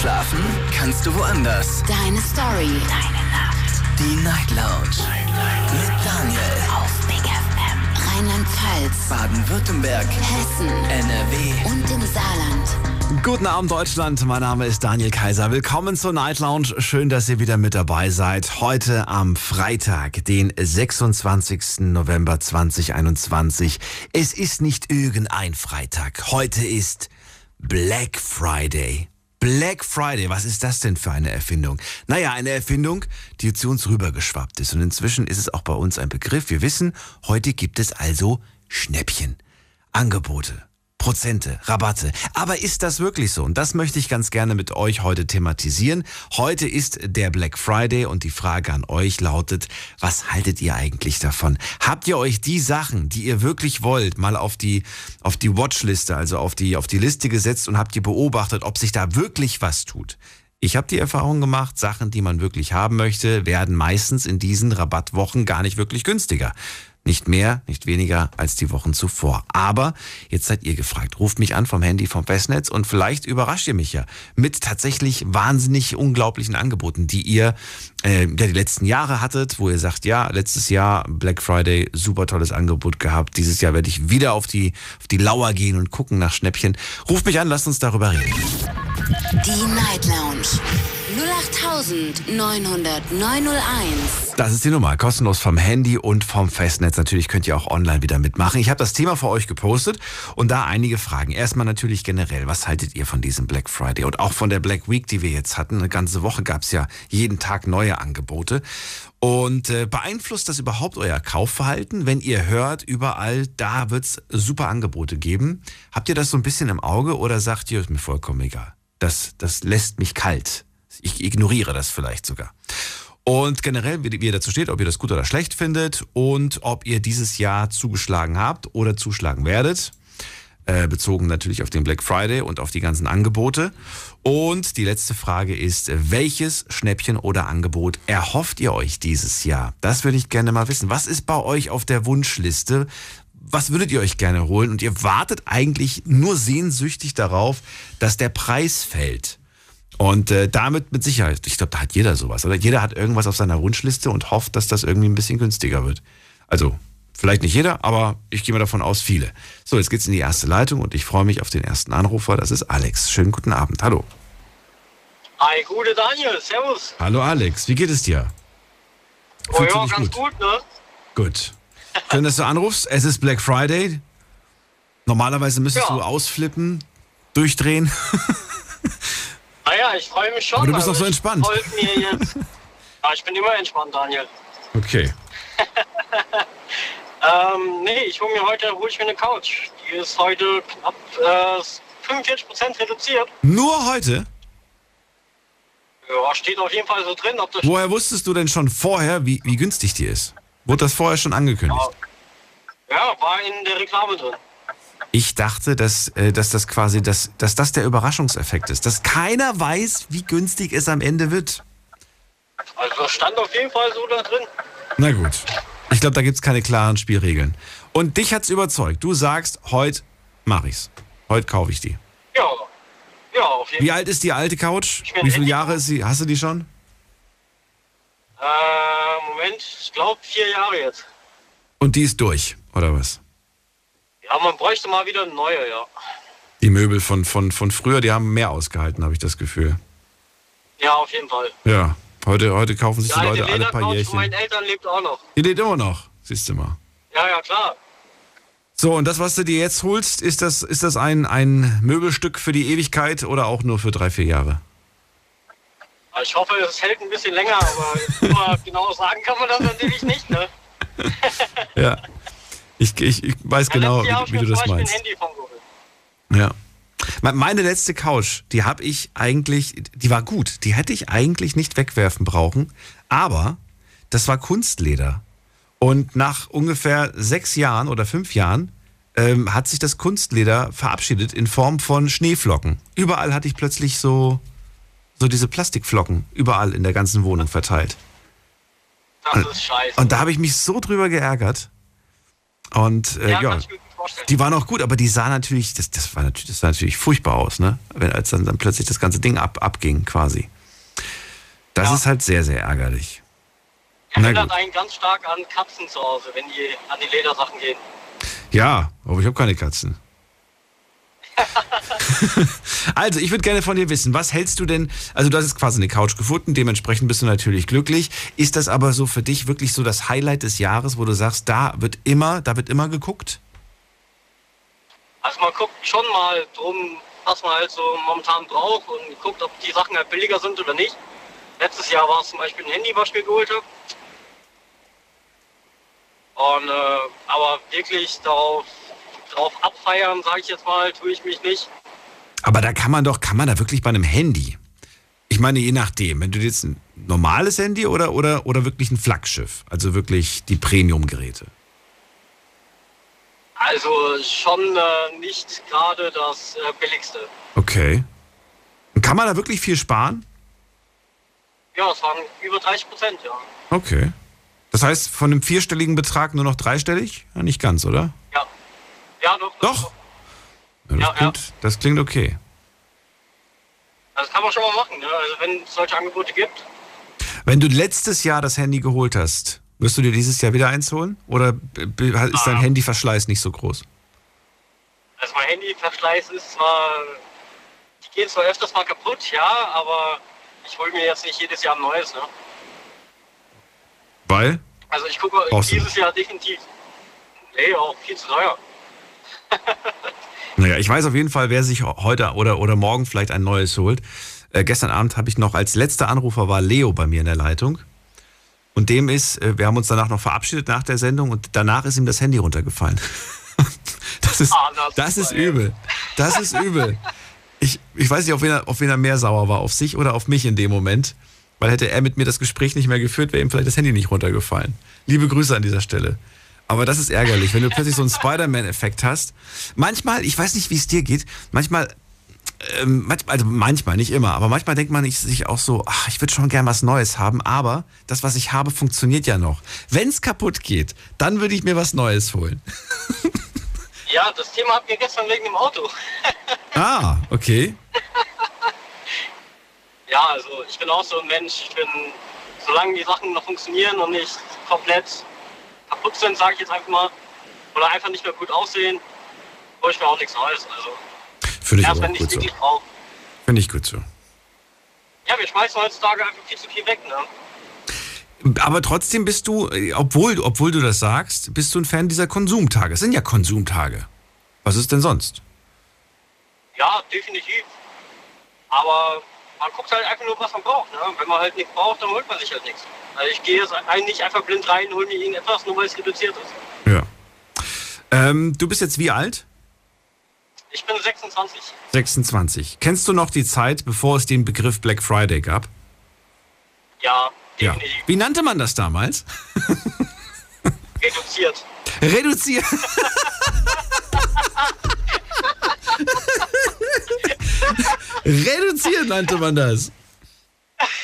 Schlafen kannst du woanders. Deine Story. Deine Nacht. Die Night Lounge. Mit Daniel. Auf Big FM. Rheinland-Pfalz. Baden-Württemberg. Hessen. NRW. Und im Saarland. Guten Abend Deutschland, mein Name ist Daniel Kaiser. Willkommen zur Night Lounge. Schön, dass ihr wieder mit dabei seid. Heute am Freitag, den 26. November 2021. Es ist nicht irgendein Freitag. Heute ist Black Friday. Black Friday, was ist das denn für eine Erfindung? Naja, eine Erfindung, die zu uns rübergeschwappt ist. Und inzwischen ist es auch bei uns ein Begriff. Wir wissen, heute gibt es also Schnäppchen, Angebote. Prozente, Rabatte. Aber ist das wirklich so? Und das möchte ich ganz gerne mit euch heute thematisieren. Heute ist der Black Friday und die Frage an euch lautet, was haltet ihr eigentlich davon? Habt ihr euch die Sachen, die ihr wirklich wollt, mal auf die, auf die Watchliste, also auf die, auf die Liste gesetzt und habt ihr beobachtet, ob sich da wirklich was tut? Ich habe die Erfahrung gemacht, Sachen, die man wirklich haben möchte, werden meistens in diesen Rabattwochen gar nicht wirklich günstiger. Nicht mehr, nicht weniger als die Wochen zuvor. Aber jetzt seid ihr gefragt. Ruft mich an vom Handy, vom Festnetz und vielleicht überrascht ihr mich ja mit tatsächlich wahnsinnig unglaublichen Angeboten, die ihr äh, ja, die letzten Jahre hattet, wo ihr sagt, ja, letztes Jahr Black Friday, super tolles Angebot gehabt. Dieses Jahr werde ich wieder auf die, auf die Lauer gehen und gucken nach Schnäppchen. Ruft mich an, lasst uns darüber reden. Die Night Lounge. 08901. Das ist die Nummer, kostenlos vom Handy und vom Festnetz. Natürlich könnt ihr auch online wieder mitmachen. Ich habe das Thema für euch gepostet und da einige Fragen. Erstmal natürlich generell, was haltet ihr von diesem Black Friday und auch von der Black Week, die wir jetzt hatten? Eine ganze Woche gab es ja jeden Tag neue Angebote. Und äh, beeinflusst das überhaupt euer Kaufverhalten, wenn ihr hört, überall, da wird's super Angebote geben? Habt ihr das so ein bisschen im Auge oder sagt ihr, ist mir vollkommen egal? Das, das lässt mich kalt. Ich ignoriere das vielleicht sogar. Und generell, wie ihr dazu steht, ob ihr das gut oder schlecht findet und ob ihr dieses Jahr zugeschlagen habt oder zuschlagen werdet. Äh, bezogen natürlich auf den Black Friday und auf die ganzen Angebote. Und die letzte Frage ist, welches Schnäppchen oder Angebot erhofft ihr euch dieses Jahr? Das würde ich gerne mal wissen. Was ist bei euch auf der Wunschliste? Was würdet ihr euch gerne holen? Und ihr wartet eigentlich nur sehnsüchtig darauf, dass der Preis fällt. Und äh, damit mit Sicherheit, ich glaube, da hat jeder sowas. Oder jeder hat irgendwas auf seiner Wunschliste und hofft, dass das irgendwie ein bisschen günstiger wird. Also, vielleicht nicht jeder, aber ich gehe mal davon aus, viele. So, jetzt geht's in die erste Leitung und ich freue mich auf den ersten Anrufer. Das ist Alex. Schönen guten Abend. Hallo. Hi, gute Daniel, servus. Hallo Alex, wie geht es dir? Oh ja, ganz gut, ne? Gut. Schön, dass du anrufst. Es ist Black Friday. Normalerweise müsstest Ja. du ausflippen, durchdrehen. Naja, ich freue mich schon. Aber du bist also doch so entspannt. ja, ich bin immer entspannt, Daniel. Okay. Ähm, nee, ich hole mir heute hol ich mir eine Couch. Die ist heute knapp äh, 45% reduziert. Nur heute? Ja, steht auf jeden Fall so drin, Woher wusstest du denn schon vorher, wie, wie günstig die ist? Wurde das vorher schon angekündigt? Ja, war in der Reklame drin. Ich dachte, dass, äh, dass das quasi, dass, dass das der Überraschungseffekt ist. Dass keiner weiß, wie günstig es am Ende wird. Also stand auf jeden Fall so da drin. Na gut. Ich glaube, da gibt's keine klaren Spielregeln. Und dich hat's überzeugt. Du sagst, heute mache ich's. Heute kaufe ich die. Ja. Ja, auf jeden Wie alt ist die alte Couch? Wie viele Jahre ist sie? Hast du die schon? Fall. Äh, Moment, ich glaube vier Jahre jetzt. Und die ist durch, oder was? Ja, man bräuchte mal wieder eine neue, ja. Die Möbel von, von, von früher, die haben mehr ausgehalten, habe ich das Gefühl. Ja, auf jeden Fall. Ja, heute, heute kaufen sich Die die Leute alle paar von meinen Jährchen. Eltern lebt auch noch. Die lebt immer noch, siehst du mal. Ja, ja, klar. So, und das, was du dir jetzt holst, ist das, ist das ein, ein Möbelstück für die Ewigkeit oder auch nur für drei, vier Jahre? Ich hoffe, es hält ein bisschen länger, aber immer genau sagen kann man das natürlich nicht, ne? Ja. Ich, ich, ich weiß Ja, genau, wie, wie du das meinst. Ja. Me- Meine letzte Couch, die habe ich eigentlich, die war gut. Die hätte ich eigentlich nicht wegwerfen brauchen. Aber das war Kunstleder. Und nach ungefähr sechs Jahren oder fünf Jahren ähm, hat sich das Kunstleder verabschiedet in Form von Schneeflocken. Überall hatte ich plötzlich so, so diese Plastikflocken, überall in der ganzen Wohnung verteilt. Das ist scheiße. Und da habe ich mich so drüber geärgert. Und äh, ja, ja. Die waren auch gut, aber die sah natürlich, das, das, war, natürlich, das sah natürlich furchtbar aus, ne? Wenn, als dann, dann plötzlich das ganze Ding ab, abging, quasi. Das Ja. ist halt sehr, sehr ärgerlich. Erinnert einen ganz stark an Katzen zu Hause, wenn die an die Ledersachen gehen. Ja, aber ich habe keine Katzen. also, ich würde gerne von dir wissen, was hältst du denn, also du hast jetzt quasi eine Couch gefunden, dementsprechend bist du natürlich glücklich. Ist das aber so für dich wirklich so das Highlight des Jahres, wo du sagst, da wird immer, da wird immer geguckt? Also man guckt schon mal drum, was man halt so momentan braucht und guckt, ob die Sachen halt billiger sind oder nicht. Letztes Jahr war es zum Beispiel ein Handy, was ich mir geholt habe. Und, äh, aber wirklich darauf, drauf abfeiern, sage ich jetzt mal, tue ich mich nicht. Aber da kann man doch, kann man da wirklich bei einem Handy? Ich meine, je nachdem, wenn du jetzt ein normales Handy oder, oder, oder wirklich ein Flaggschiff, also wirklich die Premium-Geräte. Also schon äh, nicht gerade das äh, billigste. Okay. Und kann man da wirklich viel sparen? Ja, es waren über 30 Prozent, ja. Okay. Das heißt, von einem vierstelligen Betrag nur noch dreistellig? Ja, nicht ganz, oder? Ja, ja doch. Doch. Ja, das, klingt, das klingt okay. Das kann man schon mal machen, ne? also wenn es solche Angebote gibt. Wenn du letztes Jahr das Handy geholt hast, wirst du dir dieses Jahr wieder eins holen? Oder ist dein Ah. Handyverschleiß nicht so groß? Also mein Handyverschleiß ist zwar, die gehen zwar öfters mal kaputt, ja, aber ich hole mir jetzt nicht jedes Jahr ein neues. Ne? Weil? Also ich gucke dieses Jahr definitiv, nee, auch viel zu teuer. Naja, ich weiß auf jeden Fall, wer sich heute oder, oder morgen vielleicht ein neues holt. Äh, gestern Abend habe ich noch als letzter Anrufer war Leo bei mir in der Leitung. Und dem ist, äh, wir haben uns danach noch verabschiedet nach der Sendung und danach ist ihm das Handy runtergefallen. das ist, Ah, das ist übel. Das ist übel. Ich, ich weiß nicht, auf wen, er, auf wen er mehr sauer war, auf sich oder auf mich in dem Moment. Weil hätte er mit mir das Gespräch nicht mehr geführt, wäre ihm vielleicht das Handy nicht runtergefallen. Liebe Grüße an dieser Stelle. Aber das ist ärgerlich, wenn du plötzlich so einen Spider-Man-Effekt hast. Manchmal, ich weiß nicht, wie es dir geht, manchmal, ähm, manchmal, also manchmal, nicht immer, aber manchmal denkt man sich auch so, ach, ich würde schon gern was Neues haben, aber das, was ich habe, funktioniert ja noch. Wenn es kaputt geht, dann würde ich mir was Neues holen. Ja, das Thema hatten wir gestern wegen dem Auto. Ah, okay. Ja, also ich bin auch so ein Mensch, ich bin, solange die Sachen noch funktionieren und nicht komplett kaputt sind, sage ich jetzt einfach mal, oder einfach nicht mehr gut aussehen, hole ich mir auch nichts Neues. Also Finde ich erst wenn ich gut so. brauche. Finde ich gut so. Ja, wir schmeißen heutzutage einfach viel zu viel weg, ne? Aber trotzdem bist du, obwohl, obwohl du das sagst, bist du ein Fan dieser Konsumtage. Es sind ja Konsumtage. Was ist denn sonst? Ja, definitiv. Aber man guckt halt einfach nur, was man braucht. Ne? Wenn man halt nichts braucht, dann holt man sich halt nichts. Also ich gehe jetzt eigentlich einfach blind rein und hole mir irgendetwas, nur weil es reduziert ist. Ja. Ähm, du bist jetzt wie alt? Ich bin 26. 26. Kennst du noch die Zeit, bevor es den Begriff Black Friday gab? Ja, Ja. definitiv. Wie nannte man das damals? Reduziert. Reduziert. Reduziert nannte man das.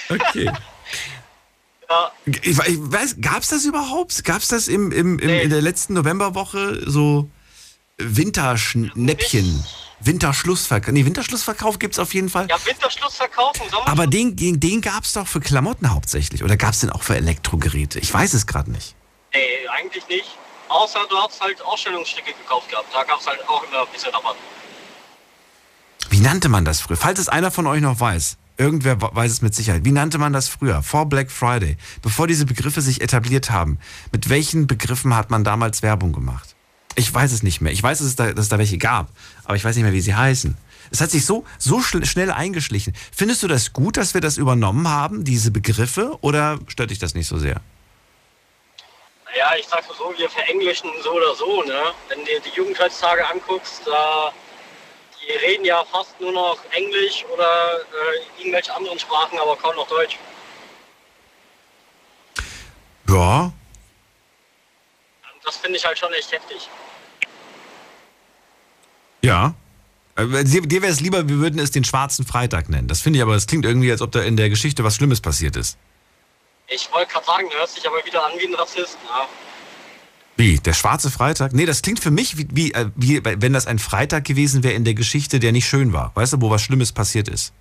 Okay. Ja, Ich, ich weiß, gab's das überhaupt? Gab's das im, im, im, Nee. in der letzten Novemberwoche so Winterschnäppchen? Winterschlussverkauf. Nee, Winterschlussverkauf gibt's auf jeden Fall. ja Winterschlussverkauf im Sommer. Aber den, den, den gab's doch für Klamotten hauptsächlich. Oder gab's den auch für Elektrogeräte? Ich weiß es gerade nicht. Nee, eigentlich nicht. Außer du hast halt Ausstellungsstücke gekauft gehabt. Da gab es halt auch immer ein bisschen Rabatt. Wie nannte man das früher? Falls es einer von euch noch weiß. Irgendwer weiß es mit Sicherheit. Wie nannte man das früher? Vor Black Friday. Bevor diese Begriffe sich etabliert haben. Mit welchen Begriffen hat man damals Werbung gemacht? Ich weiß es nicht mehr. Ich weiß, dass es da, dass es da welche gab. Aber ich weiß nicht mehr, wie sie heißen. Es hat sich so, so schnell eingeschlichen. Findest du das gut, dass wir das übernommen haben, diese Begriffe? Oder stört dich das nicht so sehr? Naja, ich sag mal so, wir verenglischen so oder so, ne? Wenn du dir die Jugend heutzutage anguckst, da die reden ja fast nur noch Englisch oder äh, irgendwelche anderen Sprachen, aber kaum noch Deutsch. Ja, das finde ich halt schon echt heftig. Ja. Äh, Dir, wäre es lieber, wir würden es den schwarzen Freitag nennen. Das finde ich aber, das klingt irgendwie, als ob da in der Geschichte was Schlimmes passiert ist. Ich wollte gerade sagen, du hörst dich aber wieder an wie ein Rassist. Ne? Wie? Der schwarze Freitag? Nee, das klingt für mich wie, wie, äh, wie wenn das ein Freitag gewesen wäre in der Geschichte, der nicht schön war. Weißt du, wo was Schlimmes passiert ist?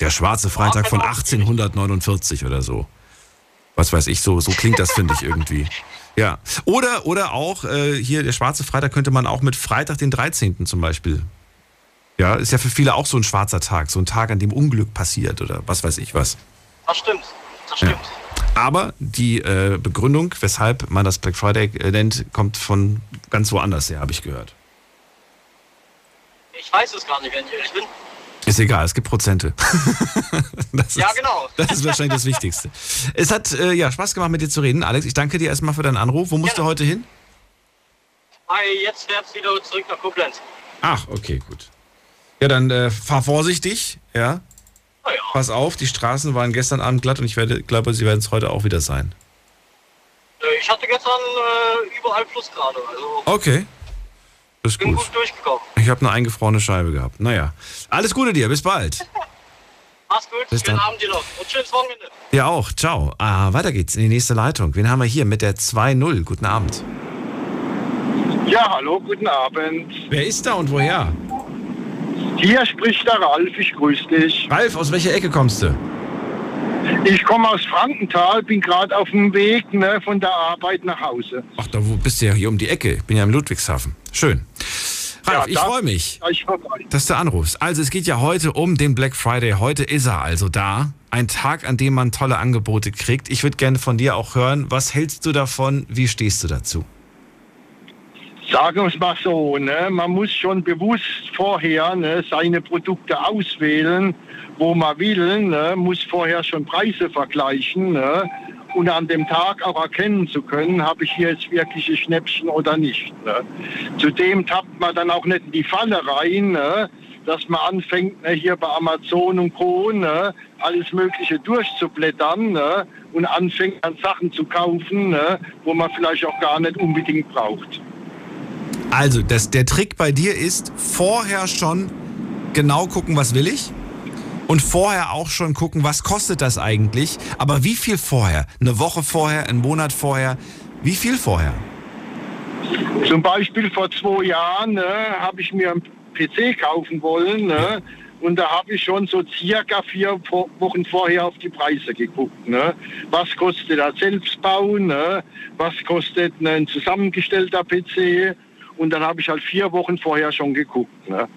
Der schwarze Freitag von 1849 oder so. Was weiß ich, so, so klingt das, finde ich irgendwie. Ja. Oder, oder auch, äh, hier, der schwarze Freitag könnte man auch mit Freitag den 13. zum Beispiel. Ja, ist ja für viele auch so ein schwarzer Tag, so ein Tag, an dem Unglück passiert oder was weiß ich was. Das stimmt. Das stimmt. Ja. Aber die äh, Begründung, weshalb man das Black Friday äh, nennt, kommt von ganz woanders her, habe ich gehört. Ich weiß es gar nicht, wenn ich ehrlich bin. Ist egal, es gibt Prozente. ist, ja, genau. Das ist wahrscheinlich das Wichtigste. Es hat äh, ja Spaß gemacht, mit dir zu reden. Alex, ich danke dir erstmal für deinen Anruf. Wo musst ja. du heute hin? Jetzt fährt es wieder zurück nach Koblenz. Ach, okay, gut. Ja, dann äh, fahr vorsichtig, ja. Ja. Pass auf, die Straßen waren gestern Abend glatt und ich werde, glaube, sie werden es heute auch wieder sein. Äh, ich hatte gestern äh, überall Plusgrade. Also okay. Das ist bin gut. gut durchgekommen. Ich habe eine eingefrorene Scheibe gehabt. Naja. Alles Gute dir, bis bald. Mach's gut, Bis schönen dann. Abend dir noch und schönes Wochenende. Ja auch, ciao. Ah, weiter geht's in die nächste Leitung. Wen haben wir hier mit der 2-0? Guten Abend. Ja, hallo, guten Abend. Wer ist da und woher? Hier spricht der Ralf, ich grüße dich. Ralf, aus welcher Ecke kommst du? Ich komme aus Frankenthal, bin gerade auf dem Weg ne, von der Arbeit nach Hause. Ach, da bist du ja hier um die Ecke. Ich bin ja im Ludwigshafen. Schön. Ralf, Ja, ich freue mich, vorbei. dass du anrufst. Also es geht ja heute um den Black Friday. Heute ist er also da. Ein Tag, an dem man tolle Angebote kriegt. Ich würde gerne von dir auch hören, was hältst du davon? Wie stehst du dazu? Sagen wir es mal so, ne, man muss schon bewusst vorher ne, seine Produkte auswählen, wo man will, ne, muss vorher schon Preise vergleichen ne, und an dem Tag auch erkennen zu können, habe ich hier jetzt wirkliche Schnäppchen oder nicht. Ne. Zudem tappt man dann auch nicht in die Falle rein, ne, dass man anfängt, ne, hier bei Amazon und Co. Ne, alles Mögliche durchzublättern ne, und anfängt an Sachen zu kaufen, ne, wo man vielleicht auch gar nicht unbedingt braucht. Also, das, der Trick bei dir ist, vorher schon genau gucken, was will ich? Und vorher auch schon gucken, was kostet das eigentlich? Aber wie viel vorher? Eine Woche vorher, einen Monat vorher? Wie viel vorher? Zum Beispiel vor zwei Jahren ne, habe ich mir einen PC kaufen wollen ne, und da habe ich schon so circa vier Wo- Wochen vorher auf die Preise geguckt. Ne. Was kostet der Selbstbau, ne, was kostet ein zusammengestellter PC und dann habe ich halt vier Wochen vorher schon geguckt. Ne.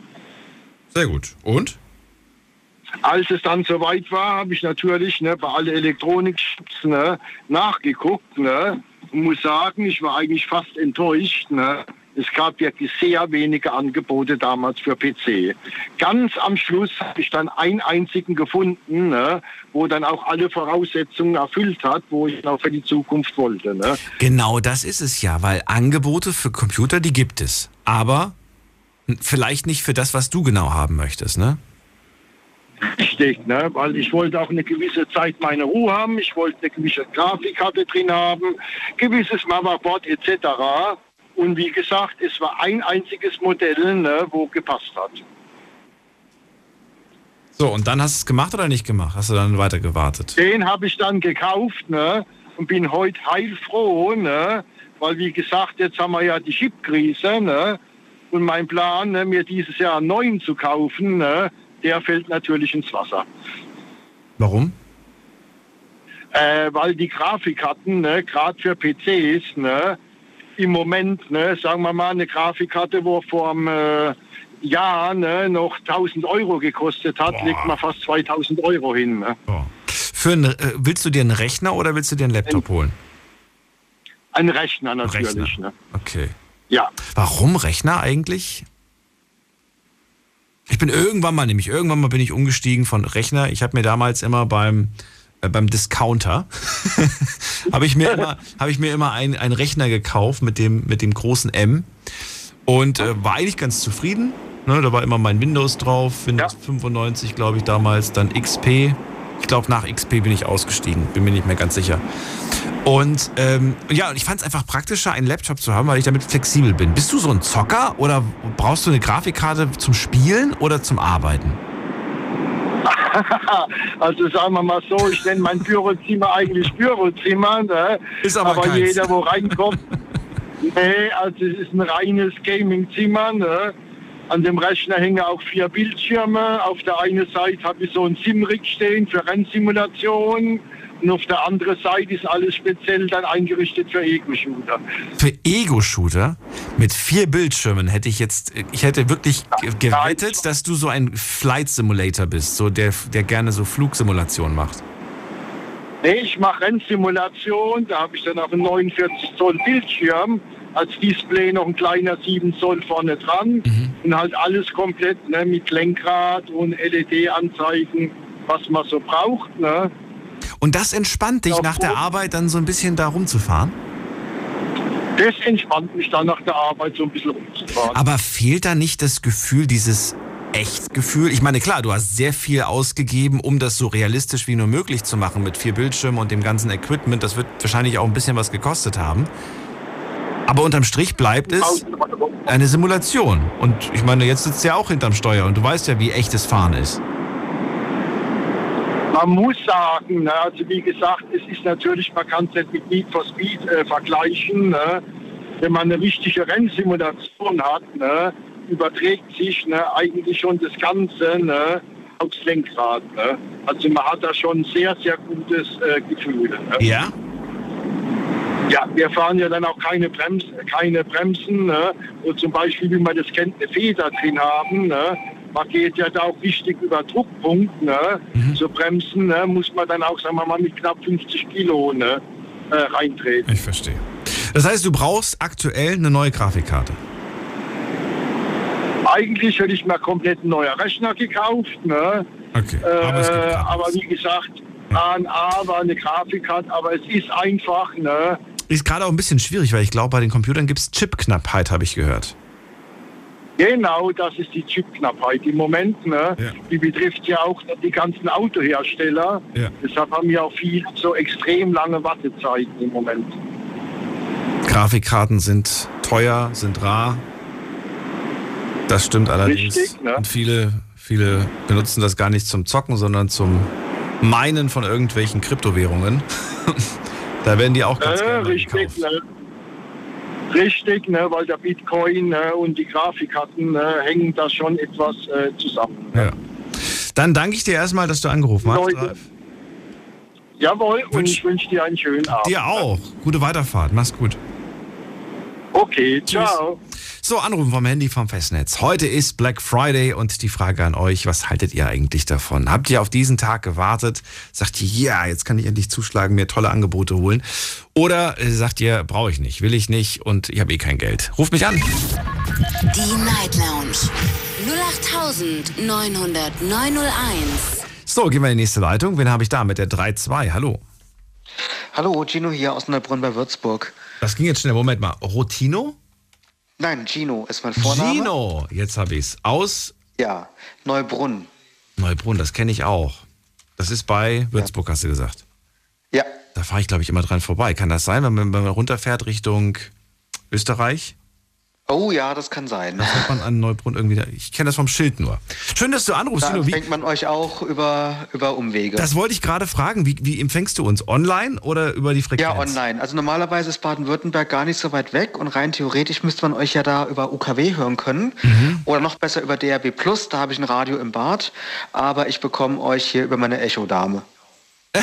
Sehr gut. Und? Als es dann soweit war, habe ich natürlich ne, bei alle Elektronik ne, nachgeguckt ne, und muss sagen, ich war eigentlich fast enttäuscht. Ne. Es gab wirklich sehr wenige Angebote damals für PC. Ganz am Schluss habe ich dann einen einzigen gefunden, ne, wo dann auch alle Voraussetzungen erfüllt hat, wo ich auch für die Zukunft wollte. Ne. Genau das ist es ja, weil Angebote für Computer, die gibt es. Aber vielleicht nicht für das, was du genau haben möchtest, ne? Richtig, ne? weil ich wollte auch eine gewisse Zeit meine Ruhe haben, ich wollte eine gewisse Grafikkarte drin haben, gewisses Motherboard etc. Und wie gesagt, es war ein einziges Modell, ne, wo gepasst hat. So, und dann hast du es gemacht oder nicht gemacht? Hast du dann weiter gewartet? Den habe ich dann gekauft ne, und bin heute heilfroh, ne, weil wie gesagt, jetzt haben wir ja die Chipkrise ne, und mein Plan, ne, mir dieses Jahr einen neuen zu kaufen, ne, der fällt natürlich ins Wasser. Warum? äh, weil die Grafikkarten, ne, gerade für PCs, ne, im Moment, ne, sagen wir mal, eine Grafikkarte, wo vor einem äh, Jahr ne, noch 1000 Euro gekostet hat, Boah. legt man fast 2000 Euro hin. Ne. Für einen, äh, willst du dir einen Rechner oder willst du dir einen Laptop holen? Ein Rechner natürlich. Rechner. Ne. Okay. Ja, Warum Rechner eigentlich? Ich bin irgendwann mal, nämlich irgendwann mal bin ich umgestiegen von Rechner. Ich habe mir damals immer beim, beim Discounter, habe ich mir immer, habe ich mir immer einen, einen Rechner gekauft mit dem, mit dem großen M und äh, war eigentlich ganz zufrieden. Ne, da war immer mein Windows drauf, Windows Ja. 95 glaube ich damals, dann XP. Ich glaube nach XP bin ich ausgestiegen, bin mir nicht mehr ganz sicher. Und ähm, ja, ich fand es einfach praktischer, einen Laptop zu haben, weil ich damit flexibel bin. Bist du so ein Zocker oder brauchst du eine Grafikkarte zum Spielen oder zum Arbeiten? also sagen wir mal so, ich nenne mein Bürozimmer eigentlich Bürozimmer. Ne? Ist aber keins. jeder, wo reinkommt, nee, also es ist ein reines Gaming-Zimmer. Ne? An dem Rechner hängen auch vier Bildschirme. Auf der einen Seite habe ich so ein Simrig stehen für Rennsimulation. Und auf der anderen Seite ist alles speziell dann eingerichtet für Ego-Shooter. Für Ego-Shooter? Mit vier Bildschirmen hätte ich jetzt, ich hätte wirklich gewettet, dass du so ein Flight Simulator bist, so der, der gerne so Flugsimulationen macht. Nee, ich mache Rennsimulation, da habe ich dann auch einen 49 Zoll Bildschirm, als Display noch ein kleiner 7 Zoll vorne dran mhm. und halt alles komplett ne, mit Lenkrad und LED-Anzeigen, was man so braucht. Ne. Und das entspannt dich nach der Arbeit dann so ein bisschen da rumzufahren? Das entspannt mich dann nach der Arbeit so ein bisschen rumzufahren. Aber fehlt da nicht das Gefühl, dieses Echtgefühl? Ich meine, klar, du hast sehr viel ausgegeben, um das so realistisch wie nur möglich zu machen mit vier Bildschirmen und dem ganzen Equipment. Das wird wahrscheinlich auch ein bisschen was gekostet haben. Aber unterm Strich bleibt es eine Simulation. Und ich meine, jetzt sitzt du ja auch hinterm Steuer und du weißt ja, wie echtes Fahren ist. Man muss sagen, ne, also wie gesagt, es ist natürlich, man kann es nicht mit Need for Speed äh, vergleichen. Ne? Wenn man eine richtige Rennsimulation hat, ne, überträgt sich ne, eigentlich schon das Ganze ne, aufs Lenkrad. Also man hat da schon ein sehr, sehr gutes äh, Gefühl. Ja? Ja, wir fahren ja dann auch keine, Brems, keine Bremsen, ne? Und zum Beispiel, wie man das kennt, eine Feder drin haben. Ne? man geht ja da auch wichtig über Druckpunkt, ne? Mhm. Zu bremsen, ne? muss man dann auch, sagen wir mal, mit knapp 50 Kilo ne? äh, reintreten. Ich verstehe. Das heißt, du brauchst aktuell eine neue Grafikkarte? Eigentlich hätte ich mir komplett einen neuen Rechner gekauft. Ne? Okay. Aber, äh, aber wie gesagt, A&A war eine Grafikkarte, aber es ist einfach. Ne? Ist gerade auch ein bisschen schwierig, weil ich glaube, bei den Computern gibt es Chipknappheit, habe ich gehört. Genau, das ist die Chipknappheit im Moment. Ne? Ja. Die betrifft ja auch die ganzen Autohersteller. Ja. Deshalb haben wir auch viel so extrem lange Wartezeiten im Moment. Grafikkarten sind teuer, sind rar. Das stimmt allerdings. Richtig, ne? Und viele, viele benutzen das gar nicht zum Zocken, sondern zum Meinen von irgendwelchen Kryptowährungen. da werden die auch ganz äh, gerne richtig. Ne? Richtig, ne, weil der Bitcoin ne, und die Grafikkarten ne, hängen da schon etwas äh, zusammen. Ja. Dann danke ich dir erstmal, dass du angerufen hast. Jawohl, und ich wünsche dir einen schönen Abend. Dir auch. Gute Weiterfahrt. Mach's gut. Okay, ciao. So, Anrufen vom Handy vom Festnetz. Heute ist Black Friday und die Frage an euch, was haltet ihr eigentlich davon? Habt ihr auf diesen Tag gewartet? Sagt ihr, ja, jetzt kann ich endlich zuschlagen, mir tolle Angebote holen? Oder äh, sagt ihr, brauche ich nicht, will ich nicht und ich habe eh kein Geld? Ruft mich an. Die Night Lounge 0890901. So, gehen wir in die nächste Leitung. Wen habe ich da mit der 3-2? Hallo. Hallo, Gino hier aus Neubrunn bei Würzburg. Das ging jetzt schnell. Moment mal. Rotino? Nein, Gino ist mein Vorname. Gino, jetzt habe ich es. Aus? Ja, Neubrunn. Neubrunn, das kenne ich auch. Das ist bei Würzburg, ja. hast du gesagt. Ja. Da fahre ich, glaube ich, immer dran vorbei. Kann das sein, wenn man, wenn man runterfährt Richtung Österreich? Oh ja, das kann sein. Da fährt man an Neubrunn irgendwie. Ich kenne das vom Schild nur. Schön, dass du anrufst. Da empfängt man euch auch über, über Umwege. Das wollte ich gerade fragen. Wie, wie empfängst du uns? Online oder über die Frequenz? Ja, online. Also normalerweise ist Baden-Württemberg gar nicht so weit weg und rein theoretisch müsste man euch ja da über UKW hören können. Mhm. Oder noch besser über DRB Plus. Da habe ich ein Radio im Bad. Aber ich bekomme euch hier über meine Echo-Dame.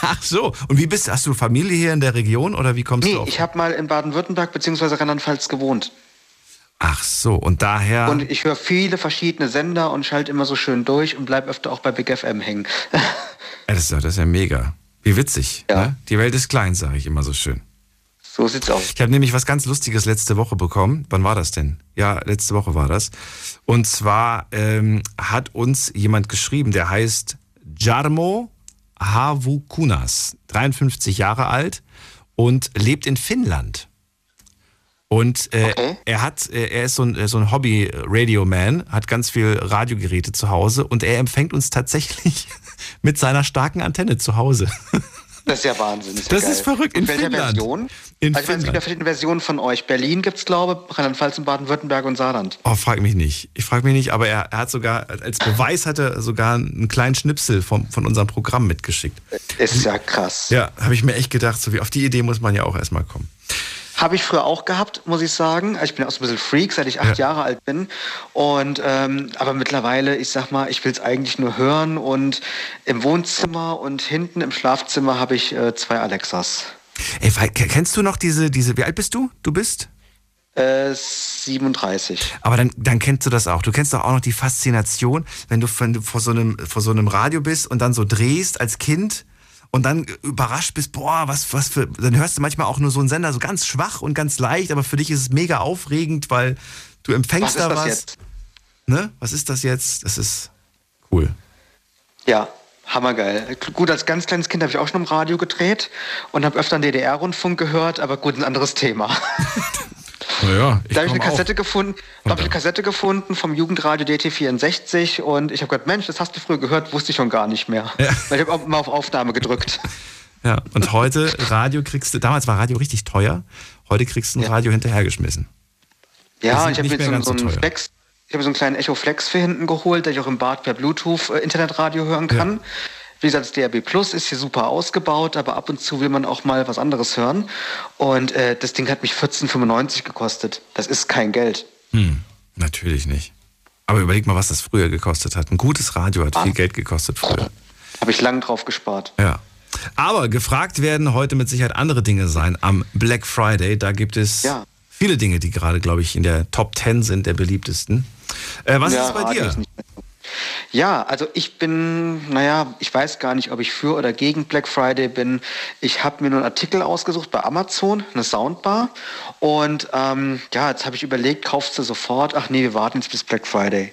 Ach so. Und wie bist du? Hast du Familie hier in der Region oder wie kommst nee, du? Nee, ich habe mal in Baden-Württemberg bzw. Rheinland-Pfalz gewohnt. Ach so, und daher. Und ich höre viele verschiedene Sender und schalte immer so schön durch und bleibe öfter auch bei Big FM hängen. ja, das, ist ja, das ist ja mega. Wie witzig. Ja. Ne? Die Welt ist klein, sage ich immer so schön. So sieht's aus. Ich habe nämlich was ganz Lustiges letzte Woche bekommen. Wann war das denn? Ja, letzte Woche war das. Und zwar ähm, hat uns jemand geschrieben, der heißt Jarmo Havukunas, 53 Jahre alt und lebt in Finnland. Und äh, okay. er hat, äh, er ist so ein, so ein Hobby-Radio-Man, hat ganz viel Radiogeräte zu Hause und er empfängt uns tatsächlich mit seiner starken Antenne zu Hause. Das ist ja Wahnsinn. Ist ja das geil. ist verrückt. In welcher Finnland. Version? In also Finnland. Es gibt ja verschiedene Versionen von euch. Berlin gibt es, glaube ich, Rheinland-Pfalz und Baden-Württemberg und Saarland. Oh, frag mich nicht. Ich frage mich nicht, aber er, er, hat sogar, als Beweis hat er sogar einen kleinen Schnipsel vom, von unserem Programm mitgeschickt. Ist ja krass. Ja, habe ich mir echt gedacht, so wie auf die Idee muss man ja auch erstmal kommen. Habe ich früher auch gehabt, muss ich sagen. Ich bin auch so ein bisschen Freak, seit ich acht ja. Jahre alt bin. Und ähm, aber mittlerweile, ich sag mal, ich will es eigentlich nur hören. Und im Wohnzimmer und hinten im Schlafzimmer habe ich äh, zwei Alexas. Ey, kennst du noch diese, diese, wie alt bist du? Du bist? Äh, 37. Aber dann, dann kennst du das auch. Du kennst doch auch noch die Faszination, wenn du, wenn du vor, so einem, vor so einem Radio bist und dann so drehst als Kind und dann überrascht bist, boah, was, was für, dann hörst du manchmal auch nur so einen Sender so ganz schwach und ganz leicht, aber für dich ist es mega aufregend, weil du empfängst was da was. Jetzt? Ne? Was ist das jetzt? Das ist cool. Ja, hammergeil. Gut, als ganz kleines Kind habe ich auch schon im Radio gedreht und habe öfter einen DDR-Rundfunk gehört, aber gut, ein anderes Thema. Ja, da habe ich eine Kassette gefunden, da habe ich eine Kassette gefunden vom Jugendradio DT64 und ich habe gedacht, Mensch, das hast du früher gehört, wusste ich schon gar nicht mehr. Ja. Weil ich habe auch mal auf Aufnahme gedrückt. Ja, und heute Radio kriegst du, damals war Radio richtig teuer, heute kriegst du ein ja. Radio hinterhergeschmissen. Ja, ich habe mir so, so einen Flex, ich habe so einen kleinen Echo Flex für hinten geholt, der ich auch im Bad per Bluetooth äh, Internetradio hören kann. Ja. Wie gesagt, das DRB Plus ist hier super ausgebaut, aber ab und zu will man auch mal was anderes hören. Und äh, das Ding hat mich 14,95 gekostet. Das ist kein Geld. Hm, natürlich nicht. Aber überleg mal, was das früher gekostet hat. Ein gutes Radio hat ah. viel Geld gekostet früher. Habe ich lange drauf gespart. Ja. Aber gefragt werden heute mit Sicherheit andere Dinge sein am Black Friday. Da gibt es ja. viele Dinge, die gerade, glaube ich, in der Top 10 sind, der beliebtesten. Äh, was ja, ist bei dir? Ja, also ich bin, naja, ich weiß gar nicht, ob ich für oder gegen Black Friday bin. Ich habe mir nur einen Artikel ausgesucht bei Amazon, eine Soundbar. Und ähm, ja, jetzt habe ich überlegt, kaufst du sofort? Ach nee, wir warten jetzt bis Black Friday.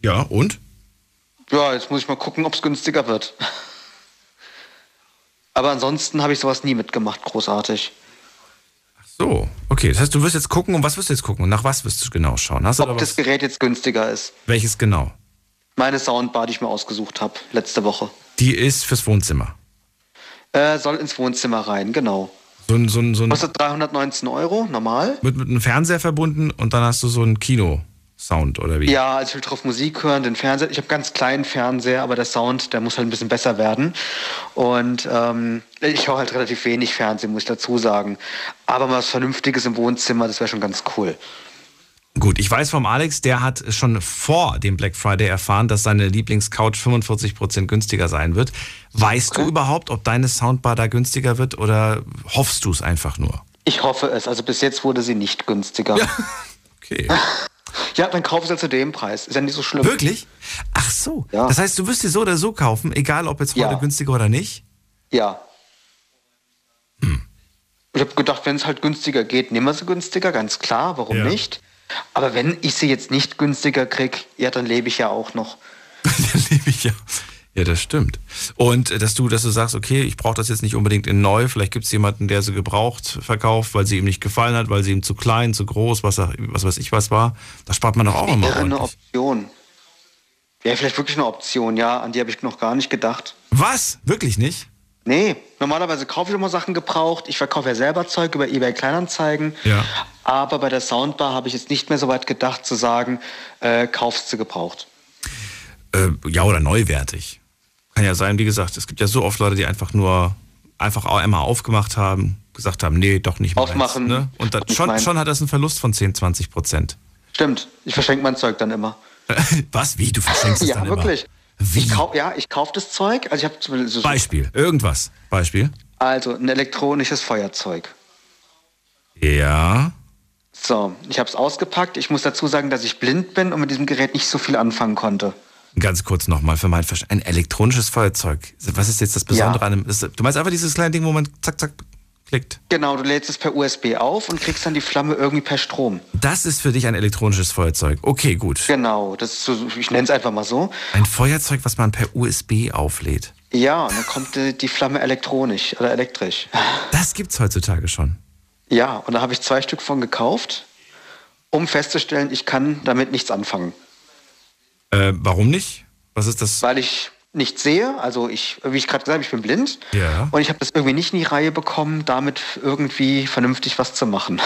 Ja, und? Ja, jetzt muss ich mal gucken, ob es günstiger wird. Aber ansonsten habe ich sowas nie mitgemacht, großartig. So, okay. Das heißt, du wirst jetzt gucken, und was wirst du jetzt gucken? Und nach was wirst du genau schauen? Hast Ob das Gerät jetzt günstiger ist. Welches genau? Meine Soundbar, die ich mir ausgesucht habe, letzte Woche. Die ist fürs Wohnzimmer? Äh, soll ins Wohnzimmer rein, genau. So ein, so ein, so ein Kostet 319 Euro, normal. Mit, mit einem Fernseher verbunden und dann hast du so ein Kino. Sound oder wie? Ja, also ich will drauf Musik hören, den Fernseher. Ich habe ganz kleinen Fernseher, aber der Sound, der muss halt ein bisschen besser werden. Und ähm, ich höre halt relativ wenig Fernsehen, muss ich dazu sagen. Aber mal was Vernünftiges im Wohnzimmer, das wäre schon ganz cool. Gut, ich weiß vom Alex, der hat schon vor dem Black Friday erfahren, dass seine Lieblingscouch 45% günstiger sein wird. Weißt okay. du überhaupt, ob deine Soundbar da günstiger wird oder hoffst du es einfach nur? Ich hoffe es. Also bis jetzt wurde sie nicht günstiger. Ja. Okay. Ja, dann kauf es ja zu dem Preis. Ist ja nicht so schlimm. Wirklich? Ach so. Ja. Das heißt, du wirst sie so oder so kaufen, egal ob jetzt heute ja. günstiger oder nicht? Ja. Hm. Ich habe gedacht, wenn es halt günstiger geht, nehmen wir sie günstiger, ganz klar, warum ja. nicht? Aber wenn ich sie jetzt nicht günstiger kriege, ja, dann lebe ich ja auch noch. dann lebe ich ja. Ja, das stimmt. Und äh, dass du, dass du sagst, okay, ich brauche das jetzt nicht unbedingt in neu, vielleicht gibt es jemanden, der sie gebraucht verkauft, weil sie ihm nicht gefallen hat, weil sie ihm zu klein, zu groß, was, was weiß ich was war. Da spart man doch auch immer. Wäre eine Option. Wäre vielleicht wirklich eine Option, ja, an die habe ich noch gar nicht gedacht. Was? Wirklich nicht? Nee, normalerweise kaufe ich immer Sachen gebraucht. Ich verkaufe ja selber Zeug über eBay Kleinanzeigen. Ja. Aber bei der Soundbar habe ich jetzt nicht mehr so weit gedacht zu sagen, äh, kaufst du gebraucht. Äh, ja, oder neuwertig. Kann ja sein, wie gesagt, es gibt ja so oft Leute, die einfach nur einfach einmal aufgemacht haben, gesagt haben, nee, doch nicht mehr. Aufmachen. Ne? Und dann, schon, schon hat das einen Verlust von 10, 20 Prozent. Stimmt, ich verschenke mein Zeug dann immer. Was? Wie? Du verschenkst es ja, dann wirklich. immer? Wie? Ich kauf, ja, ich kaufe das Zeug. Also ich so Beispiel, irgendwas. Beispiel. Also ein elektronisches Feuerzeug. Ja. So, ich habe es ausgepackt. Ich muss dazu sagen, dass ich blind bin und mit diesem Gerät nicht so viel anfangen konnte. Ganz kurz nochmal für mein Verständnis. Ein elektronisches Feuerzeug. Was ist jetzt das Besondere ja. an dem? Du meinst einfach dieses kleine Ding, wo man zack, zack klickt? Genau, du lädst es per USB auf und kriegst dann die Flamme irgendwie per Strom. Das ist für dich ein elektronisches Feuerzeug. Okay, gut. Genau, das ist so, ich nenne es einfach mal so. Ein Feuerzeug, was man per USB auflädt. Ja, und dann kommt die, die Flamme elektronisch oder elektrisch. Das gibt's heutzutage schon. Ja, und da habe ich zwei Stück von gekauft, um festzustellen, ich kann damit nichts anfangen. Äh, warum nicht? Was ist das? Weil ich nicht sehe. Also ich, wie ich gerade gesagt habe, ich bin blind. Ja. Und ich habe das irgendwie nicht in die Reihe bekommen, damit irgendwie vernünftig was zu machen.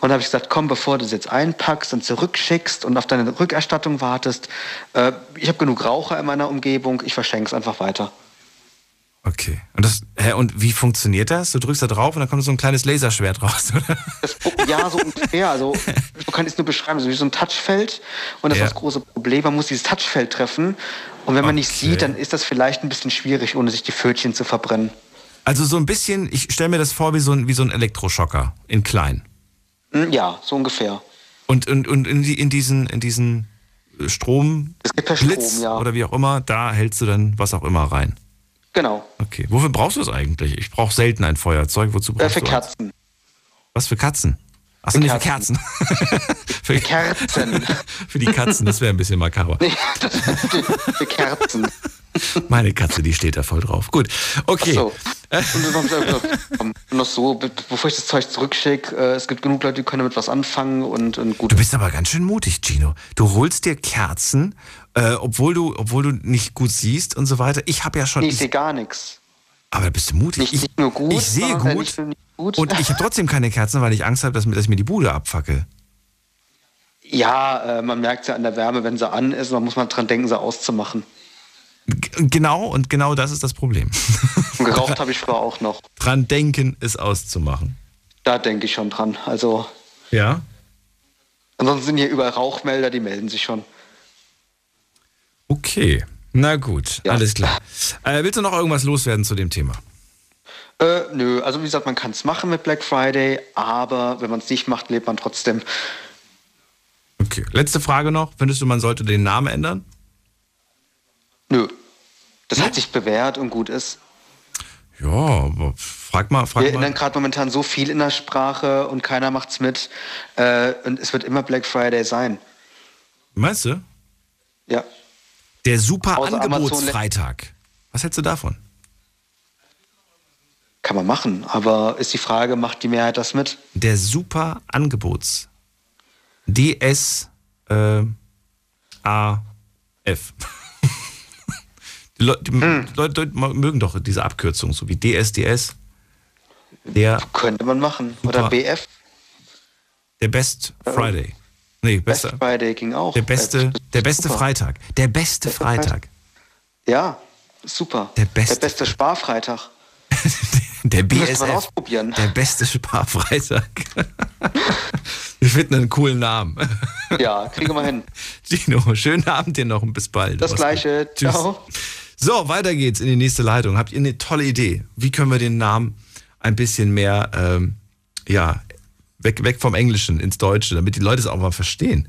Und da habe ich gesagt, komm, bevor du es jetzt einpackst und zurückschickst und auf deine Rückerstattung wartest, äh, ich habe genug Raucher in meiner Umgebung, ich verschenke es einfach weiter. Okay. Und, das, hä, und wie funktioniert das? Du drückst da drauf und dann kommt so ein kleines Laserschwert raus, oder? Das, ja, so ungefähr. Also, man kann es nur beschreiben, so wie so ein Touchfeld. Und das Ja. ist das große Problem. Man muss dieses Touchfeld treffen. Und wenn man nicht Okay. sieht, dann ist das vielleicht ein bisschen schwierig, ohne sich die Pfötchen zu verbrennen. Also so ein bisschen, ich stelle mir das vor wie so ein, wie so ein Elektroschocker in klein. Hm, Ja, so ungefähr. Und, und, und in, in diesen, in diesen Strom, Es gibt per Blitz Strom, ja. oder wie auch immer, da hältst du dann was auch immer rein. Genau. Okay. Wofür brauchst du es eigentlich? Ich brauche selten ein Feuerzeug. Wozu Äh, brauchst für du eins? Kerzen. Was für Katzen? Achso, nee, für Kerzen. für, Kerzen. für die Katzen, das wäre ein bisschen makaber. Nee, für Kerzen. Meine Katze, die steht da voll drauf. Gut, okay. So. Und noch so, be- bevor ich das Zeug zurückschicke, äh, es gibt genug Leute, die können damit was anfangen und, und gut. Du bist aber ganz schön mutig, Gino. Du holst dir Kerzen, äh, obwohl, du, obwohl du nicht gut siehst und so weiter. Ich habe ja schon. Ich sehe gar nichts. aber bist du mutig? Nicht, ich, nicht nur gut, ich sehe gut. gut. Und ich habe trotzdem keine Kerzen, weil ich Angst habe, dass, mir- dass ich mir die Bude abfacke. Ja, äh, man merkt ja an der Wärme, wenn sie an ist, man muss mal dran denken, sie auszumachen. G genau, und genau das ist das Problem. Und geraucht habe ich früher auch noch. Dran denken, es auszumachen. Da denke ich schon dran. Also, Ja? ansonsten sind hier überall Rauchmelder, die melden sich schon. Okay. Na gut, Ja. alles klar. Äh, willst du noch irgendwas loswerden zu dem Thema? Äh, nö, also wie gesagt, man kann es machen mit Black Friday, aber wenn man es nicht macht, lebt man trotzdem. Okay. Letzte Frage noch. Findest du, man sollte den Namen ändern? Nö. Das hat sich bewährt und gut ist. Ja, aber frag mal, frag Wir ändern gerade momentan so viel in der Sprache und keiner macht's mit. Äh, und es wird immer Black Friday sein. Meinst du? Ja. Der super Außer Angebotsfreitag. Was hältst du davon? Kann man machen, aber ist die Frage, macht die Mehrheit das mit? Der super Angebots. DS äh, AF. Die, Leu die Hm. Leute mögen doch diese Abkürzung, so wie DSDS. Der, Könnte man machen. Oder. BF, der Best Friday. Nee, Best besser. Friday ging auch. Der beste, Äh, der beste super. Freitag. Der beste Beste Freitag. Freitag. Ja, super. Der beste. Der beste Sparfreitag. Der man BSF. ausprobieren. Der beste Sparfreitag. Wir finden einen coolen Namen. Ja, kriegen wir hin. Gino, schönen Abend dir noch und bis bald. Das Gleiche. Tschüss. Ciao. So, weiter geht's in die nächste Leitung. Habt ihr eine tolle Idee? Wie können wir den Namen ein bisschen mehr, ähm, ja, weg, weg vom Englischen ins Deutsche, damit die Leute es auch mal verstehen?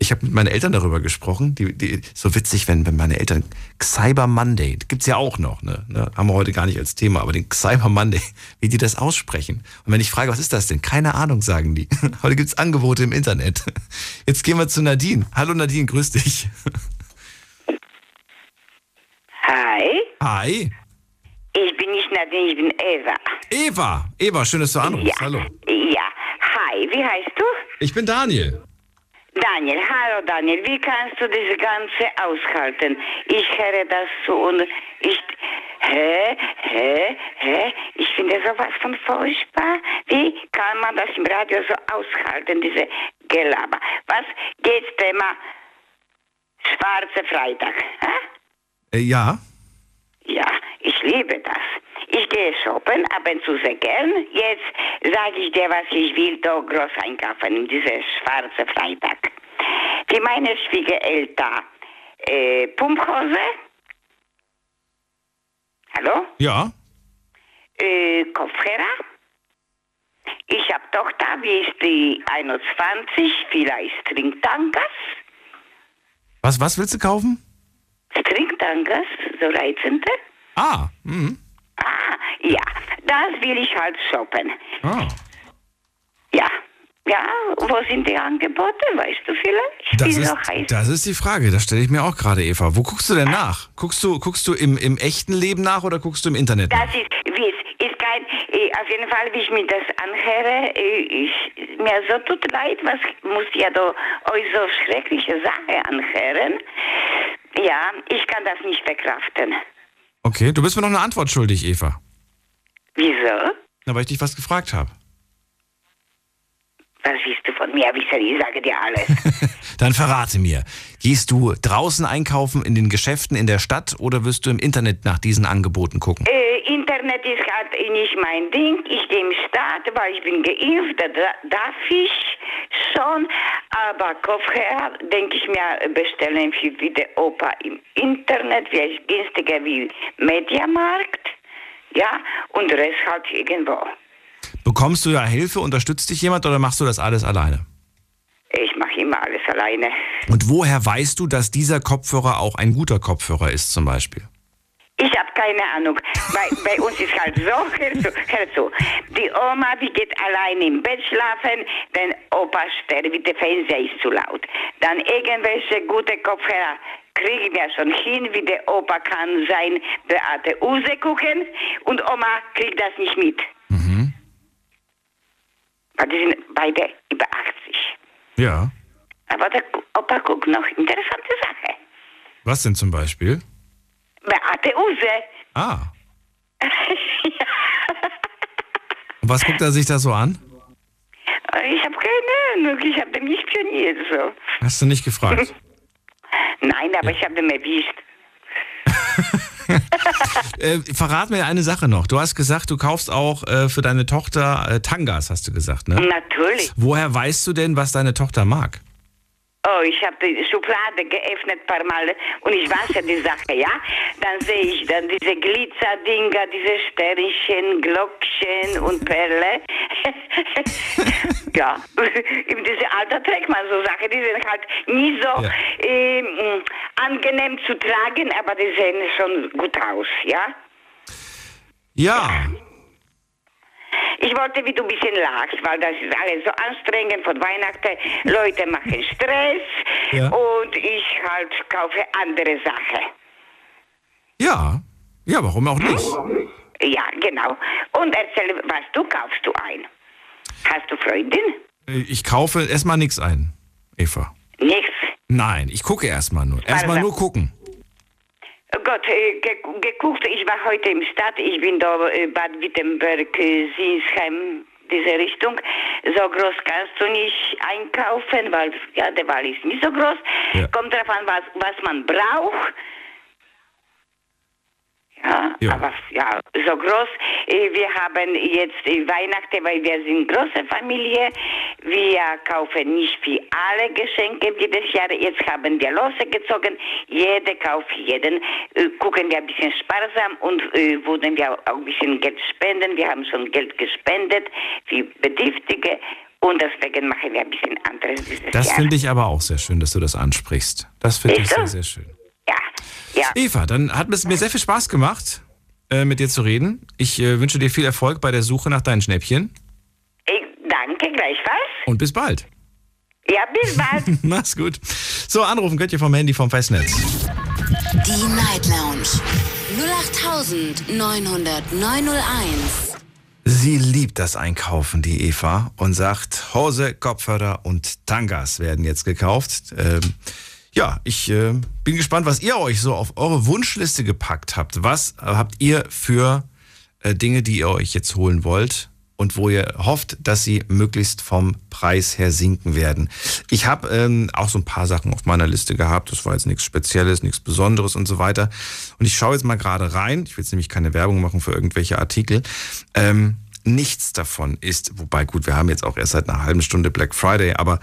Ich habe mit meinen Eltern darüber gesprochen. Die, die, so witzig, wenn, wenn meine Eltern Cyber Monday, gibt's ja auch noch, ne? ne? Haben wir heute gar nicht als Thema, aber den Cyber Monday, wie die das aussprechen. Und wenn ich frage, was ist das denn? Keine Ahnung, sagen die. Heute gibt's Angebote im Internet. Jetzt gehen wir zu Nadine. Hallo Nadine, grüß dich. Hi, Hi. ich bin nicht Nadine, ich bin Eva. Eva, Eva, schön, dass du anrufst. Ja. Hallo. Ja, hi, wie heißt du? Ich bin Daniel. Daniel, hallo Daniel, wie kannst du das Ganze aushalten? Ich höre das so und ich... Hä? Hä? Hä? Ich finde sowas von furchtbar. Wie kann man das im Radio so aushalten, diese Gelaber? Was geht's Thema Schwarze Freitag? Hä? Äh, ja. Ja, ich liebe das. Ich gehe shoppen, ab und zu sehr gern. Jetzt sage ich dir, was ich will, da groß einkaufen, in diese schwarze Freitag. Für meine Schwiegereltern äh, Pumphose. Hallo? Ja. Äh, Kopfhörer. Ich habe Tochter, wie ist die 21, vielleicht Trinktankers. Was, was willst du kaufen? Trinktankers, so reizende. Ah. Mhm. Ah, ja, das will ich halt shoppen. ah. Ja, ja, wo sind die Angebote, weißt du vielleicht? Das ist, das ist die Frage, das stelle ich mir auch gerade, Eva. Wo guckst du denn nach? Guckst du, guckst du im, im echten Leben nach oder guckst du im Internet nach? Das ist, wie es ist kein, äh, auf jeden Fall, wie ich mir das anhöre, äh, ich, mir so tut leid, was muss ja da euch so schreckliche Sache anhören. Ja, ich kann das nicht verkraften. Okay, du bist mir noch eine Antwort schuldig, Eva. Wieso? Na, weil ich dich was gefragt habe. Was willst du von mir wissen? Ich sage dir alles. Dann verrate mir, gehst du draußen einkaufen in den Geschäften in der Stadt oder wirst du im Internet nach diesen Angeboten gucken? äh, Internet ist halt nicht mein Ding. Ich gehe im Staat, weil ich bin geimpft, da da- darf ich schon. Aber Kopfhörer, denke ich mir, bestellen für wie der Opa im Internet, vielleicht günstiger wie Mediamarkt. Ja, und der Rest halt irgendwo. Bekommst du ja Hilfe, unterstützt dich jemand oder machst du das alles alleine? Ich mache immer alles alleine. Und woher weißt du, dass dieser Kopfhörer auch ein guter Kopfhörer ist zum Beispiel? Ich habe keine Ahnung. Bei, bei uns ist halt so, hör zu, hör zu. Die Oma, die geht allein im Bett schlafen, denn Opa sterbt, der Fernseher ist zu laut. Dann irgendwelche gute Kopfhörer kriegen wir schon hin, wie der Opa kann sein Beate Use gucken und Oma kriegt das nicht mit. Weil die sind beide über 80. Ja. Aber der Opa guckt noch interessante Sache. Was denn zum Beispiel? Beate Use. Ah. Und was guckt er sich da so an? Ich habe keine Ahnung, ich habe den nicht spioniert so. Hast du nicht gefragt? Nein, aber ich habe den erwischt. äh, verrat mir eine Sache noch. Du hast gesagt, du kaufst auch äh, für deine Tochter äh, Tangas, hast du gesagt, ne? Natürlich. Woher weißt du denn, was deine Tochter mag? Oh, ich habe die Schublade geöffnet paar Mal und ich weiß ja die Sache, ja? Dann sehe ich dann diese Glitzerdinger, diese Sternchen, Glockchen und Perle. ja, in diesem Alter trägt man so Sachen, die sind halt nie so Ja. ähm, angenehm zu tragen, aber die sehen schon gut aus, ja? Ja. Ich wollte, wie du ein bisschen lachst, weil das ist alles so anstrengend von Weihnachten. Leute machen Stress Ja. und ich halt kaufe andere Sachen. Ja. Ja, warum auch nicht? Ja, genau. Und erzähl, was du kaufst du ein? Hast du Freundin? Äh, Ich kaufe erstmal nichts ein, Eva. Nichts. Nein, ich gucke erstmal nur. Erstmal nur gucken. Oh Gott, äh, ge geguckt, ich war heute im Stadt, ich bin da äh, Bad Wittenberg, äh, Sinsheim, diese Richtung. So groß kannst du nicht einkaufen, weil ja, der Wald ist nicht so groß. Ja. Kommt drauf an, was, was man braucht. Ja, Ja. aber ja, so groß. Äh, Wir haben jetzt äh, Weihnachten, weil wir sind große Familie. Wir kaufen nicht für alle Geschenke jedes Jahr. Jetzt haben wir losgezogen. Jeder kauft jeden. Äh, Gucken wir ein bisschen sparsam und äh, würden wir auch ein bisschen Geld spenden. Wir haben schon Geld gespendet für Bedürftige. Und deswegen machen wir ein bisschen anderes dieses Das finde ich aber auch sehr schön, dass du das ansprichst. Das finde ich so? sehr, sehr schön. Ja, ja. Eva, dann hat es mir sehr viel Spaß gemacht, äh, mit dir zu reden. Ich äh, wünsche dir viel Erfolg bei der Suche nach deinen Schnäppchen Ich danke gleichfalls. und bis bald. Ja, bis bald. Mach's gut. So, anrufen könnt ihr vom Handy vom Festnetz. Die Night Lounge 0890901. Sie liebt das Einkaufen, die Eva, und sagt, Hose, Kopfhörer und Tangas werden jetzt gekauft. Ähm, ja, ich äh, bin gespannt, was ihr euch so auf eure Wunschliste gepackt habt. Was äh, habt ihr für äh, Dinge, die ihr euch jetzt holen wollt und wo ihr hofft, dass sie möglichst vom Preis her sinken werden? Ich habe ähm, auch so ein paar Sachen auf meiner Liste gehabt. Das war jetzt nichts Spezielles, nichts Besonderes und so weiter. Und ich schaue jetzt mal gerade rein. Ich will jetzt nämlich keine Werbung machen für irgendwelche Artikel. Ähm, nichts davon ist, wobei gut, wir haben jetzt auch erst seit einer halben Stunde Black Friday, aber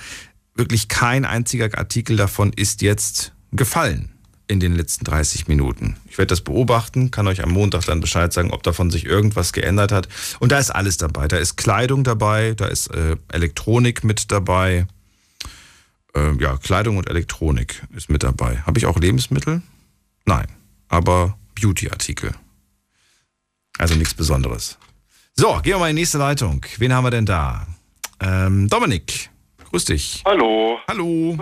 wirklich kein einziger Artikel davon ist jetzt gefallen in den letzten 30 Minuten. Ich werde das beobachten, kann euch am Montag dann Bescheid sagen, ob davon sich irgendwas geändert hat. Und da ist alles dabei. Da ist Kleidung dabei, da ist äh, Elektronik mit dabei. Äh, ja, Kleidung und Elektronik ist mit dabei. Habe ich auch Lebensmittel? Nein, aber Beauty-Artikel. Also nichts Besonderes. So, gehen wir mal in die nächste Leitung. Wen haben wir denn da? Ähm, Dominik, grüß dich. Hallo, Hallo.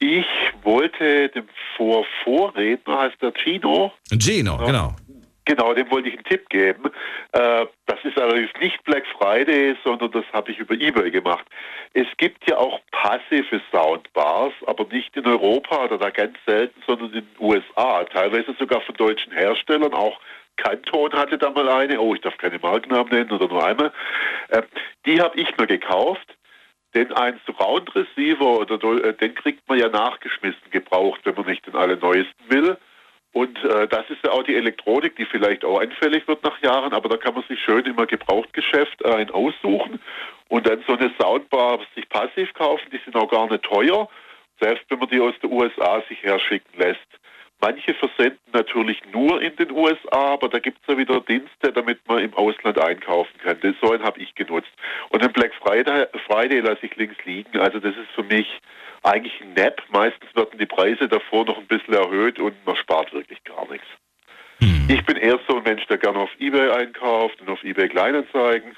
ich wollte dem Vor Vorredner, heißt der Gino, Gino, Ja. genau. Genau, dem wollte ich einen Tipp geben. Äh, das ist allerdings nicht Black Friday, sondern das habe ich über eBay gemacht. Es gibt ja auch passive Soundbars, aber nicht in Europa oder da ganz selten, sondern in den USA. Teilweise sogar von deutschen Herstellern. Auch Kanton hatte da mal eine. Oh, ich darf keine Markennamen nennen oder nur einmal. Äh, die habe ich mir gekauft. Denn ein Surround Receiver, oder, äh, den kriegt man ja nachgeschmissen gebraucht, wenn man nicht den allerneuesten will. Und äh, das ist ja auch die Elektronik, die vielleicht auch anfällig wird nach Jahren, aber da kann man sich schön immer Gebrauchtgeschäft äh, ein aussuchen und dann so eine Soundbar sich passiv kaufen, die sind auch gar nicht teuer, selbst wenn man die aus den USA sich herschicken lässt. Manche versenden natürlich nur in den USA, aber da gibt es ja wieder Dienste, damit man im Ausland einkaufen kann. Das so einen habe ich genutzt. Und den Black Friday, Friday lasse ich links liegen. Also das ist für mich eigentlich ein Nap. Meistens werden die Preise davor noch ein bisschen erhöht und man spart wirklich gar nichts. Hm. Ich bin eher so ein Mensch, der gerne auf Ebay einkauft und auf Ebay Kleinanzeigen.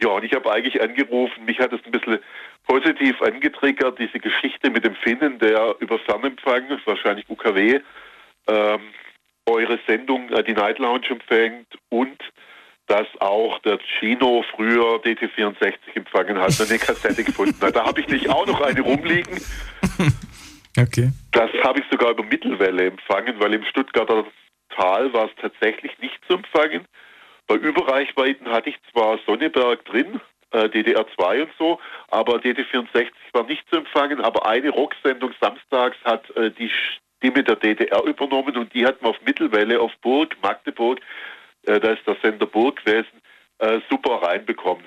Ja, und ich habe eigentlich angerufen, mich hat es ein bisschen positiv angetriggert, diese Geschichte mit dem Finnen, der über Fernempfang, wahrscheinlich UKW, ähm, eure Sendung, äh, die Night Lounge empfängt und dass auch der Chino früher DT64 empfangen hat und eine Kassette gefunden hat. Da habe ich nicht auch noch eine rumliegen. Okay. Das habe ich sogar über Mittelwelle empfangen, weil im Stuttgarter Tal war es tatsächlich nicht zu empfangen. Bei Überreichweiten hatte ich zwar Sonneberg drin, äh, DDR2 und so, aber DT64 war nicht zu empfangen, aber eine Rocksendung samstags hat äh, die Stimme der DDR übernommen und die hat man auf Mittelwelle auf Burg, Magdeburg, äh, da ist der Sender Burg gewesen, äh, super reinbekommen.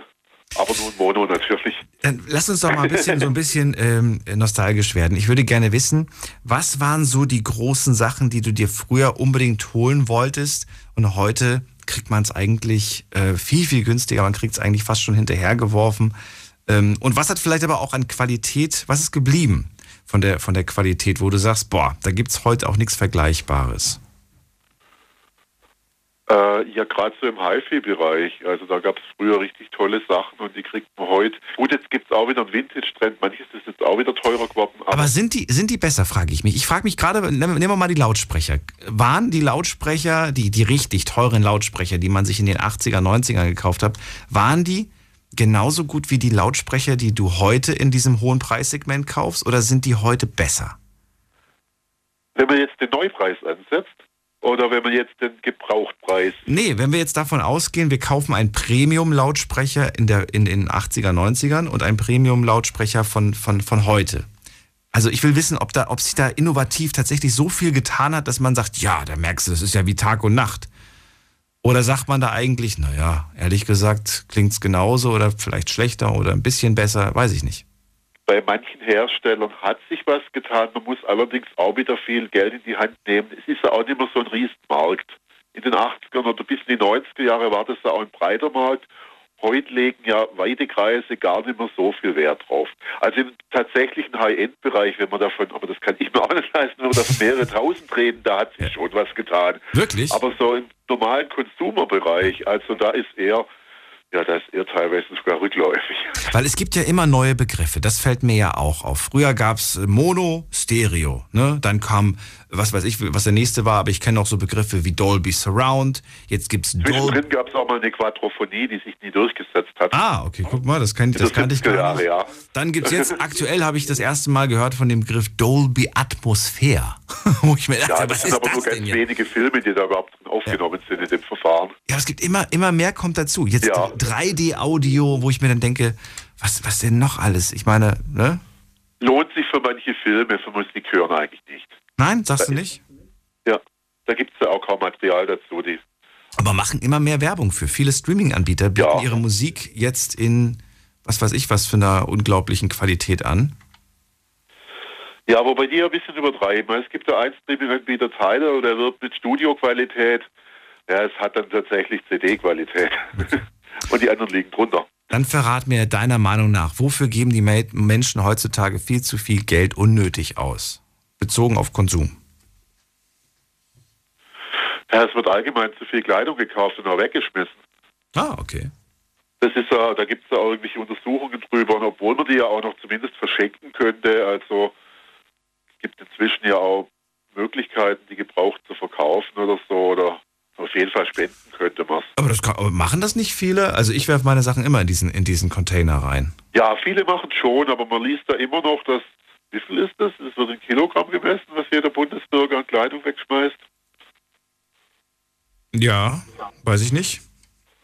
Aber nur Mono natürlich. Dann lass uns doch mal ein bisschen so ein bisschen ähm, nostalgisch werden. Ich würde gerne wissen, was waren so die großen Sachen, die du dir früher unbedingt holen wolltest und heute kriegt man es eigentlich äh, viel, viel günstiger. Man kriegt es eigentlich fast schon hinterhergeworfen. Ähm, und was hat vielleicht aber auch an Qualität, was ist geblieben von der, von der Qualität, wo du sagst, boah, da gibt es heute auch nichts Vergleichbares? Äh, ja, gerade so im HiFi-Bereich. Also da gab es früher richtig tolle Sachen und die kriegt man heute. Gut, jetzt gibt es auch wieder einen Vintage-Trend. Manches ist jetzt auch wieder teurer geworden. Aber, aber, sind, die, sind die besser, frage ich mich. Ich frage mich gerade, nehmen wir mal die Lautsprecher. Waren die Lautsprecher, die, die richtig teuren Lautsprecher, die man sich in den 80er, 90er gekauft hat, waren die genauso gut wie die Lautsprecher, die du heute in diesem hohen Preissegment kaufst oder sind die heute besser? Wenn man jetzt den Neupreis ansetzt, oder wenn man jetzt den Gebrauchtpreis. Nee, wenn wir jetzt davon ausgehen, wir kaufen einen Premium-Lautsprecher in, in den 80er, 90ern und einen Premium-Lautsprecher von, von, von heute. Also ich will wissen, ob, da, ob sich da innovativ tatsächlich so viel getan hat, dass man sagt, ja, da merkst du, das ist ja wie Tag und Nacht. Oder sagt man da eigentlich, naja, ehrlich gesagt, klingt es genauso oder vielleicht schlechter oder ein bisschen besser, weiß ich nicht. Bei manchen Herstellern hat sich was getan. Man muss allerdings auch wieder viel Geld in die Hand nehmen. Es ist ja auch nicht mehr so ein Riesenmarkt. In den 80ern oder bis in die 90er Jahre war das ja auch ein breiter Markt. Heute legen ja weite Kreise gar nicht mehr so viel Wert drauf. Also im tatsächlichen High-End-Bereich, wenn man davon, aber das kann ich mir auch nicht leisten, wenn wir das mehrere tausend reden, da hat sich schon was getan. Wirklich? Aber so im normalen Consumer-Bereich, also da ist eher ja, das ist eher teilweise sogar rückläufig. Weil es gibt ja immer neue Begriffe, das fällt mir ja auch auf. Früher gab es Mono, Stereo, ne? Dann kam, was weiß ich, was der nächste war, aber ich kenne auch so Begriffe wie Dolby Surround. Jetzt gibt es Dolby. Zwischendrin gab es auch mal eine Quadrophonie, die sich nie durchgesetzt hat. Ah, okay, guck mal, das, kann, das, das kannte ich gar nicht. Ja. Dann gibt es jetzt, aktuell habe ich das erste Mal gehört von dem Begriff Dolby Atmosphäre. Wo ich mir dachte, ja, das was sind ist aber das nur ganz wenige Filme, die da überhaupt aufgenommen ja. sind in dem Verfahren. Ja, es gibt immer, immer mehr kommt dazu. Jetzt ja. 3D-Audio, wo ich mir dann denke, was, was denn noch alles? Ich meine, ne? Lohnt sich für manche Filme, für Musik hören eigentlich nicht. Nein, sagst da du nicht? ja, da gibt es ja auch kaum Material dazu. Die aber machen immer mehr Werbung für. Viele Streaming-Anbieter bieten ja. ihre Musik jetzt in, was weiß ich, was für einer unglaublichen Qualität an. Ja, wobei die ein bisschen übertreiben. Es gibt ja einen Streaming-Anbieter Tidal, der wird mit Studioqualität. Ja, es hat dann tatsächlich CD-Qualität. Und die anderen liegen drunter. Dann verrat mir deiner Meinung nach, wofür geben die Menschen heutzutage viel zu viel Geld unnötig aus? Bezogen auf Konsum. Ja, es wird allgemein zu viel Kleidung gekauft und auch weggeschmissen. Ah, okay. Das ist ja, da gibt es ja auch irgendwelche Untersuchungen drüber und obwohl man die ja auch noch zumindest verschenken könnte, also es gibt inzwischen ja auch Möglichkeiten, die gebraucht zu verkaufen oder so oder auf jeden Fall spenden könnte man Aber, das kann, aber machen das nicht viele? Also ich werfe meine Sachen immer in diesen, in diesen Container rein. Ja, viele machen schon, aber man liest da immer noch, dass, wie viel ist das? Es wird in Kilogramm gemessen, was jeder Bundesbürger an Kleidung wegschmeißt. Ja, weiß ich nicht.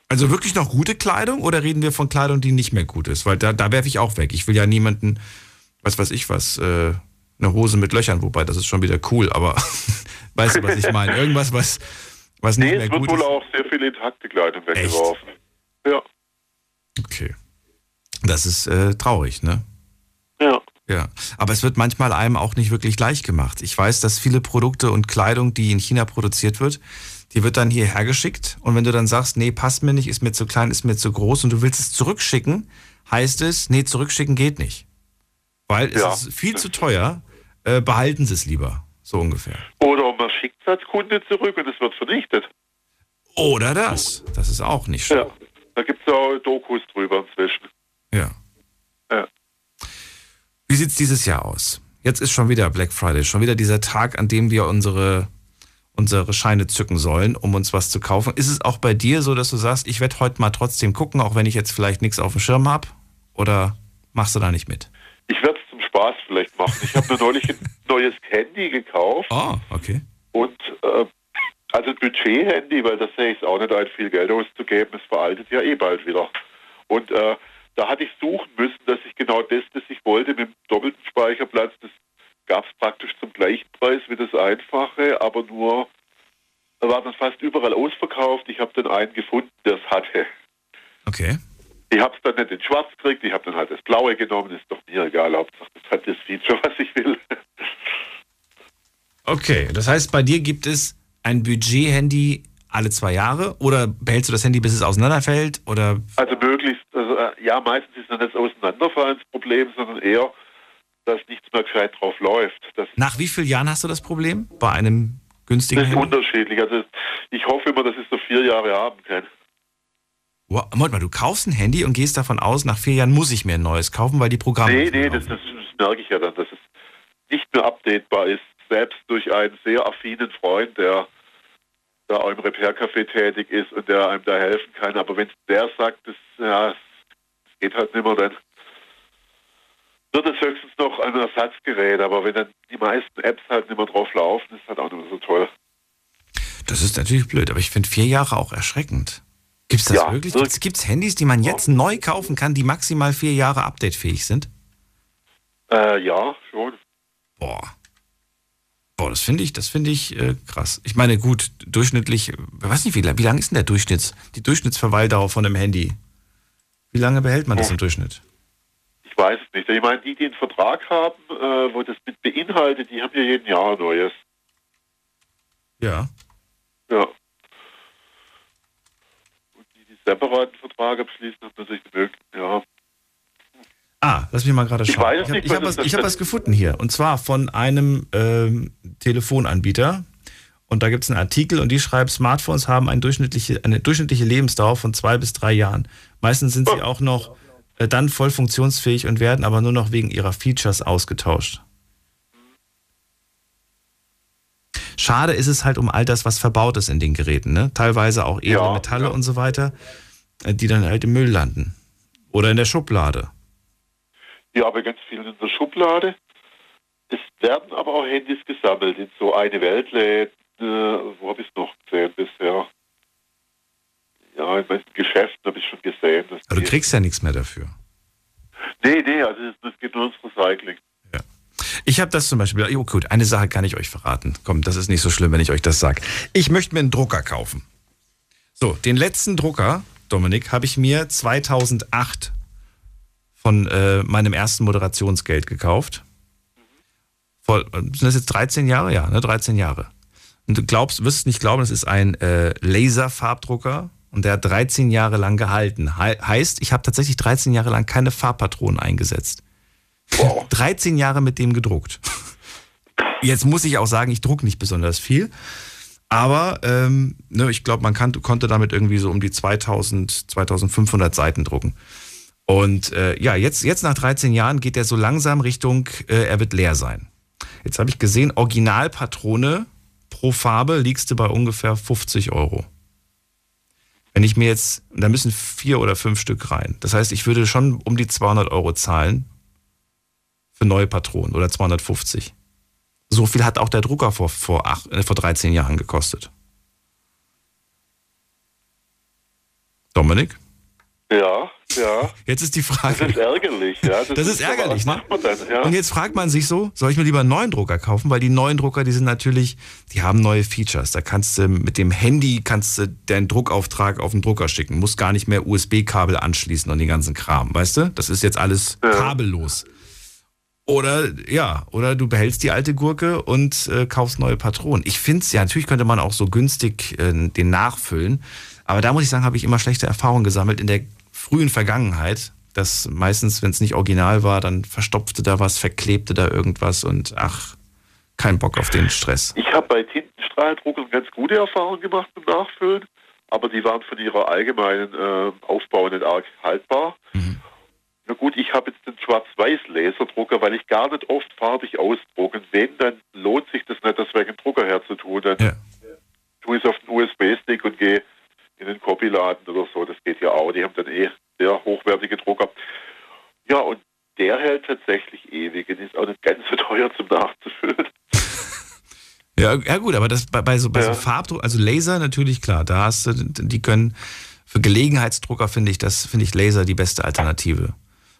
Also wirklich noch gute Kleidung oder reden wir von Kleidung, die nicht mehr gut ist? Weil da, da werfe ich auch weg. Ich will ja niemanden, was weiß ich was, äh, eine Hose mit Löchern, wobei das ist schon wieder cool, aber weißt du, was ich meine? Irgendwas, was, was nicht Nee, mehr es wird gut wohl ist. auch sehr viel intakte Kleidung weggeworfen. Ja, Okay. Das ist äh, traurig, ne? Ja. Ja, aber es wird manchmal einem auch nicht wirklich leicht gemacht. Ich weiß, dass viele Produkte und Kleidung, die in China produziert wird, die wird dann hierher geschickt und wenn du dann sagst, nee, passt mir nicht, ist mir zu klein, ist mir zu groß und du willst es zurückschicken, heißt es, nee, zurückschicken geht nicht. Weil es Ja. ist viel zu teuer, äh, behalten Sie es lieber, so ungefähr. Oder man schickt es als Kunde zurück und es wird vernichtet. Oder das, das ist auch nicht schön. Ja, da gibt es auch Dokus drüber inzwischen. Ja. Ja. Wie sieht's dieses Jahr aus? Jetzt ist schon wieder Black Friday, schon wieder dieser Tag, an dem wir unsere, unsere Scheine zücken sollen, um uns was zu kaufen. Ist es auch bei dir so, dass du sagst, ich werde heute mal trotzdem gucken, auch wenn ich jetzt vielleicht nichts auf dem Schirm habe? Oder machst du da nicht mit? Ich werde es zum Spaß vielleicht machen. Ich habe mir neulich ein neues Handy gekauft Oh, okay. und äh, also ein Budget-Handy, weil das sehe ich auch nicht ein, viel Geld auszugeben. Es veraltet ja eh bald wieder. Und äh, da hatte ich suchen müssen, dass ich genau das, das ich wollte, mit dem doppelten Speicherplatz, das gab es praktisch zum gleichen Preis wie das einfache, aber nur war dann fast überall ausverkauft. Ich habe dann einen gefunden, der es hatte. Okay. Ich habe es dann nicht in schwarz gekriegt, ich habe dann halt das blaue genommen, ist doch mir egal, Hauptsache das hat das Feature, was ich will. Okay, das heißt, bei dir gibt es ein Budget-Handy alle zwei Jahre oder behältst du das Handy, bis es auseinanderfällt? Oder Also möglichst, also, äh, ja, meistens ist dann das Auseinanderfallen das Problem, sondern eher, dass nichts mehr gescheit drauf läuft. Das, nach wie vielen Jahren hast du das Problem? Bei einem günstigen das ist Handy? unterschiedlich. Also ich hoffe immer, dass ich so vier Jahre haben kann. Wow, Moment mal, du kaufst ein Handy und gehst davon aus, nach vier Jahren muss ich mir ein neues kaufen, weil die Programme. Nee, nee, das, das, das merke ich ja dann, dass es nicht mehr updatebar ist, selbst durch einen sehr affinen Freund, der da auch im Repair-Café tätig ist und der einem da helfen kann. Aber wenn der sagt, das, ja, es geht halt nicht mehr, dann wird es höchstens noch ein Ersatzgerät. Aber wenn dann die meisten Apps halt nicht mehr drauf laufen, ist halt auch nicht mehr so toll. Das ist natürlich blöd, aber ich finde vier Jahre auch erschreckend. Gibt es das Ja, wirklich? Gibt es Handys, die man jetzt neu kaufen kann, die maximal vier Jahre updatefähig sind? Äh, ja, schon. Boah. Boah, das finde ich, das finde ich äh, krass. Ich meine, gut, durchschnittlich, ich weiß nicht, wie, lang- wie lang ist denn der Durchschnitts, die Durchschnittsverweildauer von einem Handy? Wie lange behält man das im Durchschnitt? Ich weiß es nicht. Ich meine, die, die einen Vertrag haben, äh, wo das mit beinhaltet, die haben ja jeden Jahr ein neues. Ja. Ja. Und die, die separaten Vertrag abschließen, haben natürlich die Möglichkeit, ja. Ah, lass mich mal gerade schauen. weiß Ich habe nicht, ich hab was ich hab was gefunden hier. Und zwar von einem ähm, Telefonanbieter. Und da gibt es einen Artikel und die schreibt, Smartphones haben eine durchschnittliche, eine durchschnittliche Lebensdauer von zwei bis drei Jahren. Meistens sind sie auch noch äh, dann voll funktionsfähig und werden aber nur noch wegen ihrer Features ausgetauscht. Schade ist es halt um all das, was verbaut ist in den Geräten. Ne? Teilweise auch edle Ja, Metalle ja. und so weiter, äh, die dann halt im Müll landen. Oder in der Schublade. Ja, aber ganz viel in der Schublade. Es werden aber auch Handys gesammelt in so eine Weltläden. Äh, wo habe ich es noch gesehen bisher? Ja, in manchen Geschäften habe ich schon gesehen. dass Aber du die- kriegst ja nichts mehr dafür. Nee, nee, also das, das geht nur ins Recycling. Ich habe das zum Beispiel, oh gut, eine Sache kann ich euch verraten. Komm, das ist nicht so schlimm, wenn ich euch das sage. Ich möchte mir einen Drucker kaufen. So, den letzten Drucker, Dominik, habe ich mir 2008 von äh, meinem ersten Moderationsgeld gekauft. Voll, sind das jetzt 13 Jahre? Ja, ne, 13 Jahre. Und du glaubst, wirst nicht glauben, das ist ein äh, Laserfarbdrucker und der hat 13 Jahre lang gehalten. He heißt, ich habe tatsächlich 13 Jahre lang keine Farbpatronen eingesetzt. 13 Jahre mit dem gedruckt. Jetzt muss ich auch sagen, ich druck nicht besonders viel. Aber ähm, ne, ich glaube, man kann, konnte damit irgendwie so um die 2000, 2500 Seiten drucken. Und äh, ja, jetzt, jetzt nach 13 Jahren geht er so langsam Richtung, äh, er wird leer sein. Jetzt habe ich gesehen, Originalpatrone pro Farbe liegst du bei ungefähr 50 Euro. Wenn ich mir jetzt, da müssen vier oder fünf Stück rein. Das heißt, ich würde schon um die 200 Euro zahlen für neue Patronen oder 250. So viel hat auch der Drucker vor, vor, acht, äh, vor 13 Jahren gekostet. Dominik? Ja, ja. Jetzt ist die Frage. Das ist ärgerlich, ja. Das, Das ist ärgerlich, was ne? ja? Und jetzt fragt man sich so, soll ich mir lieber einen neuen Drucker kaufen? Weil die neuen Drucker, die sind natürlich, die haben neue Features. Da kannst du mit dem Handy kannst du deinen Druckauftrag auf den Drucker schicken. Musst gar nicht mehr USB-Kabel anschließen und den ganzen Kram, weißt du? Das ist jetzt alles kabellos. Oder ja, oder du behältst die alte Gurke und äh, kaufst neue Patronen. Ich finde es ja, natürlich könnte man auch so günstig äh, den nachfüllen. Aber da muss ich sagen, habe ich immer schlechte Erfahrungen gesammelt in der frühen Vergangenheit. Dass meistens, wenn es nicht original war, dann verstopfte da was, verklebte da irgendwas und ach, kein Bock auf den Stress. Ich habe bei Tintenstrahldruckern ganz gute Erfahrungen gemacht beim Nachfüllen, aber die waren von ihrer allgemeinen äh, Aufbau nicht arg haltbar. Na gut, ich habe jetzt den Schwarz-Weiß-Laserdrucker, weil ich gar nicht oft farbig ausdrucke. Und wenn, dann lohnt sich das nicht, das wegen Drucker herzutun. Dann tue ich es auf den USB-Stick und gehe in den Copyladen oder so. Das geht ja auch. Die haben dann eh sehr hochwertige Drucker. Ja, und der hält tatsächlich ewig und ist auch nicht ganz so teuer zum Nachzufüllen. Ja, ja gut, aber das bei, bei so, bei so Farbdruck, also Laser natürlich klar, da hast du, die können für Gelegenheitsdrucker finde ich das finde ich Laser die beste Alternative.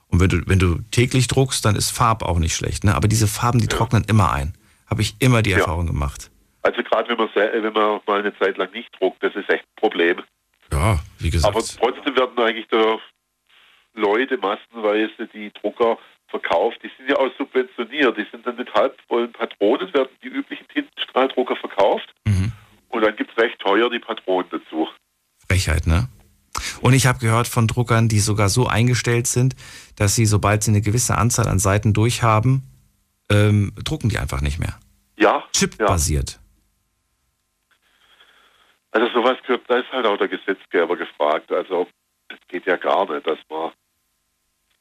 Und wenn du wenn du täglich druckst, dann ist Farb auch nicht schlecht, ne? Aber diese Farben, die trocknen immer ein. Habe ich immer die Erfahrung gemacht. Also gerade wenn man wenn man mal eine Zeit lang nicht druckt, das ist echt ein Problem. Ja, wie gesagt. Aber trotzdem werden eigentlich da Leute massenweise die Drucker verkauft. Die sind ja auch subventioniert. Die sind dann mit halbvollen Patronen, werden die üblichen Tintenstrahldrucker verkauft. Mhm. Und dann gibt es recht teuer die Patronen dazu. Frechheit, ne? Und ich habe gehört von Druckern, die sogar so eingestellt sind, dass sie, sobald sie eine gewisse Anzahl an Seiten durchhaben, ähm, drucken die einfach nicht mehr. Ja. Chip-basiert. Also sowas gehört, da ist halt auch der Gesetzgeber gefragt. Also das geht ja gar nicht, dass man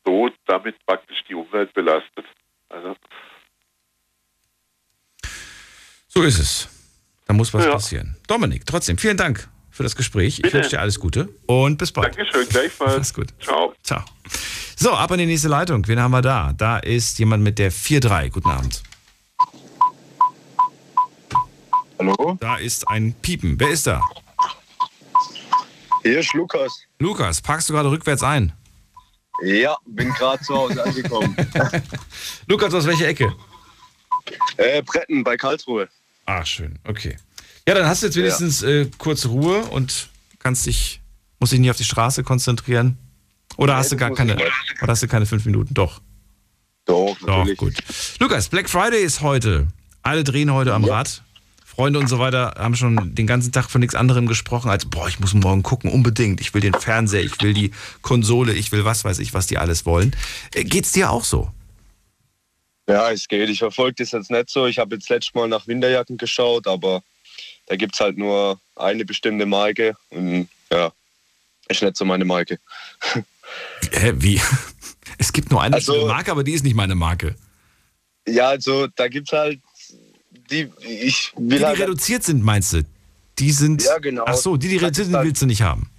so damit praktisch die Umwelt belastet. Also So ist es. Da muss was Ja. passieren. Dominik, trotzdem, vielen Dank für das Gespräch. Ich wünsche dir alles Gute und bis bald. Dankeschön, gleichfalls. Alles gut. Ciao. Ciao. So, ab in die nächste Leitung. Wen haben wir da? Da ist jemand mit der 4-3. Guten Abend. Hallo? Da ist ein Piepen. Wer ist da? Hier ist Lukas. Lukas, packst du gerade rückwärts ein? Ja, bin gerade zu Hause angekommen. Lukas, aus welcher Ecke? äh, Bretten bei Karlsruhe. Ah, schön. Okay. Ja, dann hast du jetzt wenigstens äh, kurz Ruhe und kannst dich, musst dich nicht auf die Straße konzentrieren. Oder Nee, hast du gar keine, oder hast du keine fünf Minuten? Doch. Doch, Doch, gut. Lukas, Black Friday ist heute. Alle drehen heute am Rad. Freunde und so weiter haben schon den ganzen Tag von nichts anderem gesprochen, als, boah, ich muss morgen gucken, unbedingt. Ich will den Fernseher, ich will die Konsole, ich will was weiß ich, was die alles wollen. Äh, Geht's dir auch so? Ja, es geht. Ich verfolge das jetzt nicht so. Ich habe jetzt letztes Mal nach Winterjacken geschaut, aber da gibt es halt nur eine bestimmte Marke und ja, ist nicht so meine Marke. Hä, wie? Es gibt nur eine Also- bestimmte Marke, aber die ist nicht meine Marke. Ja, also da gibt es halt die, ich will Die, die halt reduziert sind, meinst du? Die sind. Ja, genau. Ach so, die, die reduziert sind, willst du nicht haben.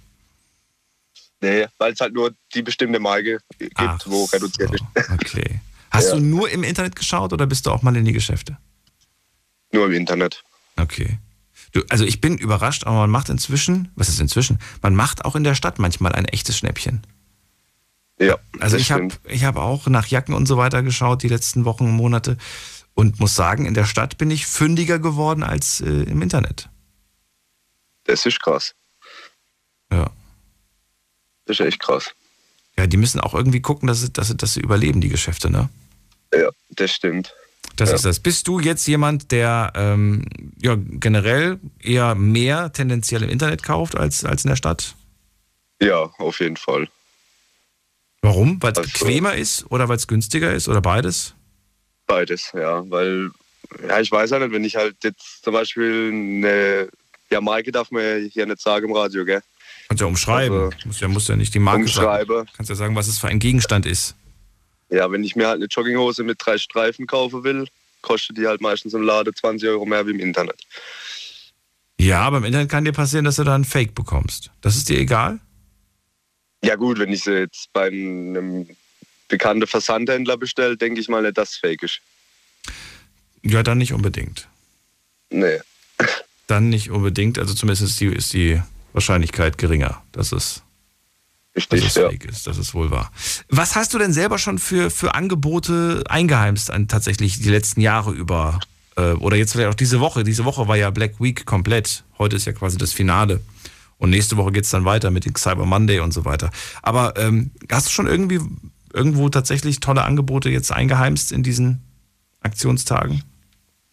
Nee, weil es halt nur die bestimmte Marke gibt, wo reduziert ist. Okay. Hast Ja. du nur im Internet geschaut oder bist du auch mal in die Geschäfte? Nur im Internet. Okay. Du, also ich bin überrascht, aber man macht inzwischen, was ist inzwischen? Man macht auch in der Stadt manchmal ein echtes Schnäppchen. Ja. Also ich habe ich hab auch nach Jacken und so weiter geschaut die letzten Wochen und Monate und muss sagen, in der Stadt bin ich fündiger geworden als äh, im Internet. Das ist krass. Ja. Das ist echt krass. Ja, die müssen auch irgendwie gucken, dass sie, dass sie, dass sie überleben, die Geschäfte, ne? Ja, das stimmt. Das Ja. ist das. Bist du jetzt jemand, der ähm, ja, generell eher mehr tendenziell im Internet kauft als, als in der Stadt? Ja, auf jeden Fall. Warum? Weil es Also- bequemer ist oder weil es günstiger ist oder beides? Beides, ja. Weil, ja, ich weiß ja nicht, wenn ich halt jetzt zum Beispiel eine, ja, Marke darf man ja hier nicht sagen im Radio, gell? Kannst ja umschreiben. Also- muss, ja, muss ja nicht die Marke Umschreibe. sagen. Kannst ja sagen, was es für ein Gegenstand ist. Ja, wenn ich mir halt eine Jogginghose mit drei Streifen kaufen will, kostet die halt meistens im Laden 20 Euro mehr wie im Internet. Ja, aber im Internet kann dir passieren, dass du da ein Fake bekommst. Das ist dir egal? Ja gut, wenn ich sie jetzt bei einem bekannten Versandhändler bestelle, denke ich mal nicht, dass es fake ist. Ja, dann nicht unbedingt. Nee. Dann nicht unbedingt. Also zumindest ist die, ist die Wahrscheinlichkeit geringer, dass es, Richtig, dass es ja. fake ist. Das ist wohl wahr. Was hast du denn selber schon für, für Angebote eingeheimst an tatsächlich die letzten Jahre über? Äh, oder jetzt vielleicht auch diese Woche. Diese Woche war ja Black Week komplett. Heute ist ja quasi das Finale. Und nächste Woche geht es dann weiter mit dem Cyber Monday und so weiter. Aber ähm, hast du schon irgendwie irgendwo tatsächlich tolle Angebote jetzt eingeheimst in diesen Aktionstagen?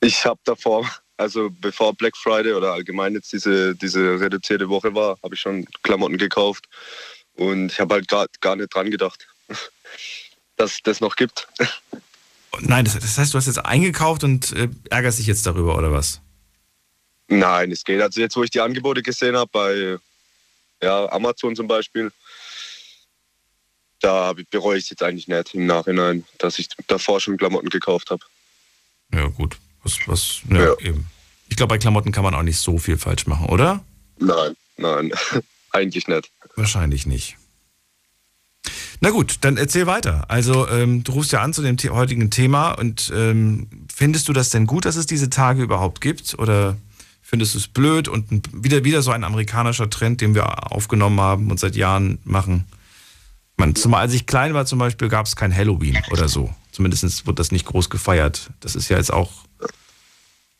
Ich habe davor, also bevor Black Friday oder allgemein jetzt diese, diese reduzierte Woche war, habe ich schon Klamotten gekauft. Und ich habe halt gar, gar nicht dran gedacht, dass es das noch gibt. Nein, das, das heißt, du hast jetzt eingekauft und äh, ärgerst dich jetzt darüber, oder was? Nein, es geht. Also jetzt, wo ich die Angebote gesehen habe, bei ja, Amazon zum Beispiel, da bereue ich es jetzt eigentlich nicht im Nachhinein, dass ich davor schon Klamotten gekauft habe. Ja, gut. Was, was, ja, Eben. Ich glaube, bei Klamotten kann man auch nicht so viel falsch machen, oder? Nein, nein, eigentlich nicht. Wahrscheinlich nicht. Na gut, dann erzähl weiter. Also, ähm, du rufst ja an zu dem The heutigen Thema und ähm, findest du das denn gut, dass es diese Tage überhaupt gibt? Oder findest du es blöd und wieder, wieder so ein amerikanischer Trend, den wir aufgenommen haben und seit Jahren machen? Man, zumal als ich klein war zum Beispiel, gab es kein Halloween oder so. Zumindest wird das nicht groß gefeiert. Das ist ja jetzt auch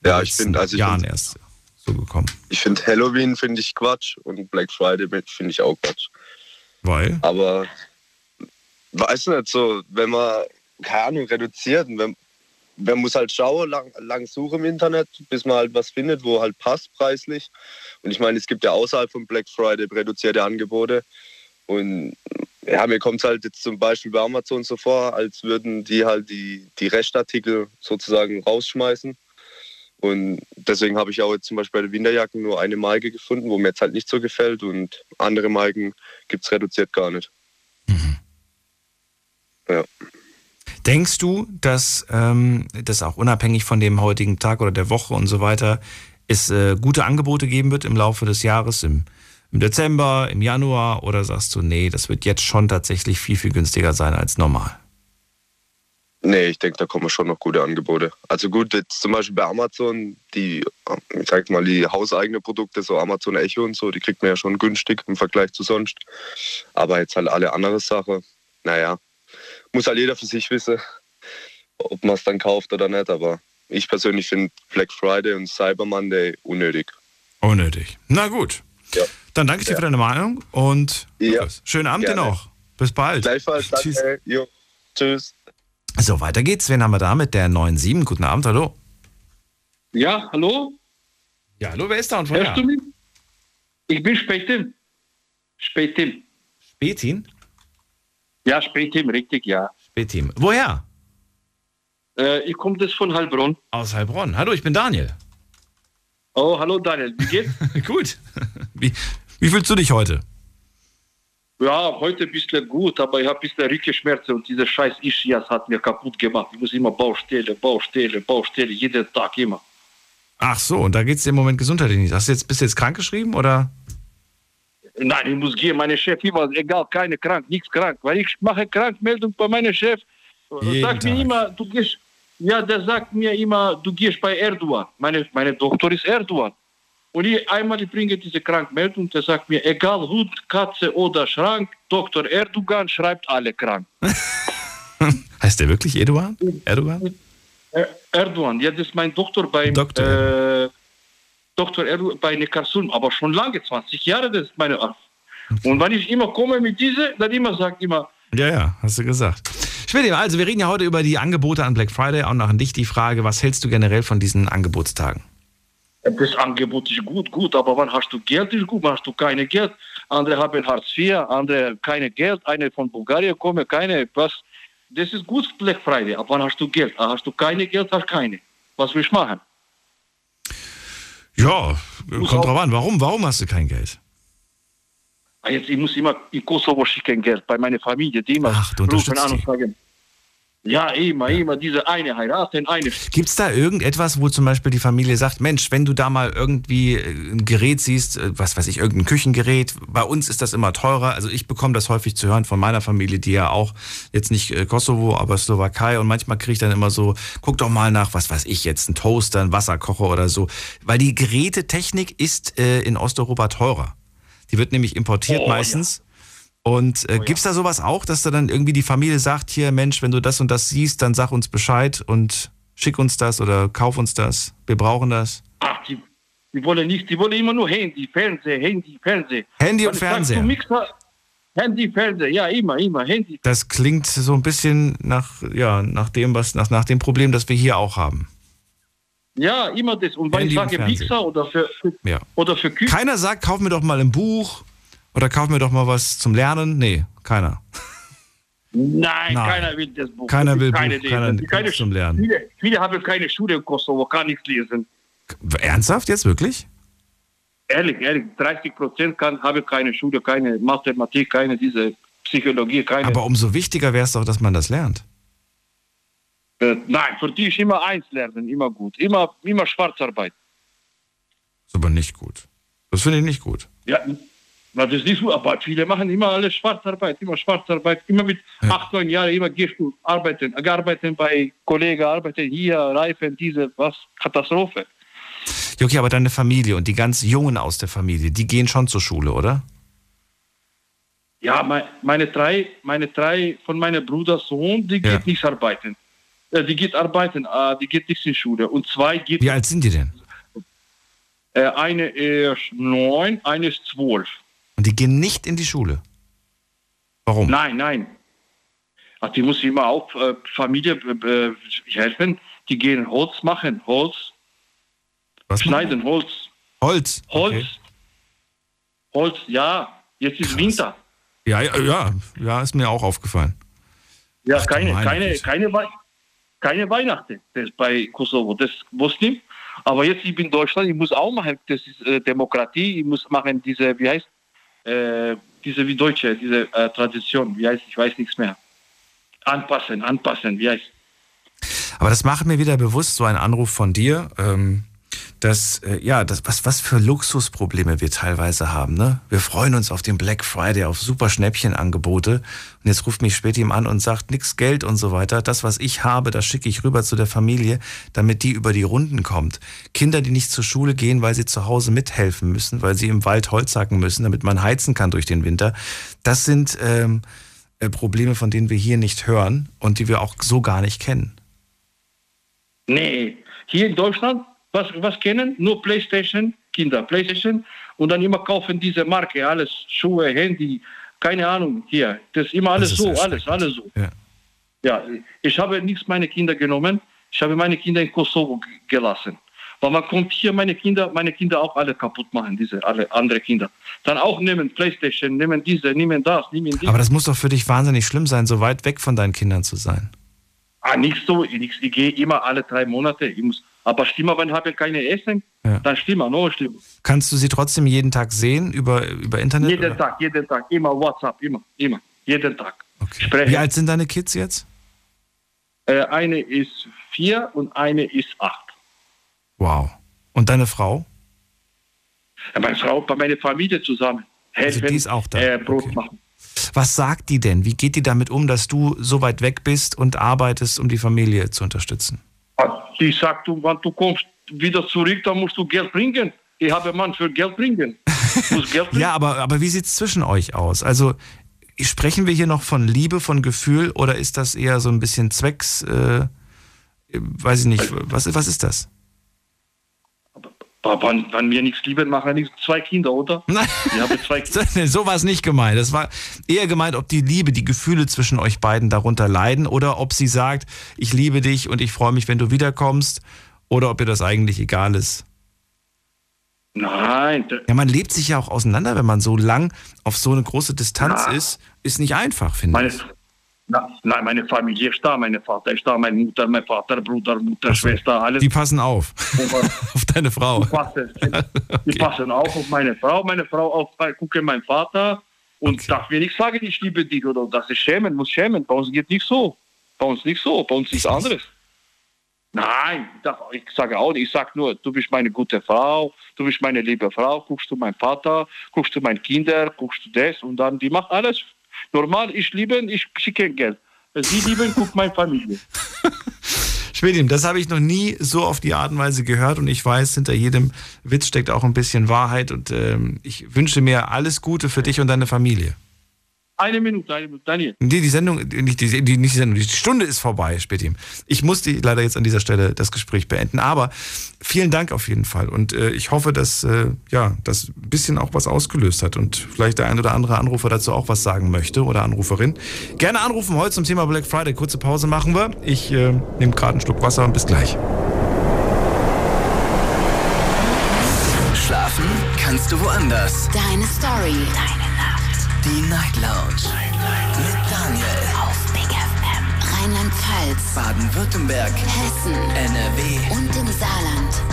Ja, ich finde, also ich Jahren find- erst so gekommen. Ich finde Halloween finde ich Quatsch und Black Friday finde ich auch Quatsch. Weil? Aber weiß nicht so, wenn man keine Ahnung reduziert, wenn, man muss halt schauen, lang, lang suchen im Internet, bis man halt was findet, wo halt passt preislich. Und ich meine, es gibt ja außerhalb von Black Friday reduzierte Angebote. Und ja, mir kommt es halt jetzt zum Beispiel bei Amazon so vor, als würden die halt die, die Restartikel sozusagen rausschmeißen. Und deswegen habe ich auch jetzt zum Beispiel bei den Winterjacken nur eine Marke gefunden, wo mir jetzt halt nicht so gefällt. Und andere Marken gibt es reduziert gar nicht. Ja. Denkst du, dass ähm, das auch unabhängig von dem heutigen Tag oder der Woche und so weiter es äh, gute Angebote geben wird im Laufe des Jahres, im, im Dezember, im Januar? Oder sagst du, nee, das wird jetzt schon tatsächlich viel, viel günstiger sein als normal? Nee, ich denke, da kommen schon noch gute Angebote. Also gut, jetzt zum Beispiel bei Amazon, die, ich sag mal, die hauseigenen Produkte, so Amazon Echo und so, die kriegt man ja schon günstig im Vergleich zu sonst. Aber jetzt halt alle andere Sachen, naja, muss halt jeder für sich wissen, ob man es dann kauft oder nicht. Aber ich persönlich finde Black Friday und Cyber Monday unnötig. Unnötig. Na gut. Ja. Dann danke ich dir für deine Meinung und Ja. Lukas, schönen Abend dir Gerne. noch. Bis bald. Gleichfalls, Tschüss. danke. Jo. Tschüss. So, weiter geht's. Wen haben wir da mit der 9.7? Guten Abend, hallo. Ja, hallo? Ja, hallo, wer ist da und Hörst woher? du mich? Ich bin Spätin. Spätin. Spätin? Ja, Spätin, richtig, ja. Spätin. Woher? Äh, ich komme das von Heilbronn. Aus Heilbronn. Hallo, ich bin Daniel. Oh, hallo Daniel, wie geht's? Gut. Wie, wie fühlst du dich heute? ja, heute ein bisschen gut, aber ich habe ein bisschen Rückenschmerzen und dieser scheiß Ischias hat mir kaputt gemacht. Ich muss immer Baustelle, Baustelle, Baustelle, jeden Tag immer. Ach so, und da geht's dir im Moment gesundheitlich nicht. Hast du jetzt, bist du jetzt krankgeschrieben oder? Nein, ich muss gehen, meine Chef immer, egal, keine krank, nichts krank. Weil ich mache Krankmeldung bei meinem Chef. Jeden sagt mir Tag. immer, du gehst, ja, der sagt mir immer, du gehst bei Erdogan. Meine, meine Doktor ist Erdogan. Und ich einmal ich bringe diese Krankmeldung, der sagt mir, egal Hund, Katze oder Schrank, Dr. Erdogan schreibt alle krank. Heißt der wirklich Erdogan? Erdogan? Er- Erdogan, ja, das ist mein Doktor beim Doktor äh, Dr. Erdogan bei Neckarsulm, aber schon lange, 20 Jahre, das ist meine Arzt. Und wenn ich immer komme mit diese, dann immer sagt immer, Ja, ja, hast du gesagt. Schmidt, also wir reden ja heute über die Angebote an Black Friday. Auch noch an dich die Frage, was hältst du generell von diesen Angebotstagen? Das Angebot ist gut, gut, aber wann hast du Geld, ist gut, wann hast du keine Geld. Andere haben Hartz IV, andere keine Geld, eine von Bulgarien kommen, keine, was. Das ist gut Black Friday, aber wann hast du Geld? Ah, Hast du keine Geld, hast keine. Was willst du machen? Ja, kommt drauf an. Warum? Warum hast du kein Geld? Ah, Jetzt, ich muss immer in Kosovo schicken Geld bei meiner Familie, die immer Ach, du rufen an und sagen, Ja, immer, immer diese eine heiraten, eine. Gibt es da irgendetwas, wo zum Beispiel die Familie sagt, Mensch, wenn du da mal irgendwie äh, ein Gerät siehst, äh, was weiß ich, irgendein Küchengerät, bei uns ist das immer teurer. Also ich bekomme das häufig zu hören von meiner Familie, die ja auch jetzt nicht äh, Kosovo, aber Slowakei und manchmal kriege ich dann immer so, guck doch mal nach, was weiß ich jetzt, ein Toaster, ein Wasserkocher oder so. Weil die Gerätetechnik ist äh, in Osteuropa teurer. Die wird nämlich importiert Oh, meistens. Und äh, gibt's da sowas auch, dass da dann irgendwie die Familie sagt, hier Mensch, wenn du das und das siehst, dann sag uns Bescheid und schick uns das oder kauf uns das. Wir brauchen das. Ach, die, die wollen nicht, die wollen immer nur Handy, Fernseher, Handy, Fernseher. Handy und Fernseher. du Mixer, Handy, Fernseher, ja, immer, immer, Handy. Das klingt so ein bisschen nach, ja, nach dem, was, nach, nach dem Problem, das wir hier auch haben. Ja, immer das. Und wenn Handy ich sage. Mixer oder für, für, Ja. oder für Küche, Keiner sagt, kauf mir doch mal ein Buch oder kauf mir doch mal was zum Lernen. Nee, keiner. nein, Nein. keiner will das Buch. Keiner will keine Buch, keiner keine, zum Lernen. Viele, viele haben keine Schule in Kosovo, kann nichts lesen. Ernsthaft jetzt wirklich? Ehrlich, ehrlich, 30 Prozent kann, haben keine Schule, keine Mathematik, keine diese Psychologie, keine. Aber umso wichtiger wäre es doch, dass man das lernt. äh, nein, für die ist immer eins lernen, immer gut. Immer, immer Schwarzarbeit. Ist aber nicht gut. Das finde ich nicht gut. Ja, na, das ist nicht so, aber viele machen immer alles Schwarzarbeit, immer Schwarzarbeit, immer mit acht, neun Jahren, immer gehst du arbeiten, arbeiten bei Kollegen, arbeiten hier, Reifen, diese, was, Katastrophe. Ja, Okay, aber deine Familie und die ganz Jungen aus der Familie, die gehen schon zur Schule, oder? Ja, mein, meine drei, meine drei von meinem Bruder Sohn, die geht nicht arbeiten. Äh, die geht arbeiten, äh, die geht nicht in Schule. Und zwei geht, Wie alt sind die denn? äh, eine ist neun, eine ist zwölf. Und die gehen nicht in die Schule. Warum? Nein, nein. Ach, die muss immer auch äh, Familie äh, helfen. Die gehen Holz machen, Holz, Was schneiden Holz. Holz. Holz. Okay. Holz, ja. Jetzt ist Winter. Ja, ja, ja, ja, ist mir auch aufgefallen. Ja, Ach, keine, keine, Güte. keine, Wei keine Weihnachten das ist bei Kosovo. Das Muslim. Aber jetzt, ich bin in Deutschland, ich muss auch machen, das ist äh, Demokratie, ich muss machen diese, wie heißt, äh, diese wie Deutsche, diese äh, Tradition, wie heißt, ich weiß nichts mehr. Anpassen, anpassen, wie heißt. Aber das macht mir wieder bewusst, so ein Anruf von dir, ähm, dass, äh, ja, das, was, was für Luxusprobleme wir teilweise haben. Ne? Wir freuen uns auf den Black Friday, auf super Schnäppchenangebote. Und jetzt ruft mich Spätim an und sagt, nix Geld und so weiter. Das, was ich habe, das schicke ich rüber zu der Familie, damit die über die Runden kommt. Kinder, die nicht zur Schule gehen, weil sie zu Hause mithelfen müssen, weil sie im Wald Holz hacken müssen, damit man heizen kann durch den Winter. Das sind ähm, äh, Probleme, von denen wir hier nicht hören und die wir auch so gar nicht kennen. Nee, hier in Deutschland, was, was kennen? Nur Playstation, Kinder, Playstation und dann immer kaufen diese Marke, alles, Schuhe, Handy, keine Ahnung, hier. Das ist immer alles ist so, alles, alles so. Ja. Ja, ich habe nichts meine Kinder genommen, ich habe meine Kinder in Kosovo gelassen. Weil man kommt hier meine Kinder, meine Kinder auch alle kaputt machen, diese alle andere Kinder. Dann auch nehmen Playstation, nehmen diese, nehmen das, nehmen dieses. Aber das muss doch für dich wahnsinnig schlimm sein, so weit weg von deinen Kindern zu sein. Ah, nicht so, ich, ich gehe immer alle drei Monate. Ich muss, aber stimmt, wenn habe keine Essen, Ja. dann stimmt, no, stimmt. Kannst du sie trotzdem jeden Tag sehen über, über Internet? Jeden oder? Tag, jeden Tag, immer WhatsApp, immer, immer, jeden Tag. Okay. Sprechen. Wie alt sind deine Kids jetzt? Äh, eine ist vier und eine ist acht. Wow. Und deine Frau? Ja, meine Frau bei meiner Familie zusammen. Helfen, Also die ist auch da. Äh, Brot Okay. machen. Was sagt die denn? Wie geht die damit um, dass du so weit weg bist und arbeitest, um die Familie zu unterstützen? Ah, Die sagt, du, wenn du kommst wieder zurück, dann musst du Geld bringen. Ich habe einen Mann für Geld bringen. Geld bringen. Ja, aber, aber wie sieht es zwischen euch aus? Also sprechen wir hier noch von Liebe, von Gefühl oder ist das eher so ein bisschen Zwecks, äh, weiß ich nicht, was, was ist das? Aber wenn, wenn wir nichts lieben, machen wir nichts. Zwei Kinder, oder? Nein. Ich habe zwei Kinder. so war es nicht gemeint. Es war eher gemeint, ob die Liebe, die Gefühle zwischen euch beiden darunter leiden oder ob sie sagt, ich liebe dich und ich freue mich, wenn du wiederkommst oder ob ihr das eigentlich egal ist. Nein, Ja, man lebt sich ja auch auseinander, wenn man so lang auf so eine große Distanz Ja. ist. Ist nicht einfach, finde ich. Na, nein, meine Familie ist da, mein Vater ist da, meine Mutter, mein Vater, Bruder, Mutter, so. Schwester, alles. Die passen auf. Auf deine Frau. Die passen, die passen auch auf meine Frau, meine Frau auf, äh, gucke meinen Vater und Okay. darf mir nicht sagen, ich liebe dich oder dass ich schämen muss, schämen. Bei uns geht nicht so. Bei uns nicht so, bei uns ist anderes. Nein, ich sage auch nicht, ich sage nur, du bist meine gute Frau, du bist meine liebe Frau, guckst du meinen Vater, guckst du meine Kinder, guckst du das und dann, die macht alles normal, ich liebe, ich schicke Geld. Sie lieben, guckt meine Familie. Schwedim, das habe ich noch nie so auf die Art und Weise gehört und ich weiß, hinter jedem Witz steckt auch ein bisschen Wahrheit und ähm, ich wünsche mir alles Gute für dich und deine Familie. Eine Minute, eine Minute, Daniel. Die, die Sendung, nicht die, die, nicht die Sendung, die Stunde ist vorbei, Spätim. Ich muss die leider jetzt an dieser Stelle das Gespräch beenden, aber vielen Dank auf jeden Fall und äh, ich hoffe, dass äh, ja, das ein bisschen auch was ausgelöst hat und vielleicht der ein oder andere Anrufer dazu auch was sagen möchte oder Anruferin. Gerne anrufen heute zum Thema Black Friday. Kurze Pause machen wir. Ich äh, nehme gerade einen Schluck Wasser und bis gleich. Schlafen kannst du woanders. Deine Story. Deine. Die Night Lounge. Mit Daniel. Auf Big FM. Rheinland-Pfalz. Baden-Württemberg. Hessen. NRW. Und im Saarland.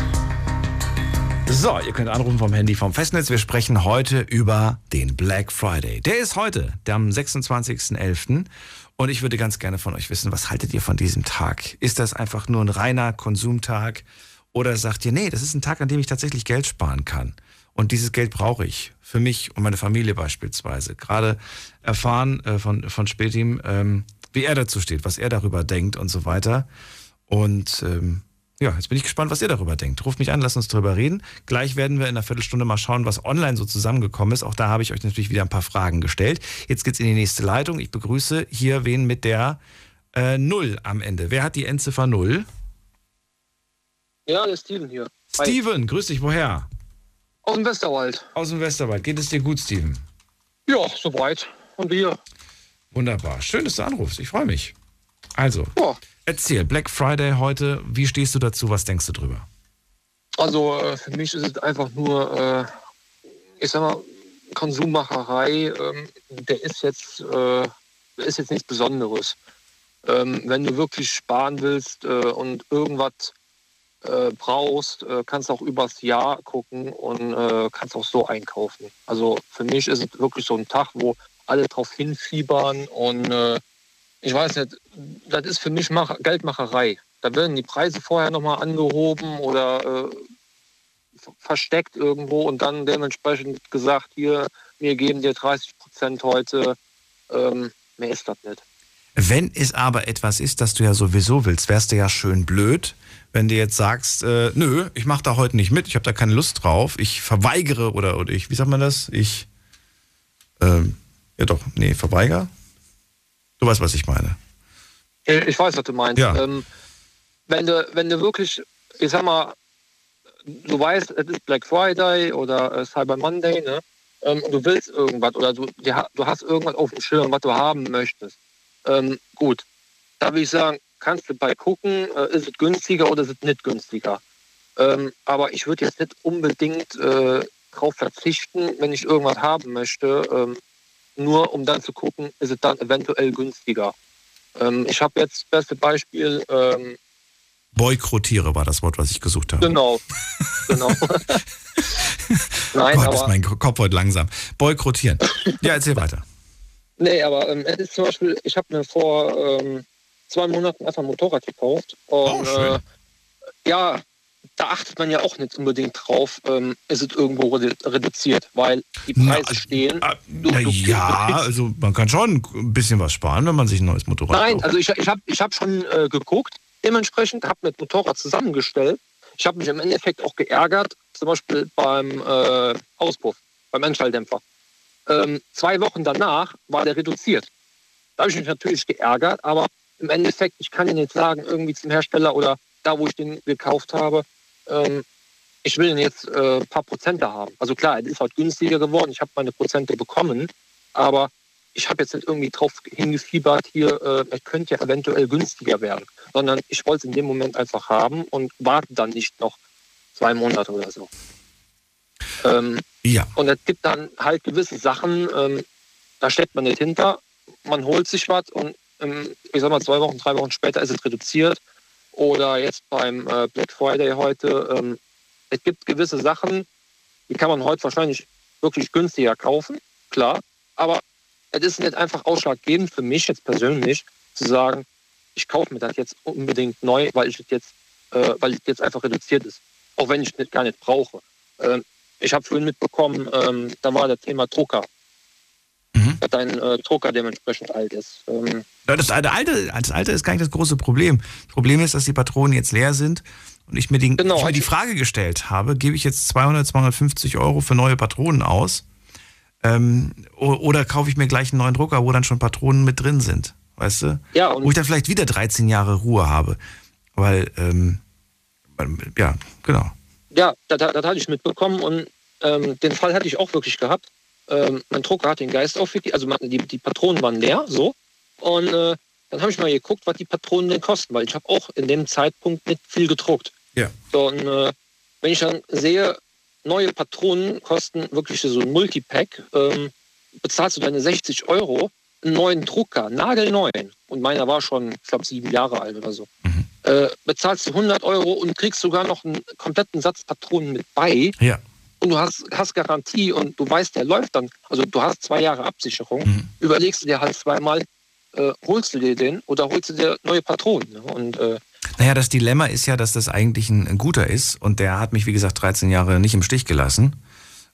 So, ihr könnt anrufen vom Handy vom Festnetz. Wir sprechen heute über den Black Friday. Der ist heute, der am 26.11. Und ich würde ganz gerne von euch wissen, was haltet ihr von diesem Tag? Ist das einfach nur ein reiner Konsumtag? Oder sagt ihr, nee, das ist ein Tag, an dem ich tatsächlich Geld sparen kann? Und dieses Geld brauche ich für mich und meine Familie beispielsweise. Gerade erfahren äh, von, von Spätim, ähm, wie er dazu steht, was er darüber denkt und so weiter. Und ähm, ja, jetzt bin ich gespannt, was ihr darüber denkt. Ruft mich an, lasst uns darüber reden. Gleich werden wir in einer Viertelstunde mal schauen, was online so zusammengekommen ist. Auch da habe ich euch natürlich wieder ein paar Fragen gestellt. Jetzt geht's in die nächste Leitung. Ich begrüße hier wen mit der äh, Null am Ende. Wer hat die Endziffer Null? Ja, der Steven hier. Hi. Steven, grüß dich, woher? Aus dem Westerwald. Aus dem Westerwald. Geht es dir gut, Steven? Ja, soweit. Und wir? Wunderbar. Schön, dass du anrufst. Ich freue mich. Also, Ja. erzähl, Black Friday heute. Wie stehst du dazu? Was denkst du drüber? Also äh, für mich ist es einfach nur, äh, ich sag mal, Konsummacherei, ähm, der ist jetzt, äh, ist jetzt nichts Besonderes. Ähm, wenn du wirklich sparen willst und irgendwas äh, brauchst, äh, kannst auch übers Jahr gucken und äh, kannst auch so einkaufen. Also für mich ist es wirklich so ein Tag, wo alle drauf hinfiebern und äh, ich weiß nicht, das ist für mich Mach Geldmacherei. Da werden die Preise vorher nochmal angehoben oder äh, ver- versteckt irgendwo und dann dementsprechend gesagt, hier, wir geben dir 30 Prozent heute. Ähm, mehr ist das nicht. Wenn es aber etwas ist, das du ja sowieso willst, wärst du ja schön blöd, wenn du jetzt sagst, äh, nö, ich mache da heute nicht mit, ich habe da keine Lust drauf, ich verweigere oder, oder ich, wie sagt man das? Ich, ähm, ja doch, nee, verweigere. Du weißt, was ich meine. Ich ich weiß, was du meinst. Ja. Ähm, wenn, du, wenn du wirklich, ich sag mal, du weißt, es ist Black Friday oder äh, Cyber Monday, ne? Ähm, und du willst irgendwas oder du, du hast irgendwas auf dem Schirm, was du haben möchtest. Ähm, gut, da würde ich sagen, kannst du bei gucken, äh, ist es günstiger oder ist es nicht günstiger. Ähm, aber ich würde jetzt nicht unbedingt äh, darauf verzichten, wenn ich irgendwas haben möchte, ähm, nur um dann zu gucken, ist es dann eventuell günstiger. Ähm, ich habe jetzt das beste Beispiel, ähm, Boykrotiere war das Wort, was ich gesucht habe. genau, genau. Nein, Gott, aber ist mein Kopf heute langsam. Boykrotieren. Ja, erzähl weiter. Nee, aber ähm, es ist zum Beispiel, ich habe mir vor ähm, zwei Monaten einfach ein Motorrad gekauft. Und schön. äh, ja, da achtet man ja auch nicht unbedingt drauf, ähm, ist es irgendwo redu reduziert, weil die Preise stehen. Du- Na du- ja, du kriegst- also man kann schon ein bisschen was sparen, wenn man sich ein neues Motorrad Nein, kauft. also ich, ich habe ich hab schon äh, geguckt, dementsprechend habe das Motorrad zusammengestellt. Ich habe mich im Endeffekt auch geärgert, zum Beispiel beim äh, Auspuff, beim Endschalldämpfer. Ähm, zwei Wochen danach war der reduziert. Da habe ich mich natürlich geärgert, aber im Endeffekt, ich kann Ihnen jetzt sagen, irgendwie zum Hersteller oder da, wo ich den gekauft habe, ähm, ich will ihn jetzt äh, ein paar Prozente haben. Also klar, es ist halt günstiger geworden, ich habe meine Prozente bekommen, aber ich habe jetzt nicht irgendwie drauf hingefiebert, hier, äh, es könnte ja eventuell günstiger werden, sondern ich wollte es in dem Moment einfach haben und warte dann nicht noch zwei Monate oder so. Ähm, Ja. und es gibt dann halt gewisse Sachen, ähm, da steckt man nicht hinter, man holt sich was und ich sag mal zwei Wochen, drei Wochen später ist es reduziert. Oder jetzt beim äh, Black Friday heute, ähm, es gibt gewisse Sachen, die kann man heute wahrscheinlich wirklich günstiger kaufen, klar. Aber es ist nicht einfach ausschlaggebend für mich jetzt persönlich zu sagen, ich kaufe mir das jetzt unbedingt neu, weil ich jetzt, äh, weil es jetzt einfach reduziert ist. Auch wenn ich es gar nicht brauche. Ähm, ich habe vorhin mitbekommen, ähm, da war das Thema Drucker. Dass dein äh, Drucker dementsprechend alt ist. Ähm, das, alte, das alte ist gar nicht das große Problem. Das Problem ist, dass die Patronen jetzt leer sind und ich mir, den, genau, ich mir die Frage gestellt habe, gebe ich jetzt 200, 250 Euro für neue Patronen aus ähm, oder kaufe ich mir gleich einen neuen Drucker, wo dann schon Patronen mit drin sind, weißt du? Ja, wo ich dann vielleicht wieder 13 Jahre Ruhe habe, weil, ähm, ja, genau. Ja, das, das, das hatte ich mitbekommen und ähm, den Fall hatte ich auch wirklich gehabt. Ähm, mein Drucker hat den Geist aufgegeben, also die, die Patronen waren leer, so. Und äh, dann habe ich mal geguckt, was die Patronen denn kosten, weil ich habe auch in dem Zeitpunkt nicht viel gedruckt. Ja. So, und äh, wenn ich dann sehe, neue Patronen kosten wirklich so ein Multipack, ähm, bezahlst du deine 60 Euro, einen neuen Drucker, nagelneuen, und meiner war schon, ich glaube, sieben Jahre alt oder so, mhm. äh, bezahlst du 100 Euro und kriegst sogar noch einen kompletten Satz Patronen mit bei. Ja. Und du hast, hast Garantie und du weißt, der läuft dann. Also du hast zwei Jahre Absicherung. Mhm. Überlegst du dir halt zweimal, äh, holst du dir den oder holst du dir neue Patronen. Ne? Und äh, naja, das Dilemma ist ja, dass das eigentlich ein, ein, guter ist und der hat mich, wie gesagt, 13 Jahre nicht im Stich gelassen.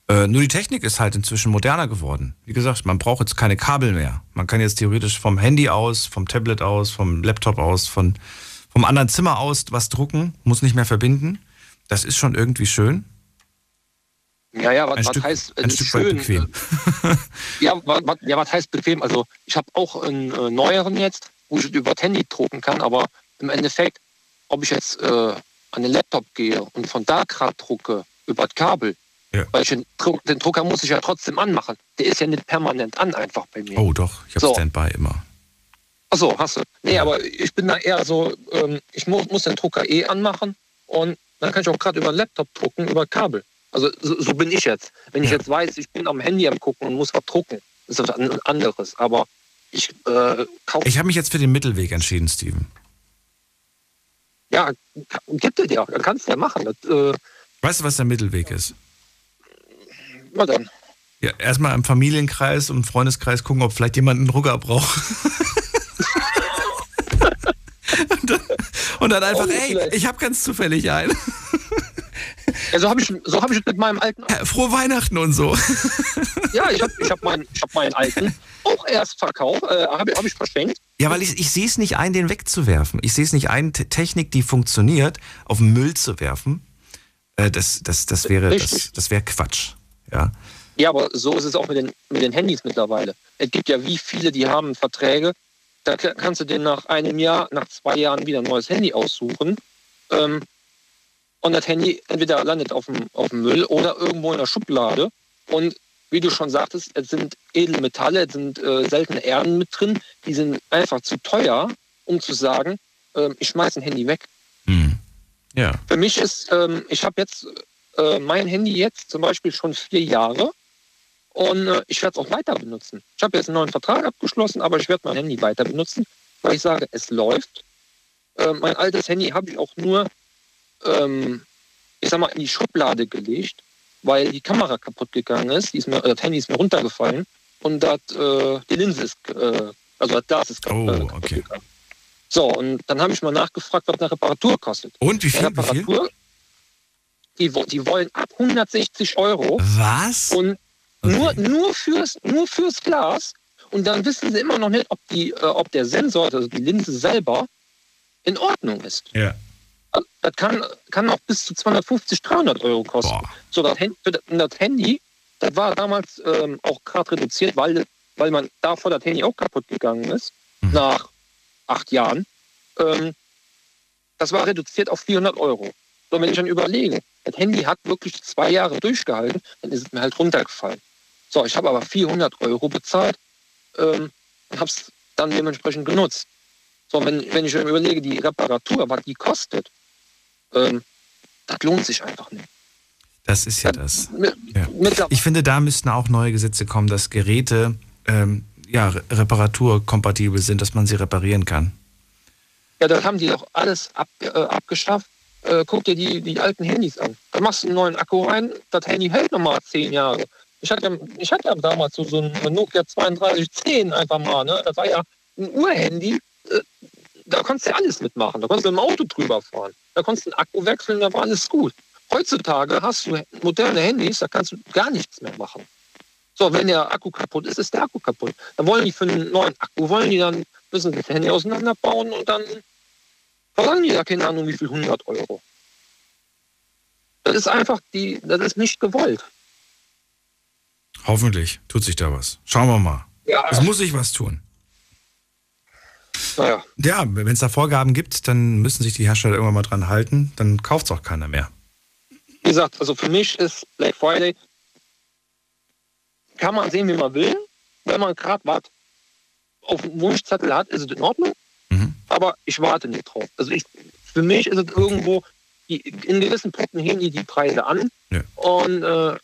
Äh, nur die Technik ist halt inzwischen moderner geworden. Wie gesagt, man braucht jetzt keine Kabel mehr. Man kann jetzt theoretisch vom Handy aus, vom Tablet aus, vom Laptop aus, von, vom anderen Zimmer aus was drucken, muss nicht mehr verbinden. Das ist schon irgendwie schön. Ja, ja, was, ein was Stück, heißt ein Stück schön? bequem. ja, was, ja, was heißt bequem? Also ich habe auch einen äh, neueren jetzt, wo ich über das Handy drucken kann, aber im Endeffekt, ob ich jetzt äh, an den Laptop gehe und von da gerade drucke über das Kabel, ja. weil ich den, den, Drucker muss ich ja trotzdem anmachen. Der ist ja nicht permanent an einfach bei mir. Oh doch, ich habe so. Standby immer. Achso, hast du. Nee, ja. aber ich bin da eher so, ähm, ich muss, muss den Drucker eh anmachen und dann kann ich auch gerade über den Laptop drucken, über Kabel. Also so, so bin ich jetzt. Wenn ich jetzt weiß, ich bin am Handy am gucken und muss was drucken, ist das ein anderes. Aber ich äh, kaufe. Ich habe mich jetzt für den Mittelweg entschieden, Steven. Ja, gibt es ja. Kannst du ja machen. Das, äh, weißt du, was der Mittelweg ist? Na dann. Ja, erstmal im Familienkreis und Freundeskreis gucken, ob vielleicht jemand einen Rucker braucht. und, dann, und, dann, einfach, oh, ey, ich habe ganz zufällig einen. Ja, so habe ich, so hab ich mit meinem alten. Ja, frohe Weihnachten und so. ja, ich habe ich hab meinen, hab meinen alten auch erst verkauft, äh, habe hab ich verschenkt. Ja, weil ich, ich sehe es nicht ein, den wegzuwerfen. Ich sehe es nicht ein, Technik, die funktioniert, auf Müll zu werfen. Äh, das, das, das wäre das, das wär Quatsch. Ja. ja, aber so ist es auch mit den, mit den Handys mittlerweile. Es gibt ja wie viele, die haben Verträge. Da kannst du dir nach einem Jahr, nach zwei Jahren wieder ein neues Handy aussuchen. Ähm, und das Handy entweder landet auf dem, auf dem Müll oder irgendwo in der Schublade. Und wie du schon sagtest, es sind Edelmetalle, es sind äh, seltene Erden mit drin, die sind einfach zu teuer, um zu sagen, äh, ich schmeiße ein Handy weg. Hm. Ja. Für mich ist, ähm, ich habe jetzt äh, mein Handy jetzt zum Beispiel schon vier Jahre und äh, ich werde es auch weiter benutzen. Ich habe jetzt einen neuen Vertrag abgeschlossen, aber ich werde mein Handy weiter benutzen, weil ich sage, es läuft. Äh, mein altes Handy habe ich auch nur ähm, ich sag mal, in die Schublade gelegt, weil die Kamera kaputt gegangen ist. Die ist mir, das Handy ist mir runtergefallen und das, äh, die Linse ist, äh, also das Glas ist kaputt, oh, okay. gegangen. So, und dann habe ich mal nachgefragt, was eine Reparatur kostet. Und wie viel? Reparatur, wie viel? Die, die wollen ab 160 Euro. Was? Und okay. nur, nur, fürs, nur fürs Glas. Und dann wissen sie immer noch nicht, ob, die, äh, ob der Sensor, also die Linse selber, in Ordnung ist. Ja. Das kann, kann auch bis zu 250, 300 Euro kosten. Boah. So, das, das Handy, das war damals ähm, auch gerade reduziert, weil, weil man davor das Handy auch kaputt gegangen ist, mhm. nach acht Jahren. Ähm, das war reduziert auf 400 Euro. So, wenn ich dann überlege, das Handy hat wirklich zwei Jahre durchgehalten, dann ist es mir halt runtergefallen. So, ich habe aber 400 Euro bezahlt ähm, und habe es dann dementsprechend genutzt. So, wenn, wenn ich überlege, die Reparatur, was die kostet, ähm, das lohnt sich einfach nicht. Das ist ja das. Ja. Ich finde, da müssten auch neue Gesetze kommen, dass Geräte ähm, ja, reparaturkompatibel sind, dass man sie reparieren kann. Ja, das haben die doch alles ab, äh, abgeschafft. Äh, guck dir die, die alten Handys an. Da machst du einen neuen Akku rein, das Handy hält nochmal zehn Jahre. Ich hatte, ich hatte ja damals so, so ein Nokia 3210 einfach mal. Ne? Das war ja ein Urhandy. Da konntest du alles mitmachen. Da konntest du mit dem Auto drüber fahren. Da konntest du den Akku wechseln, da war alles gut. Heutzutage hast du moderne Handys, da kannst du gar nichts mehr machen. So, wenn der Akku kaputt ist, ist der Akku kaputt. Dann wollen die für einen neuen Akku, wollen die dann, müssen das Handy auseinanderbauen und dann verlangen die da keine Ahnung wie viel 100 Euro. Das ist einfach die, das ist nicht gewollt. Hoffentlich tut sich da was. Schauen wir mal. Ja. Es muss sich was tun. Naja. Ja, wenn es da Vorgaben gibt, dann müssen sich die Hersteller irgendwann mal dran halten. Dann kauft es auch keiner mehr. Wie gesagt, also für mich ist Black Friday, kann man sehen, wie man will. Wenn man gerade was auf dem Wunschzettel hat, ist es in Ordnung. Aber ich warte nicht drauf. Also ich, für mich ist es irgendwo, die, in gewissen Punkten heben die die Preise an. Ja. Und äh,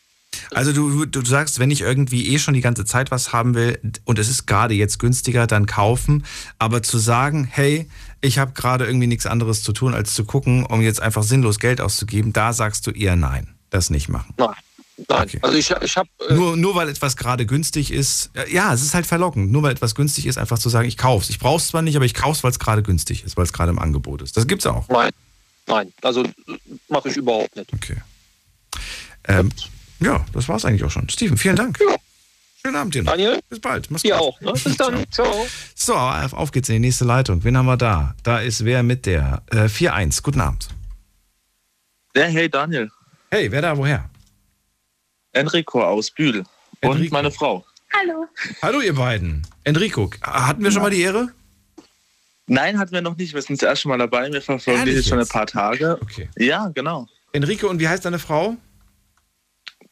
Also du, du sagst, wenn ich irgendwie eh schon die ganze Zeit was haben will und es ist gerade jetzt günstiger, dann kaufen. Aber zu sagen, hey, ich habe gerade irgendwie nichts anderes zu tun, als zu gucken, um jetzt einfach sinnlos Geld auszugeben, da sagst du eher nein, das nicht machen. nein. Nein, also ich, ich habe Nur, nur weil etwas gerade günstig ist, äh, ja, es ist halt verlockend. Nur weil etwas günstig ist, einfach zu sagen, ich kauf's. Ich brauch's zwar nicht, aber ich kauf's, weil es gerade günstig ist, weil es gerade im Angebot ist. Das gibt's auch. Nein, nein, also mache ich überhaupt nicht. Okay. Ähm, ja, das war's eigentlich auch schon. Steven, vielen Dank. Schönen Abend dir noch. Daniel? Bis bald. Mach's Dir gut. auch. Ne? Bis dann. Ciao. So, auf geht's in die nächste Leitung. Wen haben wir da? Da ist wer mit der äh, 4-1. Guten Abend. Ja, hey Daniel. Hey, wer da, woher? Enrico aus Bühl. Und Enrico. meine Frau. Hallo. Hallo, ihr beiden. Enrico, hatten wir schon mal die Ehre? Nein, hatten wir noch nicht. Wir sind das erste Mal dabei. Wir verfolgen jetzt schon ein paar Tage. Okay. Ja, genau. Enrico, und wie heißt deine Frau?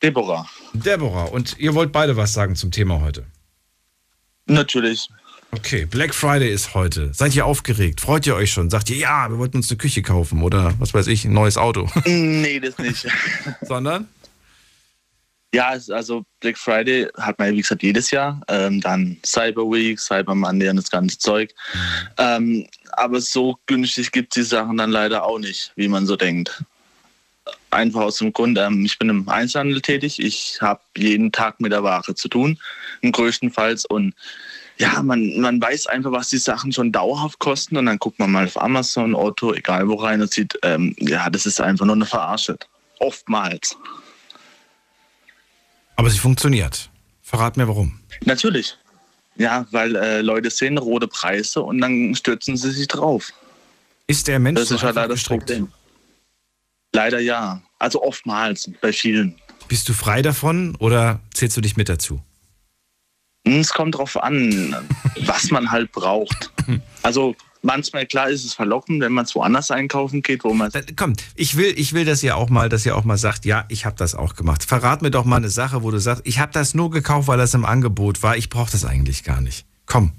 Deborah. Deborah. Und ihr wollt beide was sagen zum Thema heute? Natürlich. Okay, Black Friday ist heute. Seid ihr aufgeregt? Freut ihr euch schon? Sagt ihr, ja, wir wollten uns eine Küche kaufen oder was weiß ich, ein neues Auto? nee, das nicht. Sondern? Ja, also Black Friday hat man wie gesagt, jedes Jahr. Ähm, dann Cyber Week, Cyber Monday und das ganze Zeug. Ähm, aber so günstig gibt es die Sachen dann leider auch nicht, wie man so denkt. Einfach aus dem Grund, ähm, ich bin im Einzelhandel tätig. Ich habe jeden Tag mit der Ware zu tun, im größtenfalls. Und ja, man, man weiß einfach, was die Sachen schon dauerhaft kosten. Und dann guckt man mal auf Amazon, Otto, egal wo rein und sieht, ähm, ja, das ist einfach nur eine Verarsche. Oftmals. Aber sie funktioniert. Verrat mir warum. Natürlich. Ja, weil äh, Leute sehen rote Preise und dann stürzen sie sich drauf. Ist der Mensch Das so ist halt leider das? Problem. Leider ja. Also oftmals, bei vielen. Bist du frei davon oder zählst du dich mit dazu? Hm, Es kommt drauf an, was man halt braucht. Also manchmal, klar, ist es verlockend, wenn man es woanders einkaufen geht, wo man... Komm, ich will, ich will, dass ihr auch mal, dass ihr auch mal sagt, ja, ich habe das auch gemacht. Verrat mir doch mal eine Sache, wo du sagst, ich habe das nur gekauft, weil das im Angebot war. Ich brauche das eigentlich gar nicht. Komm.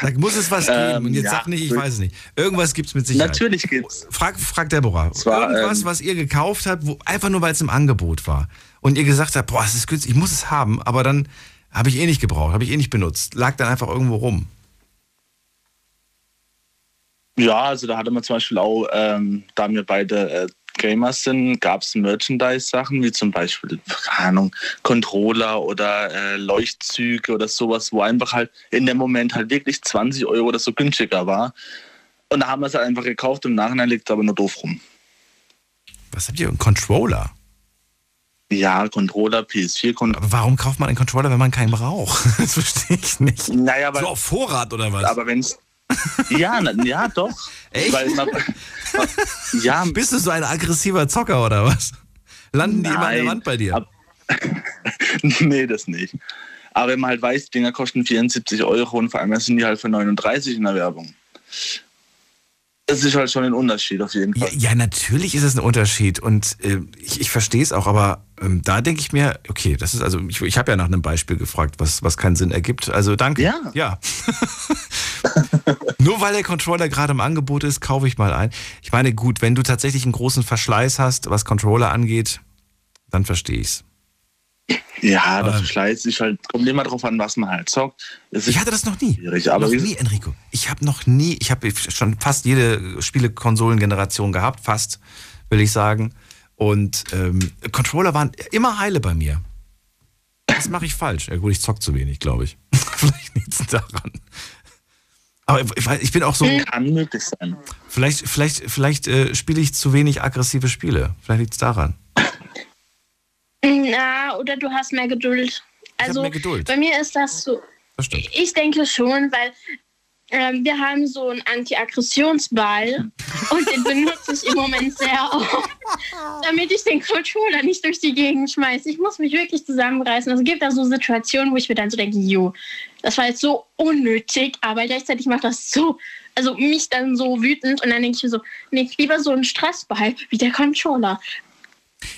Da muss es was geben. Ähm, Und jetzt ja. sag nicht, ich weiß es nicht. Irgendwas gibt es mit Sicherheit. Natürlich gibt's. Frag, frag Deborah. Zwar, Irgendwas, ähm, was ihr gekauft habt, wo, einfach nur, weil es im Angebot war. Und ihr gesagt habt, boah, es ist günstig, ich muss es haben, aber dann habe ich eh nicht gebraucht, habe ich eh nicht benutzt. Lag dann einfach irgendwo rum. Ja, also da hatte man zum Beispiel auch, ähm, da wir beide äh, Gamers sind, gab es Merchandise-Sachen, wie zum Beispiel, keine Ahnung, Controller oder äh, Leuchtzüge oder sowas, wo einfach halt in dem Moment halt wirklich 20 Euro oder so günstiger war. Und da haben wir es halt einfach gekauft, im Nachhinein liegt es aber nur doof rum. Was habt ihr? Ein Controller? Ja, Controller, PS4-Controller. Aber warum kauft man einen Controller, wenn man keinen braucht? Das verstehe ich nicht. Naja, weil, so auf Vorrat oder was? Aber wenn es. Ja, ja, doch. Echt? Weil man, ja, Bist du so ein aggressiver Zocker oder was? Landen die immer an der Nein. Wand bei dir? Ab- nee, das nicht. Aber wenn man halt weiß, Dinger kosten 74 Euro und vor allem sind die halt für 39 in der Werbung. Das ist halt schon ein Unterschied auf jeden Ja, Fall. ja, natürlich ist es ein Unterschied und äh, ich, ich verstehe es auch, aber ähm, da denke ich mir, okay, das ist also, ich, ich habe ja nach einem Beispiel gefragt, was, was keinen Sinn ergibt. Also danke. Ja. ja. Nur weil der Controller gerade im Angebot ist, kaufe ich mal ein. Ich meine, gut, wenn du tatsächlich einen großen Verschleiß hast, was Controller angeht, dann verstehe ich's. Ja, der Ähm. Ist halt, kommt immer drauf an, was man halt zockt. Ich hatte das noch nie. aber noch nie, Enrico. Ich habe noch nie, ich habe schon fast jede Spielekonsolengeneration gehabt, fast, will ich sagen. Und ähm, Controller waren immer heile bei mir. Was mache ich falsch? Ja gut, ich zock zu wenig, glaube ich. Vielleicht liegt es daran. Aber ich, ich bin auch so. Kann möglich sein. Vielleicht, vielleicht, vielleicht äh, spiele ich zu wenig aggressive Spiele. Vielleicht liegt es daran. Na, oder du hast mehr Geduld. Also mehr Geduld. bei mir ist das so. Das. Ich denke schon, weil ähm, wir haben so einen Anti-Aggressionsball und den benutze ich im Moment sehr oft, damit ich den Controller nicht durch die Gegend schmeiße. Ich muss mich wirklich zusammenreißen. Also es gibt da so Situationen, wo ich mir dann so denke, jo, das war jetzt so unnötig, aber gleichzeitig macht das so, also mich dann so wütend und dann denke ich mir so, nee, lieber so einen Stressball wie der Controller.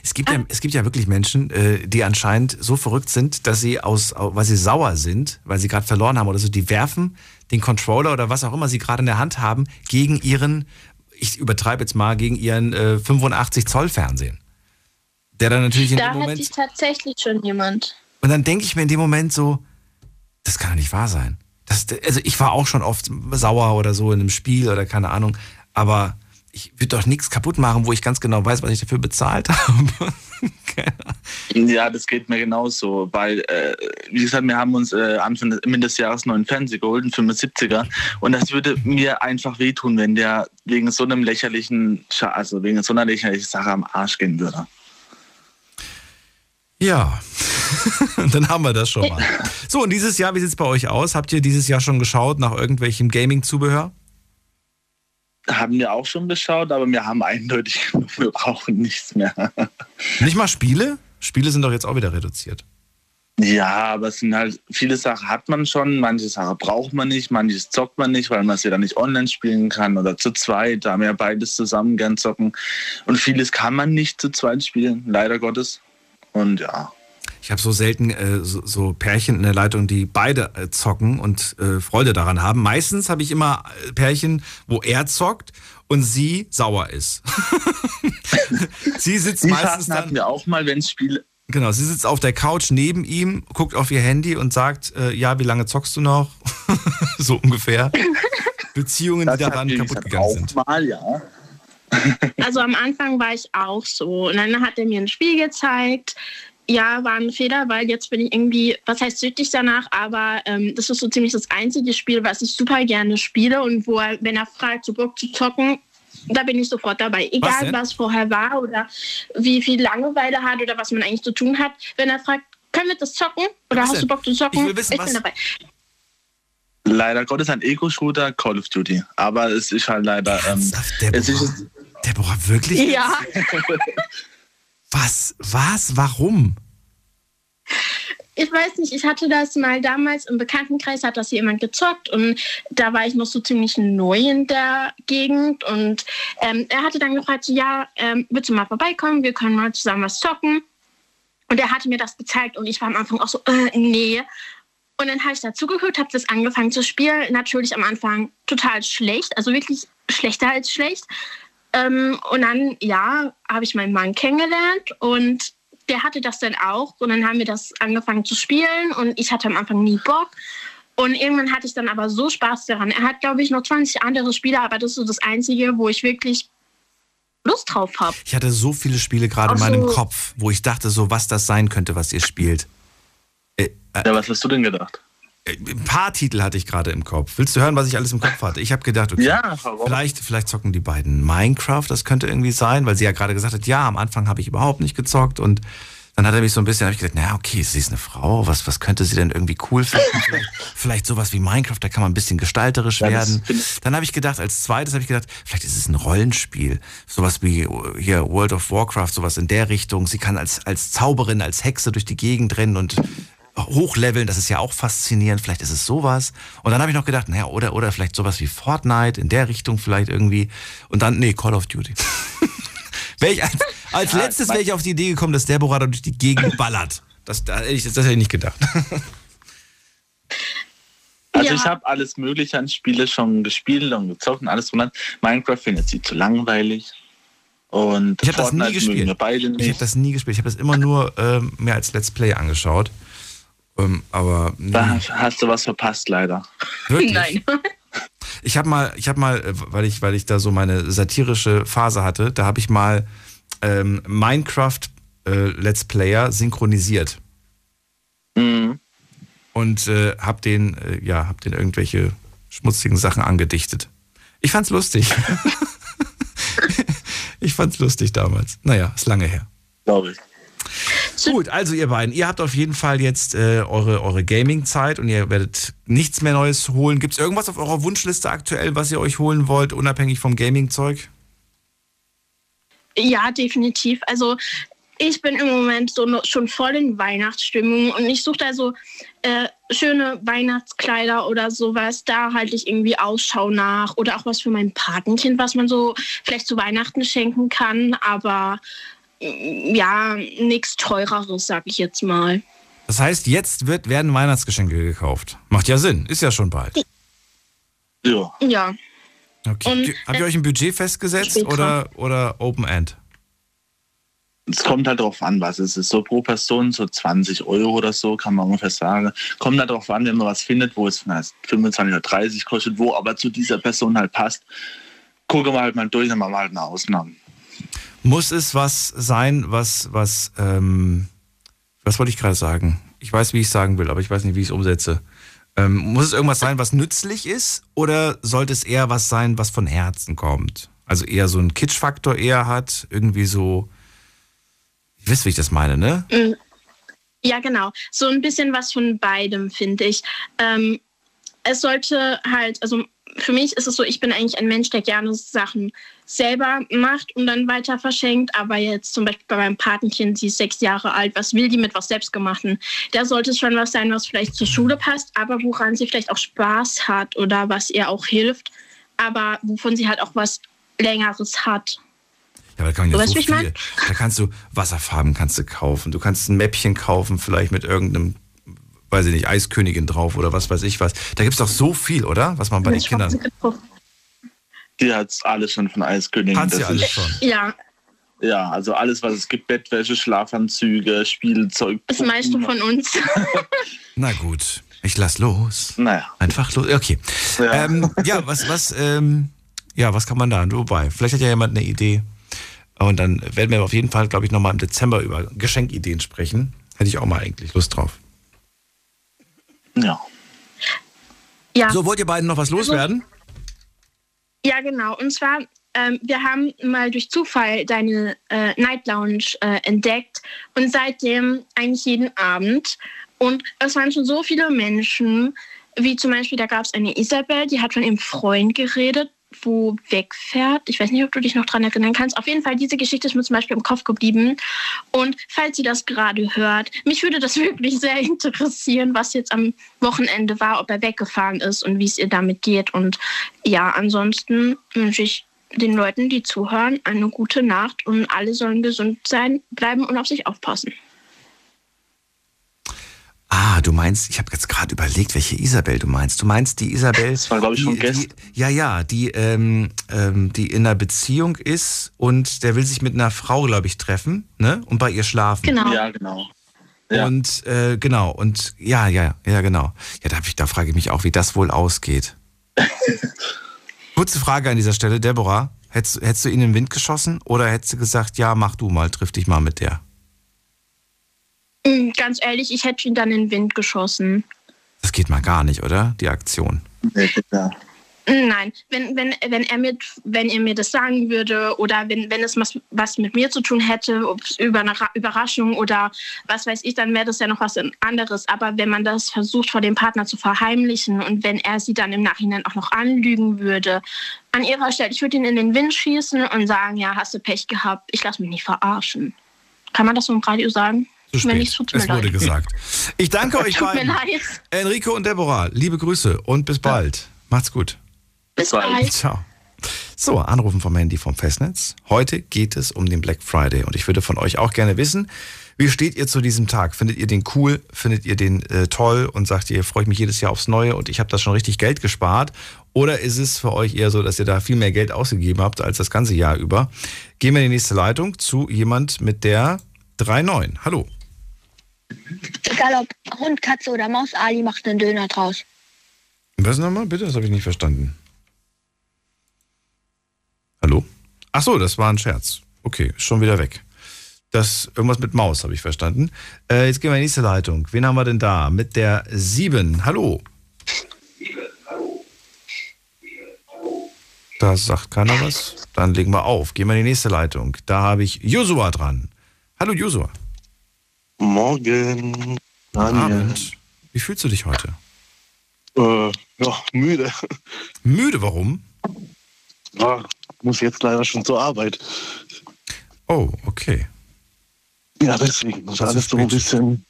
Es gibt, ja, es gibt ja wirklich Menschen, äh, die anscheinend so verrückt sind, dass sie aus, weil sie sauer sind, weil sie gerade verloren haben oder so, die werfen den Controller oder was auch immer sie gerade in der Hand haben, gegen ihren, ich übertreibe jetzt mal, gegen ihren äh, 85 Zoll Fernsehen. Der dann natürlich in da dem hat Moment. sich tatsächlich schon jemand. Und dann denke ich mir in dem Moment so, das kann doch nicht wahr sein. Das, also ich war auch schon oft sauer oder so in einem Spiel oder keine Ahnung, aber ich würde doch nichts kaputt machen, wo ich ganz genau weiß, was ich dafür bezahlt habe. Ja, das geht mir genauso, weil, äh, wie gesagt, wir haben uns äh, Anfang des Jahres einen neuen Fernseher geholt, einen 75er, und das würde mir einfach wehtun, wenn der wegen so einem lächerlichen, Scha also wegen so einer lächerlichen Sache am Arsch gehen würde. Ja, dann haben wir das schon mal. So, und dieses Jahr, wie sieht es bei euch aus? Habt ihr dieses Jahr schon geschaut nach irgendwelchem Gaming-Zubehör? Haben wir auch schon geschaut, aber wir haben eindeutig genug, wir brauchen nichts mehr. Nicht mal Spiele? Spiele sind doch jetzt auch wieder reduziert. Ja, aber es sind halt, viele Sachen hat man schon, manche Sachen braucht man nicht, manches zockt man nicht, weil man es ja dann nicht online spielen kann oder zu zweit, da haben wir ja beides zusammen gern zocken. Und vieles kann man nicht zu zweit spielen, leider Gottes. Und ja. Ich habe so selten äh, so, so Pärchen in der Leitung, die beide äh, zocken und äh, Freude daran haben. Meistens habe ich immer äh, Pärchen, wo er zockt und sie sauer ist. sie sitzt Die meistens Phasen hatten dann. wir auch mal, wenn es Spiele. Genau, sie sitzt auf der Couch neben ihm, guckt auf ihr Handy und sagt, äh, ja, wie lange zockst du noch? so ungefähr. Beziehungen, die daran kaputt gegangen sind. Mal, ja. Also am Anfang war ich auch so. Und dann hat er mir ein Spiel gezeigt. Ja, war ein Fehler, weil jetzt bin ich irgendwie, was heißt süchtig danach, aber ähm, das ist so ziemlich das einzige Spiel, was ich super gerne spiele und wo er, wenn er fragt, so Bock zu zocken, da bin ich sofort dabei. Egal, denn? was, vorher war oder wie viel Langeweile hat oder was man eigentlich zu tun hat. Wenn er fragt, können wir das zocken? Oder Was hast denn? du Bock zu zocken? Ich will wissen, bin was- dabei. Leider Gottes ein Ego-Shooter, Call of Duty. Aber es ist halt leider. Ähm, es ist, Deborah, wirklich? Ja. Was? Was? Warum? Ich weiß nicht, ich hatte das mal damals im Bekanntenkreis, hat das jemand gezockt und da war ich noch so ziemlich neu in der Gegend und ähm, er hatte dann gefragt, ja, ähm, willst du mal vorbeikommen, wir können mal zusammen was zocken. Und er hatte mir das gezeigt und ich war am Anfang auch so, äh, nee. Und dann habe ich dazugehört, habe das angefangen zu spielen. Natürlich am Anfang total schlecht, also wirklich schlechter als schlecht. Ähm, und dann, ja, habe ich meinen Mann kennengelernt und der hatte das dann auch. Und dann haben wir das angefangen zu spielen und ich hatte am Anfang nie Bock. Und irgendwann hatte ich dann aber so Spaß daran. Er hat, glaube ich, noch 20 andere Spiele, aber das ist so das Einzige, wo ich wirklich Lust drauf habe. Ich hatte so viele Spiele gerade in meinem so. Kopf, wo ich dachte, so was das sein könnte, was ihr spielt. Äh, äh, ja, was hast du denn gedacht? Ein paar Titel hatte ich gerade im Kopf. Willst du hören, was ich alles im Kopf hatte? Ich habe gedacht, okay, Ja, vielleicht, vielleicht zocken die beiden Minecraft, das könnte irgendwie sein, weil sie ja gerade gesagt hat, ja, am Anfang habe ich überhaupt nicht gezockt und dann hat er mich so ein bisschen, habe ich gedacht, naja, okay, sie ist eine Frau, was, was könnte sie denn irgendwie cool finden? Vielleicht, vielleicht sowas wie Minecraft, da kann man ein bisschen gestalterisch Ja, werden. Dann habe ich gedacht, als zweites habe ich gedacht, vielleicht ist es ein Rollenspiel, sowas wie äh, hier World of Warcraft, sowas in der Richtung. Sie kann als, als Zauberin, als Hexe durch die Gegend rennen und hochleveln, das ist ja auch faszinierend, vielleicht ist es sowas. Und dann habe ich noch gedacht, naja, oder, oder vielleicht sowas wie Fortnite, in der Richtung vielleicht irgendwie. Und dann, nee, Call of Duty. ich als als Ja, letztes wäre ich auf die Idee gekommen, dass Deborah da durch die Gegend ballert. Das, da hätte ich, das hätte ich nicht gedacht. Also Ja. ich habe alles Mögliche an Spiele schon gespielt und gezockt und alles drum. Minecraft findet sie zu langweilig. Und Ich habe das nie gespielt. Ich habe das nie gespielt. Ich habe das immer nur ähm, mehr als Let's Play angeschaut. Ähm, aber nee, Da hast du was verpasst, leider. wirklich. Nein. Ich habe mal, ich habe mal, äh, weil ich, weil ich da so meine satirische Phase hatte, da habe ich mal ähm, Minecraft äh, Let's Player synchronisiert Mhm. und äh, habe den, äh, ja, habe den irgendwelche schmutzigen Sachen angedichtet. Ich fand's lustig. ich fand's lustig damals. Naja, ist lange her. Glaube ich. Gut, also ihr beiden, ihr habt auf jeden Fall jetzt äh, eure, eure Gaming-Zeit und ihr werdet nichts mehr Neues holen. Gibt es irgendwas auf eurer Wunschliste aktuell, was ihr euch holen wollt, unabhängig vom Gaming-Zeug? Ja, definitiv. Also ich bin im Moment so schon voll in Weihnachtsstimmung und ich suche da so äh, schöne Weihnachtskleider oder sowas. Da halte ich irgendwie Ausschau nach oder auch was für mein Patenkind, was man so vielleicht zu Weihnachten schenken kann. Aber ja, nichts teureres, sag ich jetzt mal. Das heißt, jetzt wird, werden Weihnachtsgeschenke gekauft. Macht ja Sinn, ist ja schon bald. Ja. Ja. Okay. Und, Habt ihr euch ein Budget festgesetzt oder, oder Open End? Es kommt halt darauf an, was es ist. So pro Person so 20 Euro oder so, kann man ungefähr sagen. Kommt halt darauf an, wenn man was findet, wo es na, 25 oder 30 kostet, wo aber zu dieser Person halt passt. Gucken wir halt mal durch, dann machen wir halt eine Ausnahme. Muss es was sein, was, was, ähm, was wollte ich gerade sagen? Ich weiß, wie ich sagen will, aber ich weiß nicht, wie ich es umsetze. Ähm, muss es irgendwas sein, was nützlich ist, oder sollte es eher was sein, was von Herzen kommt? Also eher so einen Kitsch-Faktor eher hat, irgendwie so. Ihr wisst, wie ich das meine, ne? Mm. Ja, genau. So ein bisschen was von beidem, finde ich. Ähm, es sollte halt, also für mich ist es so, ich bin eigentlich ein Mensch, der gerne Sachen selber macht und dann weiter verschenkt. Aber jetzt zum Beispiel bei meinem Patenkind, sie ist sechs Jahre alt, was will die mit was Selbstgemachten? Da sollte es schon was sein, was vielleicht zur Schule passt, aber woran sie vielleicht auch Spaß hat oder was ihr auch hilft, aber wovon sie halt auch was Längeres hat. Ja, aber da kann man ja so ich viel. mein? Da kannst du Wasserfarben kannst du kaufen. Du kannst ein Mäppchen kaufen, vielleicht mit irgendeinem, weiß ich nicht, Eiskönigin drauf oder was weiß ich was. Da gibt es doch so viel, oder? Was man bei den Kindern. Die hat alles schon von Eiskönigin. Hat sie Das alles ist- schon. Ja, Ja, also alles, was es gibt, Bettwäsche, Schlafanzüge, Spielzeug. das meiste von uns. Na gut, ich lass los. Naja. Einfach los. Okay. Ja, ähm, ja was, was, ähm, ja, was kann man da? Wobei, vielleicht hat ja jemand eine Idee. Und dann werden wir auf jeden Fall, glaube ich, nochmal im Dezember über Geschenkideen sprechen. Hätte ich auch mal eigentlich Lust drauf. Ja. Ja. So, wollt ihr beiden noch was loswerden? Ja, genau. Und zwar, ähm, wir haben mal durch Zufall deine äh, Night Lounge äh, entdeckt und seitdem eigentlich jeden Abend. Und es waren schon so viele Menschen, wie zum Beispiel, da gab es eine Isabel, die hat von ihrem Freund geredet, wo wegfährt. Ich weiß nicht, ob du dich noch dran erinnern kannst. Auf jeden Fall, diese Geschichte ist mir zum Beispiel im Kopf geblieben. Und falls sie das gerade hört, mich würde das wirklich sehr interessieren, was jetzt am Wochenende war, ob er weggefahren ist und wie es ihr damit geht. Und ja, ansonsten wünsche ich den Leuten, die zuhören, eine gute Nacht und alle sollen gesund sein, bleiben und auf sich aufpassen. Ah, du meinst, ich habe jetzt gerade überlegt, welche Isabel du meinst. Du meinst die Isabel. Das war, glaub ich, die, schon die, gestern. Ja, ja, die, ähm, ähm, die in einer Beziehung ist und der will sich mit einer Frau, glaube ich, treffen, ne? Und bei ihr schlafen. Genau. Ja, genau. Und äh, genau, und ja, ja, ja, genau. Ja, da, ich, da frage ich mich auch, wie das wohl ausgeht. Kurze Frage an dieser Stelle, Deborah. Hättest, hättest du ihn in den Wind geschossen oder hättest du gesagt, ja, mach du mal, triff dich mal mit der? Mm, Ganz ehrlich, ich hätte ihn dann in den Wind geschossen. Das geht mal gar nicht, oder? Die Aktion. Ja. Nein, wenn, wenn, wenn, er mir, wenn er mir das sagen würde oder wenn, wenn es was, was mit mir zu tun hätte, ob es über eine Ra- Überraschung oder was weiß ich, dann wäre das ja noch was anderes. Aber wenn man das versucht, vor dem Partner zu verheimlichen und wenn er sie dann im Nachhinein auch noch anlügen würde, an ihrer Stelle, ich würde ihn in den Wind schießen und sagen, ja, hast du Pech gehabt, ich lasse mich nicht verarschen. Kann man das so im Radio sagen? Zu spät. nicht, mir es wurde leid. gesagt. Ich danke euch Tut mir beiden. leid. Enrico und Deborah, liebe Grüße und bis bald. Macht's gut. Bis bald. Ciao. So, Anrufen vom Handy vom Festnetz. Heute geht es um den Black Friday und ich würde von euch auch gerne wissen, wie steht ihr zu diesem Tag? Findet ihr den cool? Findet ihr den äh, toll und sagt ihr, freue ich mich jedes Jahr aufs Neue und ich habe da schon richtig Geld gespart? Oder ist es für euch eher so, dass ihr da viel mehr Geld ausgegeben habt als das ganze Jahr über? Gehen wir in die nächste Leitung zu jemand mit der 39. Hallo. Egal ob Hund, Katze oder Maus, Ali macht einen Döner draus. Was nochmal, bitte? Das habe ich nicht verstanden. Hallo? Ach so, das war ein Scherz. Okay, schon wieder weg. Das irgendwas mit Maus habe ich verstanden. Äh, jetzt gehen wir in die nächste Leitung. Wen haben wir denn da? Mit der 7. Hallo. Da sagt keiner was. Dann legen wir auf. Gehen wir in die nächste Leitung. Da habe ich Josua dran. Hallo Josua. Morgen. Abend. Wie fühlst du dich heute? Äh, ja, müde. Müde, warum? Ja, muss jetzt leider schon zur Arbeit. Oh, okay. Ja, deswegen. Das ist alles so ein bisschen.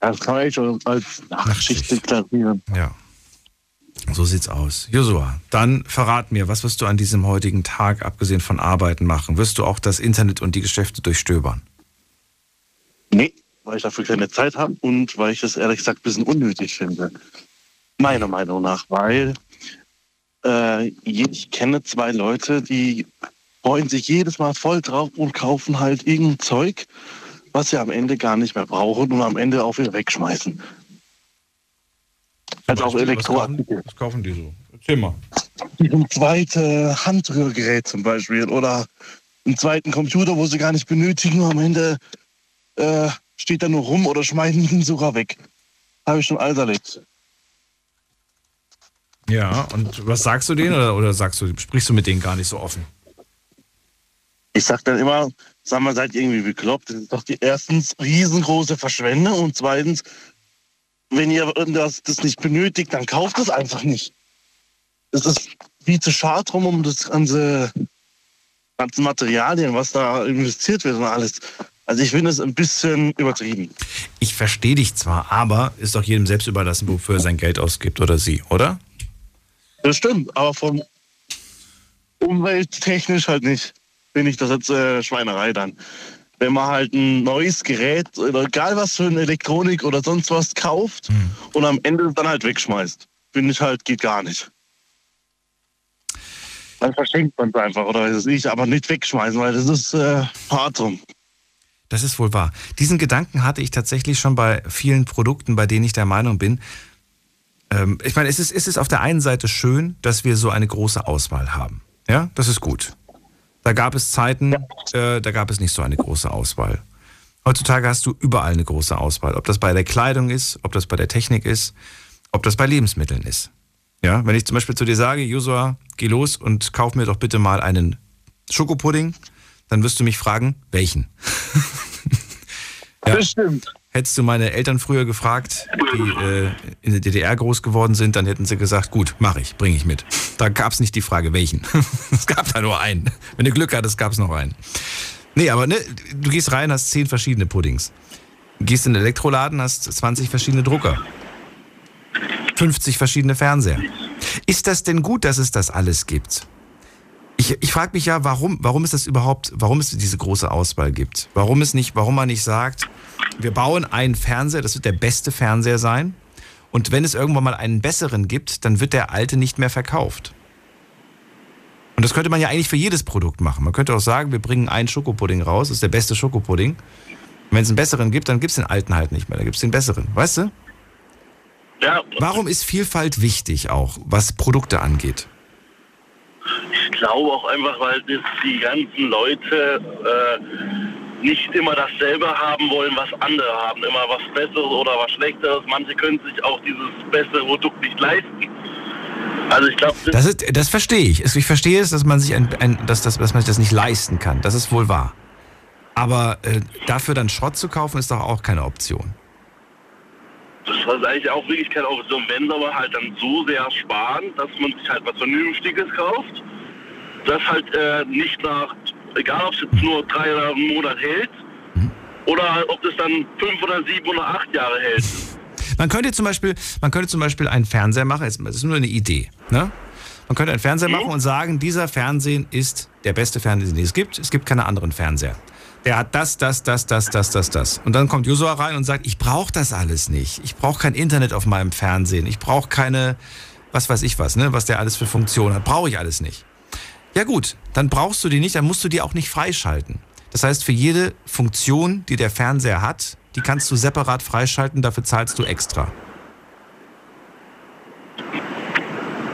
Das kann man schon als Nachtschicht deklarieren. Ja. So sieht's aus. Josua, dann verrat mir, was wirst du an diesem heutigen Tag, abgesehen von Arbeiten, machen? Wirst du auch das Internet und die Geschäfte durchstöbern? Nee, weil ich dafür keine Zeit habe und weil ich das ehrlich gesagt ein bisschen unnötig finde. Meiner Meinung nach, weil äh, ich kenne zwei Leute, die freuen sich jedes Mal voll drauf und kaufen halt irgendein Zeug, was sie am Ende gar nicht mehr brauchen und am Ende auch wieder wegschmeißen. Als auch Elektroartikel. Was kaufen die so? Erzähl mal. Ein zweites Handrührgerät zum Beispiel oder einen zweiten Computer, wo sie gar nicht benötigen. und Am Ende äh, steht er nur rum oder schmeißen ihn sogar weg. Habe ich schon alles erlebt. Ja, und was sagst du denen oder, oder sagst du, sprichst du mit denen gar nicht so offen? Ich sag dann immer, sag mal, seid irgendwie bekloppt. Das ist doch die erstens riesengroße Verschwendung und zweitens, wenn ihr das, das nicht benötigt, dann kauft es einfach nicht. Es ist viel zu schade drum um das ganze, ganze Materialien, was da investiert wird und alles. Also ich finde es ein bisschen übertrieben. Ich verstehe dich zwar, aber ist doch jedem selbst überlassen, wofür er sein Geld ausgibt oder sie, oder? Das stimmt, aber von umwelttechnisch halt nicht. Finde ich das jetzt äh, Schweinerei dann. Wenn man halt ein neues Gerät oder egal was für eine Elektronik oder sonst was kauft und am Ende dann halt wegschmeißt, finde ich halt, geht gar nicht. Dann verschenkt man es einfach oder weiß es nicht, aber nicht wegschmeißen, weil das ist äh, hart drum. Das ist wohl wahr. Diesen Gedanken hatte ich tatsächlich schon bei vielen Produkten, bei denen ich der Meinung bin, ähm, ich meine, es ist, es ist auf der einen Seite schön, dass wir so eine große Auswahl haben. Ja, das ist gut. Da gab es Zeiten, äh, da gab es nicht so eine große Auswahl. Heutzutage hast du überall eine große Auswahl. Ob das bei der Kleidung ist, ob das bei der Technik ist, ob das bei Lebensmitteln ist. Ja, wenn ich zum Beispiel zu dir sage, Josua, geh los und kauf mir doch bitte mal einen Schokopudding, dann wirst du mich fragen, welchen? ja. Das stimmt. Hättest du meine Eltern früher gefragt, die äh, in der DDR groß geworden sind, dann hätten sie gesagt, gut, mache ich, bringe ich mit. Da gab es nicht die Frage, welchen. es gab da nur einen. Wenn du Glück hattest, gab es noch einen. Nee, aber ne, du gehst rein, hast zehn verschiedene Puddings. Gehst in den Elektroladen, hast 20 verschiedene Drucker. 50 verschiedene Fernseher. Ist das denn gut, dass es das alles gibt? Ich, ich frage mich ja, warum, warum es das überhaupt, warum es diese große Auswahl gibt. Warum es nicht, warum man nicht sagt, wir bauen einen Fernseher, das wird der beste Fernseher sein. Und wenn es irgendwann mal einen besseren gibt, dann wird der alte nicht mehr verkauft. Und das könnte man ja eigentlich für jedes Produkt machen. Man könnte auch sagen, wir bringen einen Schokopudding raus, das ist der beste Schokopudding. Wenn es einen besseren gibt, dann gibt es den alten halt nicht mehr, dann gibt es den besseren. Weißt du? Ja. Warum ist Vielfalt wichtig auch, was Produkte angeht? Ich glaube auch einfach, weil das die ganzen Leute äh, nicht immer dasselbe haben wollen, was andere haben. Immer was Besseres oder was Schlechteres. Manche können sich auch dieses bessere Produkt nicht leisten. Also ich glaube, Das, ist, das verstehe ich. Ich verstehe es, dass man sich ein, ein, dass, dass, dass man sich das nicht leisten kann. Das ist wohl wahr. Aber äh, dafür dann Schrott zu kaufen, ist doch auch keine Option. Das ist eigentlich auch wirklich Option. Wenn aber halt dann so sehr sparen, dass man sich halt was Vernünftiges kauft, das halt äh, nicht nach, egal ob es jetzt nur drei oder einen Monat hält, oder ob das dann fünf oder sieben oder acht Jahre hält. Man könnte zum Beispiel, man könnte zum Beispiel einen Fernseher machen, das ist nur eine Idee. Ne? Man könnte einen Fernseher machen und sagen, dieser Fernsehen ist der beste Fernseher, den es gibt. Es gibt keine anderen Fernseher. Der hat das, das, das, das, das, das, das. Und dann kommt Josua rein und sagt, ich brauche das alles nicht. Ich brauche kein Internet auf meinem Fernsehen. Ich brauche keine, was weiß ich was, ne? was der alles für Funktionen hat. Brauche ich alles nicht. Ja gut, dann brauchst du die nicht, dann musst du die auch nicht freischalten. Das heißt, für jede Funktion, die der Fernseher hat, die kannst du separat freischalten, dafür zahlst du extra.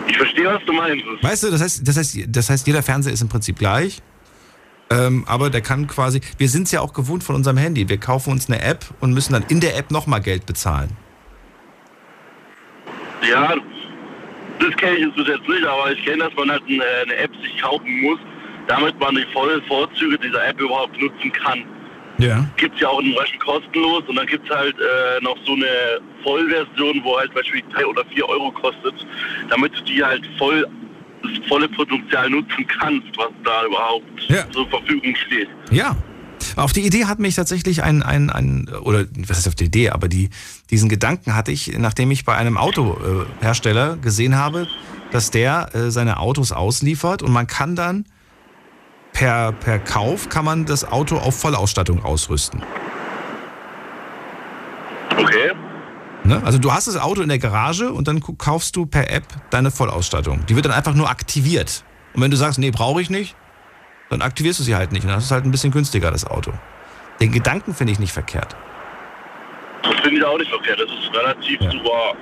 Ich verstehe, was du meinst. Weißt du, das heißt, das heißt, das heißt jeder Fernseher ist im Prinzip gleich. Ähm, aber der kann quasi, wir sind es ja auch gewohnt von unserem Handy. Wir kaufen uns eine App und müssen dann in der App nochmal Geld bezahlen. Ja, Das kenne ich jetzt bis jetzt nicht, aber ich kenne, dass man halt eine, eine App sich kaufen muss, damit man die vollen Vorzüge dieser App überhaupt nutzen kann. Ja. Gibt es ja auch in Deutschland kostenlos und dann gibt es halt äh, noch so eine Vollversion, wo halt beispielsweise 3 oder 4 Euro kostet, damit du die halt voll das volle Potenzial nutzen kannst, was da überhaupt zur Verfügung steht. Ja. Auf die Idee hat mich tatsächlich ein, ein, ein oder was ist auf die Idee, aber die, diesen Gedanken hatte ich, nachdem ich bei einem Autohersteller gesehen habe, dass der äh, seine Autos ausliefert und man kann dann per, per Kauf kann man das Auto auf Vollausstattung ausrüsten. Okay. Ne? Also du hast das Auto in der Garage und dann kaufst du per App deine Vollausstattung. Die wird dann einfach nur aktiviert. Und wenn du sagst, nee, brauche ich nicht, dann aktivierst du sie halt nicht. Und dann ist es halt ein bisschen günstiger, das Auto. Den Gedanken finde ich nicht verkehrt. Das finde ich auch nicht verkehrt. Das ist relativ super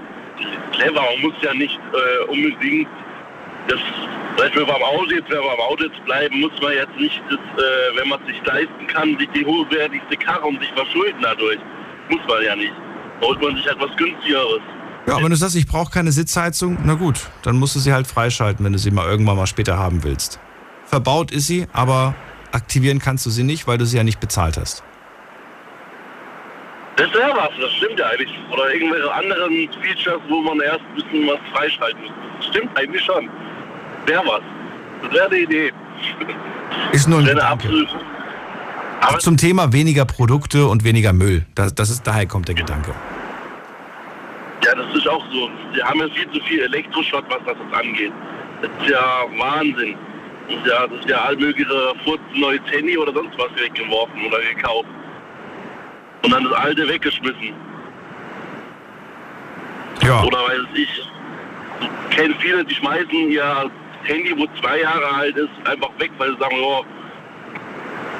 clever. Man muss ja nicht äh, unbedingt das, wenn wir beim Auto jetzt, wenn wir beim Auto jetzt bleiben, muss man jetzt nicht, das, äh, wenn man es sich leisten kann, sich die hochwertigste Karre und sich verschulden dadurch. Muss man ja nicht. Holt man sich etwas günstigeres. Ja, aber wenn du sagst, ich brauche keine Sitzheizung, na gut, dann musst du sie halt freischalten, wenn du sie mal irgendwann mal später haben willst. Verbaut ist sie, aber aktivieren kannst du sie nicht, weil du sie ja nicht bezahlt hast. Das wäre was, das stimmt ja eigentlich. Oder irgendwelche anderen Features, wo man erst ein bisschen was freischalten muss. Das stimmt eigentlich schon. Wäre was. Das wäre eine Idee. Ist nur ein Gedanke. absolute Aber Zum Thema weniger Produkte und weniger Müll. Das, das ist, daher kommt der Gedanke. Ja, das ist auch so. Wir haben ja viel zu viel Elektroschrott, was das angeht. Das ist ja Wahnsinn. Das ist ja, das ist ja all mögliche Furz, neues Handy oder sonst was weggeworfen oder gekauft. Und dann das alte weggeschmissen. Ja. Oder weiß ich, ich kenne viele, die schmeißen ihr Handy, wo zwei Jahre alt ist, einfach weg, weil sie sagen, oh,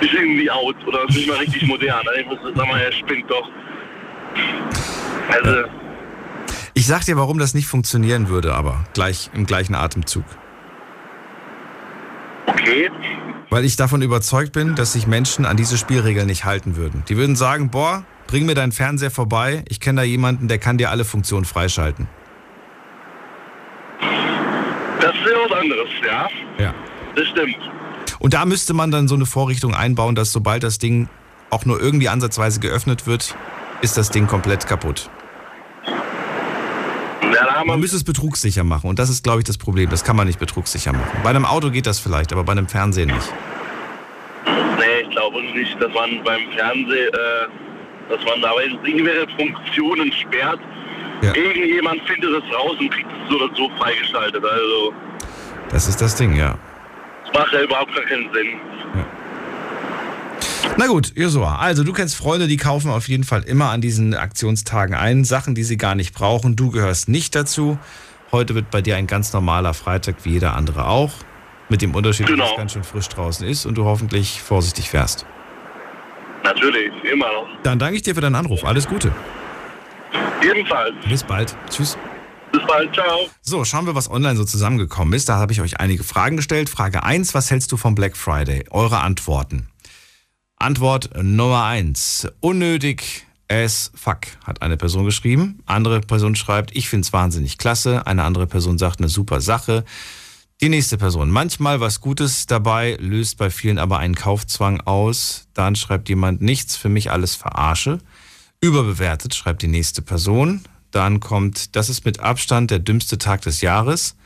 ist irgendwie out oder ist nicht mal richtig modern. Muss ich sagen, er spinnt doch. Also, Ich sag dir, warum das nicht funktionieren würde, aber gleich im gleichen Atemzug. okay. Weil ich davon überzeugt bin, dass sich Menschen an diese Spielregeln nicht halten würden. Die würden sagen, boah, bring mir deinen Fernseher vorbei, ich kenne da jemanden, der kann dir alle Funktionen freischalten. Das ist ja was anderes, ja. Ja. Das stimmt. Und da müsste man dann so eine Vorrichtung einbauen, dass sobald das Ding auch nur irgendwie ansatzweise geöffnet wird, ist das Ding komplett kaputt. Man müsste es betrugssicher machen und das ist, glaube ich, das Problem. Das kann man nicht betrugssicher machen. Bei einem Auto geht das vielleicht, aber bei einem Fernseher nicht. Nee, ich glaube nicht, dass man beim Fernsehen, äh, dass man da irgendwelche Funktionen sperrt. Irgendjemand findet es raus und kriegt es so oder so freigeschaltet. Also, Das ist das Ding, ja. Das macht ja überhaupt gar keinen Sinn. Na gut, Josua, also du kennst Freunde, die kaufen auf jeden Fall immer an diesen Aktionstagen ein, Sachen, die sie gar nicht brauchen. Du gehörst nicht dazu. Heute wird bei dir ein ganz normaler Freitag wie jeder andere auch. Mit dem Unterschied, dass es ganz schön frisch draußen ist und du hoffentlich vorsichtig fährst. Natürlich, immer noch. Dann danke ich dir für deinen Anruf. Alles Gute. Ebenfalls. Bis bald. Tschüss. Bis bald, ciao. So, schauen wir, was online so zusammengekommen ist. Da habe ich euch einige Fragen gestellt. Frage 1, was hältst du vom Black Friday? Eure Antworten. Antwort Nummer 1. Unnötig as fuck, hat eine Person geschrieben. Andere Person schreibt, ich finde es wahnsinnig klasse. Eine andere Person sagt, eine super Sache. Die nächste Person. Manchmal was Gutes dabei, löst bei vielen aber einen Kaufzwang aus. Dann schreibt jemand, nichts für mich alles verarsche. Überbewertet, schreibt die nächste Person. Dann kommt, das ist mit Abstand der dümmste Tag des Jahres.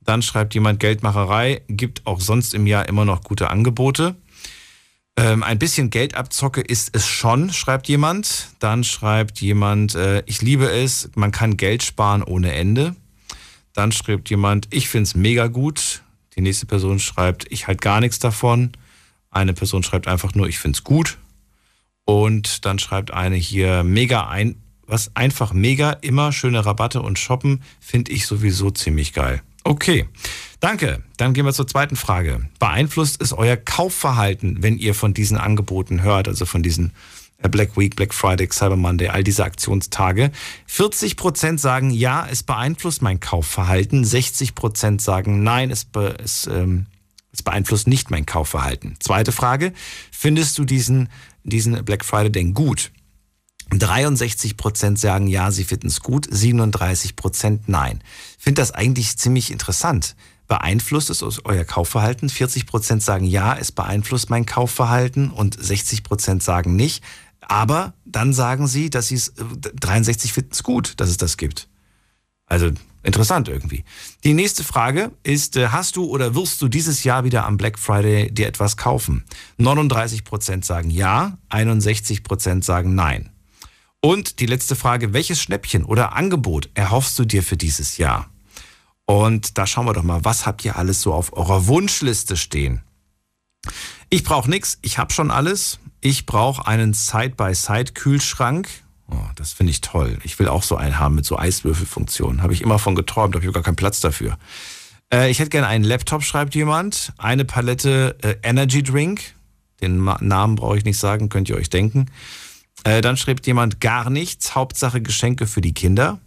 Dann schreibt jemand, Geldmacherei gibt auch sonst im Jahr immer noch gute Angebote. Ähm, ein bisschen Geldabzocke ist es schon, schreibt jemand. Dann schreibt jemand, äh, ich liebe es, man kann Geld sparen ohne Ende. Dann schreibt jemand, ich finde es mega gut. Die nächste Person schreibt, ich halt gar nichts davon. Eine Person schreibt einfach nur, ich finde es gut. Und dann schreibt eine hier, mega ein, was einfach mega, immer schöne Rabatte und shoppen, finde ich sowieso ziemlich geil. Okay, danke. Dann gehen wir zur zweiten Frage. Beeinflusst es euer Kaufverhalten, wenn ihr von diesen Angeboten hört, also von diesen äh, Black Week, Black Friday, Cyber Monday, all diese Aktionstage? 40 Prozent sagen, ja, es beeinflusst mein Kaufverhalten. 60 Prozent sagen, nein, es, be es, ähm, es beeinflusst nicht mein Kaufverhalten. Zweite Frage, findest du diesen, diesen Black Friday denn gut? 63% sagen ja, sie finden es gut, 37% nein. Ich finde das eigentlich ziemlich interessant. Beeinflusst es euer Kaufverhalten? 40% sagen ja, es beeinflusst mein Kaufverhalten und 60% sagen nicht. Aber dann sagen sie, dass sie es, 63 finden es gut, dass es das gibt. Also interessant irgendwie. Die nächste Frage ist, äh, hast du oder wirst du dieses Jahr wieder am Black Friday dir etwas kaufen? 39% sagen ja, 61% sagen nein. Und die letzte Frage, welches Schnäppchen oder Angebot erhoffst du dir für dieses Jahr? Und da schauen wir doch mal, was habt ihr alles so auf eurer Wunschliste stehen? Ich brauche nichts, ich habe schon alles. Ich brauche einen Side-by-Side-Kühlschrank. Oh, das finde ich toll. Ich will auch so einen haben mit so Eiswürfelfunktion. Habe ich immer von geträumt, habe ich gar keinen Platz dafür. Äh, ich hätte gerne einen Laptop, schreibt jemand. Eine Palette äh, Energy Drink. Den Ma Namen brauche ich nicht sagen, könnt ihr euch denken. Äh, dann schreibt jemand gar nichts, Hauptsache Geschenke für die Kinder.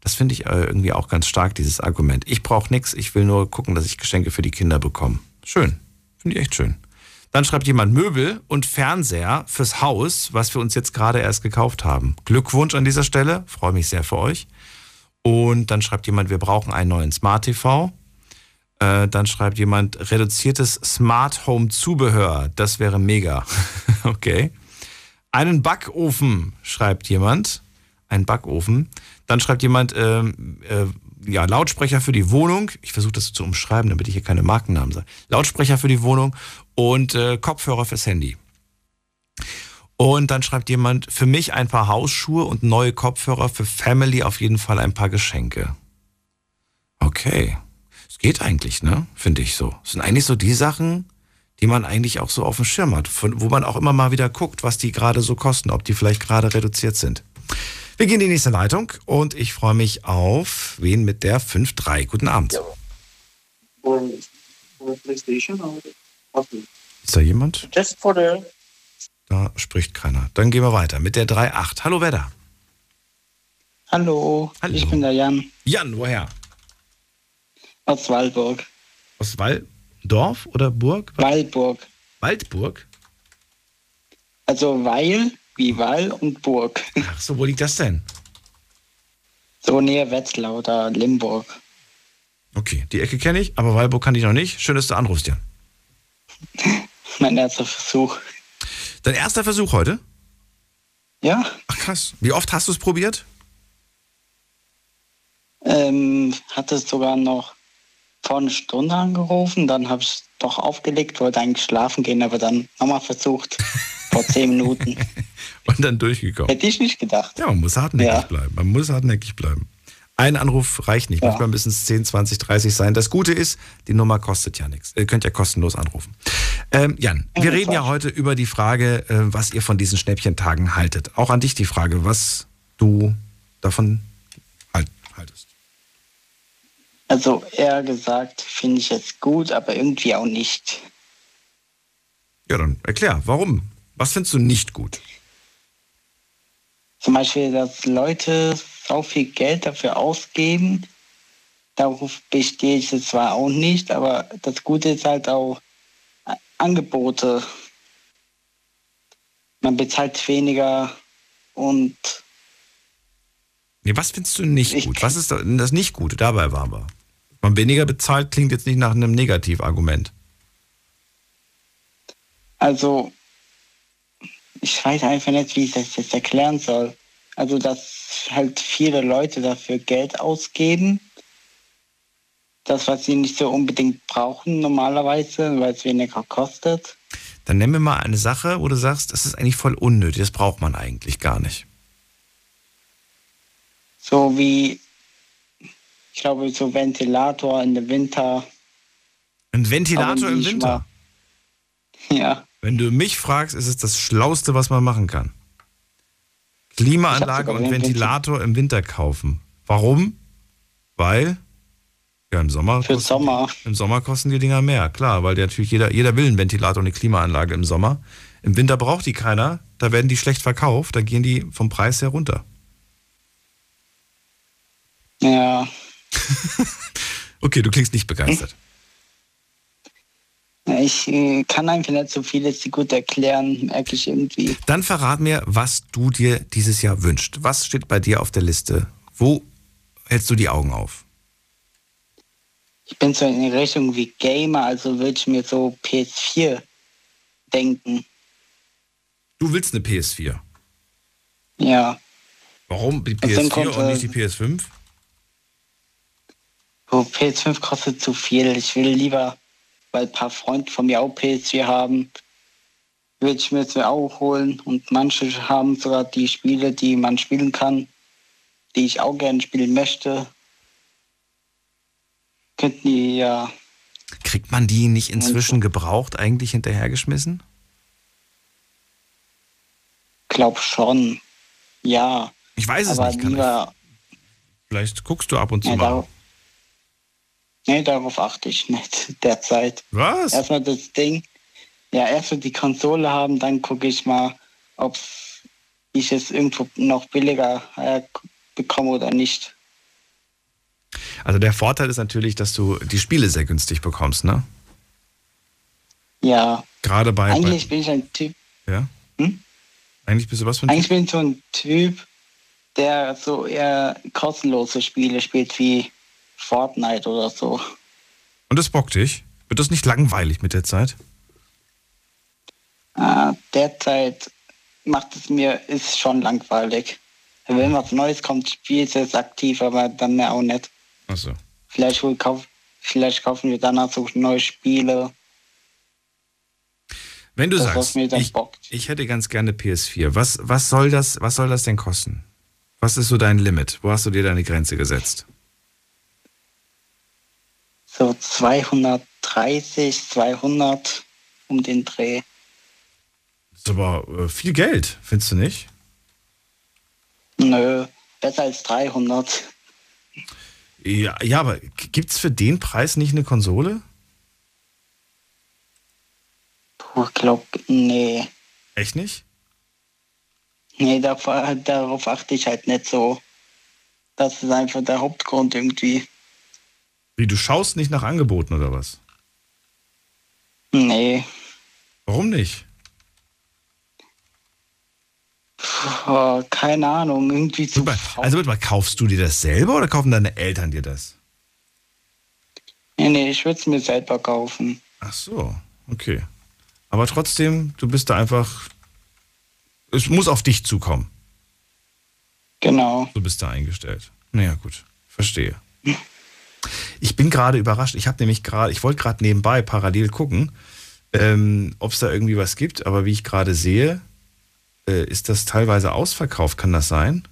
Das finde ich äh, irgendwie auch ganz stark, dieses Argument. Ich brauche nichts, ich will nur gucken, dass ich Geschenke für die Kinder bekomme. Schön, finde ich echt schön. Dann schreibt jemand Möbel und Fernseher fürs Haus, was wir uns jetzt gerade erst gekauft haben. Glückwunsch an dieser Stelle, freue mich sehr für euch. Und dann schreibt jemand, wir brauchen einen neuen Smart TV. Äh, dann schreibt jemand reduziertes Smart Home Zubehör. Das wäre mega. okay. Einen Backofen, schreibt jemand. Ein Backofen. Dann schreibt jemand, äh, äh, ja, Lautsprecher für die Wohnung. Ich versuche das zu umschreiben, damit ich hier keine Markennamen sage. Lautsprecher für die Wohnung und äh, Kopfhörer fürs Handy. Und dann schreibt jemand, für mich ein paar Hausschuhe und neue Kopfhörer, für Family auf jeden Fall ein paar Geschenke. Okay. Es geht eigentlich, ne? Finde ich so. Das sind eigentlich so die Sachen, die man eigentlich auch so auf dem Schirm hat, von, wo man auch immer mal wieder guckt, was die gerade so kosten, ob die vielleicht gerade reduziert sind. Wir gehen in die nächste Leitung und ich freue mich auf wen mit der 5-3. Guten Abend. Ist da jemand? Just for the Da spricht keiner. Dann gehen wir weiter mit der 3-8. Hallo, wer da? Hallo, Hallo. ich bin der Jan Jan, woher? aus Waldburg. Aus Walldorf oder Burg? Waldburg. Waldburg? Also Weil wie Wall und Burg. Ach so, wo liegt das denn? So näher Wetzlar oder Limburg. Okay, die Ecke kenne ich, aber Walburg kann ich noch nicht. Schön, dass du anrufst, Jan. Mein erster Versuch. Dein erster Versuch heute? Ja. Ach krass. Wie oft hast du es probiert? Ähm, hatte es sogar noch vor einer Stunde angerufen, dann habe ich doch aufgelegt, wollte eigentlich schlafen gehen, aber dann nochmal versucht. vor zehn Minuten. Und dann durchgekommen. Hätte ich nicht gedacht. Ja, man muss hartnäckig Ja. bleiben. Man muss hartnäckig bleiben. Ein Anruf reicht nicht. Ja. Manchmal müssen es 10, 20, 30 sein. Das Gute ist, die Nummer kostet ja nichts. Ihr könnt ja kostenlos anrufen. Ähm, Jan, wir reden ja heute über die Frage, äh, was ihr von diesen Schnäppchentagen haltet. Auch an dich die Frage, was du davon halt, haltest. Also eher gesagt, finde ich es gut, aber irgendwie auch nicht. Ja, dann erklär, warum? Was findest du nicht gut? Zum Beispiel, dass Leute so viel Geld dafür ausgeben. Darauf bestehe ich jetzt zwar auch nicht, aber das Gute ist halt auch A- Angebote. Man bezahlt weniger und Nee, was findest du nicht gut? Was ist das nicht Gute? Dabei waren wir. Man weniger bezahlt klingt jetzt nicht nach einem Negativargument. also ich weiß einfach nicht, wie ich das jetzt erklären soll. Also, dass halt viele Leute dafür Geld ausgeben. Das, was sie nicht so unbedingt brauchen normalerweise, weil es weniger kostet. Dann nenn mir mal eine Sache, wo du sagst, das ist eigentlich voll unnötig, das braucht man eigentlich gar nicht. So wie, ich glaube, so Ventilator in der Winter. Ein Ventilator im Winter. Ja. Wenn du mich fragst, ist es das Schlauste, was man machen kann. Klimaanlage und Ventilator im Winter kaufen. Warum? Weil ja im Sommer Für kosten, Sommer. im Sommer kosten die Dinger mehr, klar, weil der natürlich jeder jeder will einen Ventilator und eine Klimaanlage im Sommer. Im Winter braucht die keiner, da werden die schlecht verkauft, da gehen die vom Preis her runter. Ja. Okay, du klingst nicht begeistert. Ich äh, kann einfach nicht so vieles gut erklären, merke ich irgendwie. Dann verrat mir, was du dir dieses Jahr wünschst. Was steht bei dir auf der Liste? Wo hältst du die Augen auf? Ich bin so in die Richtung wie Gamer, also würde ich mir so PS4 denken. Du willst eine PS4. Ja. Warum die Und dann PS4 kommt, und äh, nicht die PS5? Oh, PS5 kostet zu viel. Ich will lieber, weil ein paar Freunde von mir auch PS4 haben, will ich mir das auch holen. Und manche haben sogar die Spiele, die man spielen kann, die ich auch gerne spielen möchte. Könnten die ja, Kriegt man die nicht inzwischen gebraucht eigentlich hinterhergeschmissen? glaub schon. Ja. Ich weiß es aber nicht, lieber, Vielleicht guckst du ab und zu Ja, mal. Nee, darauf achte ich nicht derzeit. Was? Erstmal das Ding, ja, erstmal die Konsole haben, dann gucke ich mal, ob ich es irgendwo noch billiger äh, bekomme oder nicht. Also der Vorteil ist natürlich, dass du die Spiele sehr günstig bekommst, ne? Ja. Gerade bei, Eigentlich bin ich ein Typ, bei ja? Hm? Eigentlich bist du was für ein eigentlich Typ? bin ich so ein Typ, der so eher kostenlose Spiele spielt wie Fortnite oder so. Und das bockt dich? Wird das nicht langweilig mit der Zeit? Äh, derzeit macht es mir, ist schon langweilig. Wenn was Neues kommt, spiele ich es aktiv, aber dann mehr auch nicht. Achso. Vielleicht, kauf, vielleicht kaufen wir danach so neue Spiele. Wenn du Das, sagst, ich, ich hätte ganz gerne PS4, was, was, soll das, was soll das denn kosten? Was ist so dein Limit? Wo hast du dir deine Grenze gesetzt? So 230, 200 um den Dreh. Das ist aber äh, viel Geld, findest du nicht? Nö, besser als 300. Ja, ja aber gibt es für den Preis nicht eine Konsole? Puh, glaub, nee. Echt nicht? Nee, darauf, darauf achte ich halt nicht so. Das ist einfach der Hauptgrund irgendwie. Wie, du schaust nicht nach Angeboten oder was? Nee. Warum nicht? Puh, keine Ahnung, irgendwie zu faul. Also warte mal, kaufst du dir das selber oder kaufen deine Eltern dir das? Nee, nee, ich würde es mir selber kaufen. Ach so, okay. Aber trotzdem, du bist da einfach. Es muss auf dich zukommen. Genau. Du bist da eingestellt. Naja, gut. Verstehe. Ich bin gerade überrascht. Ich habe nämlich gerade, ich wollte gerade nebenbei parallel gucken, ähm, ob es da irgendwie was gibt. Aber wie ich gerade sehe, äh, ist das teilweise ausverkauft. Kann das sein?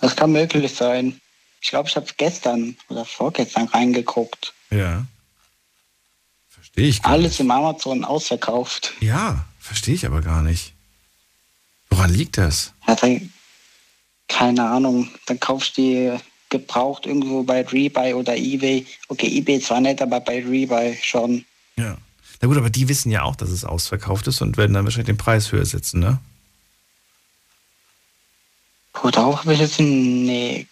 Das kann möglich sein. Ich glaube, ich habe gestern oder vorgestern reingeguckt. Ja. Verstehe ich. Gar Alles im Amazon ausverkauft. Ja, verstehe ich aber gar nicht. Woran liegt das? Ja, dann, keine Ahnung. Dann kaufst du die gebraucht irgendwo bei Rebuy oder Ebay. Okay, Ebay zwar nicht, aber bei Rebuy schon. Ja. Na gut, aber die wissen ja auch, dass es ausverkauft ist und werden dann wahrscheinlich den Preis höher setzen, ne? Puh, darauf habe ich jetzt nee,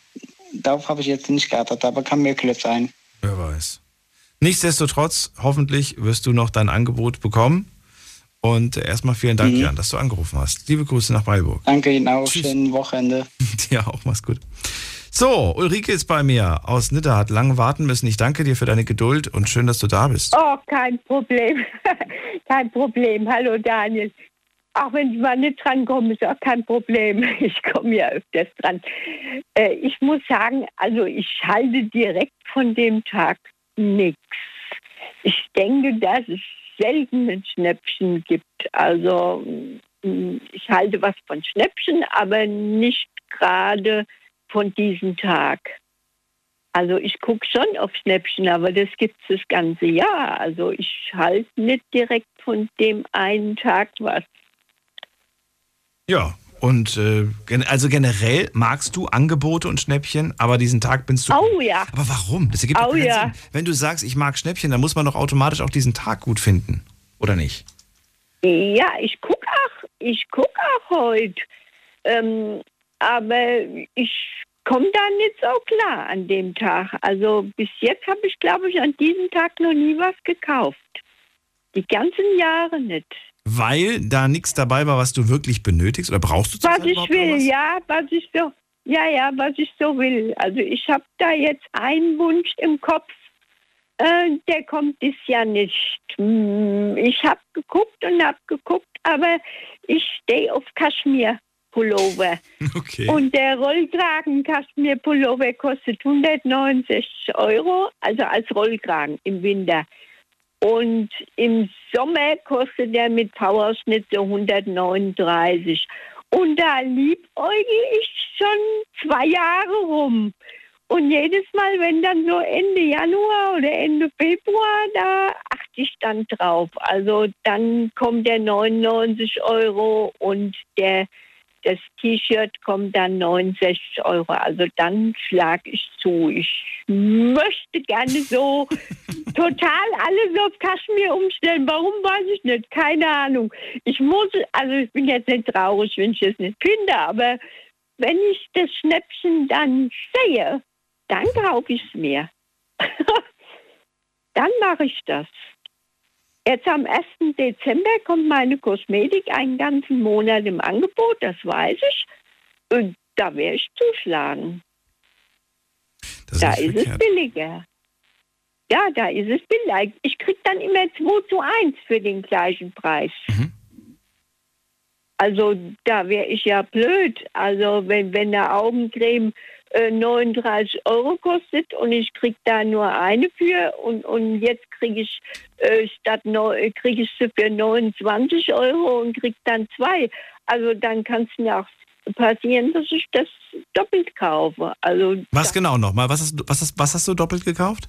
darauf habe ich jetzt nicht geachtet, aber kann möglich sein. Wer weiß. Nichtsdestotrotz, hoffentlich wirst du noch dein Angebot bekommen. Und erstmal vielen Dank, Mhm. Jan, dass du angerufen hast. Liebe Grüße nach Weilburg. Danke Ihnen auch. Schönen Wochenende. Dir auch, mach's gut. So, Ulrike ist bei mir aus Nidda, hat lange warten müssen. Ich danke dir für deine Geduld und schön, dass du da bist. Oh, kein Problem. kein Problem. Hallo Daniel. Auch wenn ich mal nicht drankomme, ist auch kein Problem. Ich komme ja öfters dran. Äh, ich muss sagen, also ich halte direkt von dem Tag nichts. Ich denke, dass es selten ein Schnäppchen gibt. Also mm, ich halte was von Schnäppchen, aber nicht gerade von diesem Tag. Also ich gucke schon auf Schnäppchen, aber das gibt es das ganze Jahr. Also ich halte nicht direkt von dem einen Tag was. Ja, und äh, also generell magst du Angebote und Schnäppchen, aber diesen Tag bist du. Oh ja. Aber warum? Das ergibt Oh ja. Sinn. Wenn du sagst, ich mag Schnäppchen, dann muss man doch automatisch auch diesen Tag gut finden. Oder nicht? Ja, ich gucke auch, ich guck auch heute. Ähm, aber ich komme da nicht so klar an dem Tag. Also bis jetzt habe ich, glaube ich, an diesem Tag noch nie was gekauft. Die ganzen Jahre nicht. Weil da nichts dabei war, was du wirklich benötigst oder brauchst du Was zurzeit ich will, irgendwas? ja, was ich so, ja, ja, was ich so will. Also ich habe da jetzt einen Wunsch im Kopf, äh, der kommt dieses Jahr nicht. Hm, Ich habe geguckt und habe geguckt, aber ich stehe auf Kaschmir-Pullover. Okay. Und der Rollkragen Kaschmir-Pullover kostet 169 Euro, also als Rollkragen im Winter. Und im Sommer kostet der mit Powerschnitt so 139. Und da liebäugel ich schon zwei Jahre rum. Und jedes Mal, wenn dann so Ende Januar oder Ende Februar, da achte ich dann drauf. Also dann kommt der 99 Euro und der, das T-Shirt kommt dann 69 Euro. Also dann schlage ich zu. Ich möchte gerne so total alles auf Kaschmir umstellen. Warum weiß ich nicht. Keine Ahnung. Ich muss, also ich bin jetzt nicht traurig, wenn ich es nicht finde, aber wenn ich das Schnäppchen dann sehe, dann kaufe ich es mir. dann mache ich das. Jetzt am 1. Dezember kommt meine Kosmetik einen ganzen Monat im Angebot, das weiß ich. Und da werde ich zuschlagen. da ist es billiger. Ja, da ist es billiger. Ich kriege dann immer 2 zu 1 für den gleichen Preis. Also da wäre ich ja blöd. Also wenn, wenn eine Augencreme 39 Euro kostet und ich kriege da nur eine für und, und jetzt kriege ich äh, statt kriege ich sie für 29 Euro und kriege dann zwei. Also dann kann es mir auch passieren, dass ich das doppelt kaufe. Also Was genau nochmal? Was hast, du, was, hast, was hast du doppelt gekauft?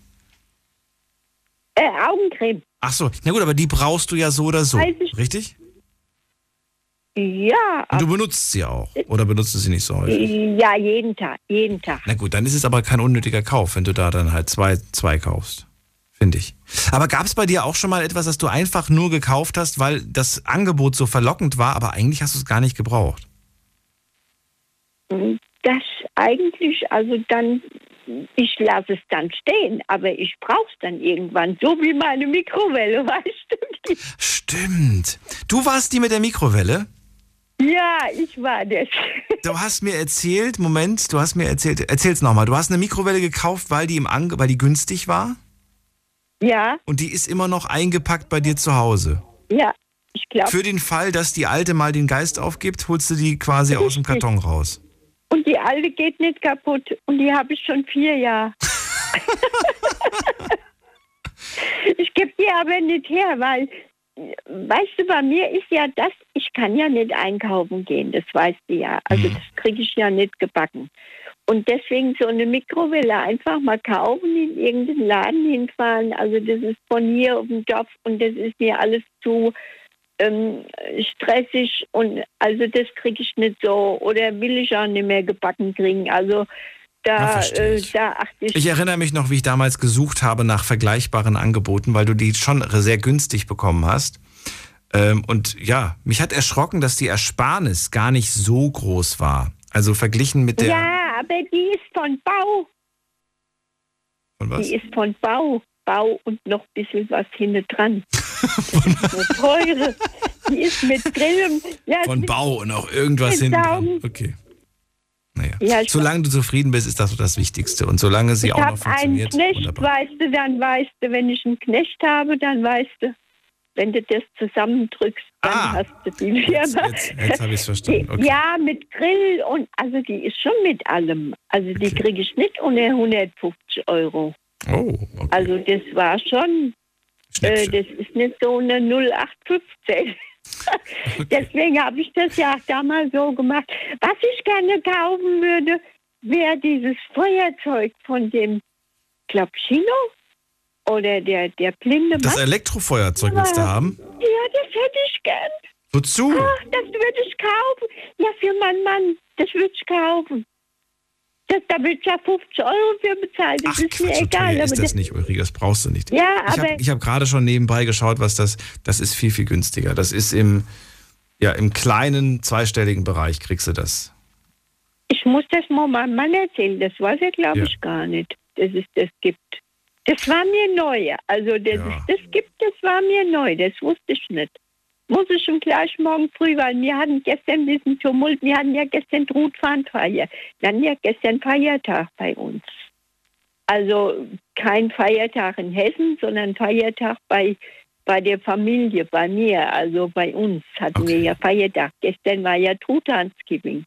äh, Augencreme. Ach so, na gut, aber die brauchst du ja so oder so, richtig? Ja, Und du benutzt sie auch oder benutzt du sie nicht so häufig? ja, jeden Tag, jeden Tag. Na gut, dann ist es aber kein unnötiger Kauf, wenn du da dann halt zwei, zwei kaufst. Finde ich. Aber gab es bei dir auch schon mal etwas, das du einfach nur gekauft hast, weil das Angebot so verlockend war, aber eigentlich hast du es gar nicht gebraucht? Das eigentlich, also dann, ich lasse es dann stehen, aber ich brauche es dann irgendwann, so wie meine Mikrowelle, weißt du? Stimmt. Du warst die mit der Mikrowelle? Ja, ich war das. Du hast mir erzählt, Moment, du hast mir erzählt, erzähl's nochmal, du hast eine Mikrowelle gekauft, weil die, im Ange weil die günstig war? Ja, Und die ist immer noch eingepackt bei dir zu Hause. ja, ich glaube. Für den Fall, dass die alte mal den Geist aufgibt, holst du die quasi aus dem Karton raus. Und die alte geht nicht kaputt und die habe ich schon vier Jahre. ich gebe die aber nicht her, weil, weißt du, bei mir ist ja das, ich kann ja nicht einkaufen gehen, das weißt du ja. Also das kriege ich ja nicht gebacken. Und deswegen so eine Mikrowelle einfach mal kaufen, in irgendeinen Laden hinfahren. Also das ist von hier auf dem Dorf und das ist mir alles zu ähm, stressig und also das kriege ich nicht so oder will ich auch nicht mehr gebacken kriegen. Also da, verstehe äh, da achte ich. Ich erinnere mich noch, wie ich damals gesucht habe nach vergleichbaren Angeboten, weil du die schon sehr günstig bekommen hast. Ähm, und ja, mich hat erschrocken, dass die Ersparnis gar nicht so groß war. Also verglichen mit der. ja, aber die ist von Bau. Von was? Die ist von Bau. Bau und noch ein bisschen was hinten dran. teure. Die ist mit Grill und ja, Von Bau und auch irgendwas hinten dran. Okay. Naja. Ja, solange du zufrieden bist, ist das so das Wichtigste. Und solange sie Ich auch noch habe einen funktioniert. Knecht, wunderbar. weißt du, dann weißt du, wenn ich einen Knecht habe, dann weißt du, wenn du das zusammendrückst, dann hast du die Firma. Ah. Jetzt, jetzt habe ich es verstanden. Okay. Ja, mit Grill und also die ist schon mit allem. Also die kriege ich nicht ohne 150 Euro. Oh, Also das war schon, äh, das ist nicht so eine 0815. Deswegen habe ich das ja auch damals so gemacht. Was ich gerne kaufen würde, wäre dieses Feuerzeug von dem Klapschino oder der, der blinde Das Mann. Elektrofeuerzeug willst du haben? Ja, das hätte ich gern. Wozu? Ach, das würde ich kaufen. Ja, für meinen Mann, das würde ich kaufen. Das, da wird ja 50 Euro für bezahlt. Das ist mir So egal. aber ist das nicht, Ulrike, das brauchst du nicht. Ja, ich aber- habe hab gerade schon nebenbei geschaut, was das, das ist viel, viel günstiger. Das ist im, ja, im kleinen zweistelligen Bereich kriegst du das. Ich muss das mal meinem Mann erzählen. Das weiß er, glaube Ja. ich, gar nicht, dass es das gibt. Das war mir neu. Also, dass Ja. es das gibt, das war mir neu. Das wusste ich nicht. Muss ich schon gleich morgen früh, weil wir hatten gestern ein bisschen Tumult. Wir hatten ja gestern Trutfahnfeier. Wir hatten ja gestern Feiertag bei uns. Also kein Feiertag in Hessen, sondern Feiertag bei, bei der Familie, bei mir, also bei uns hatten wir ja Feiertag. Gestern war ja Truthahnsgiving.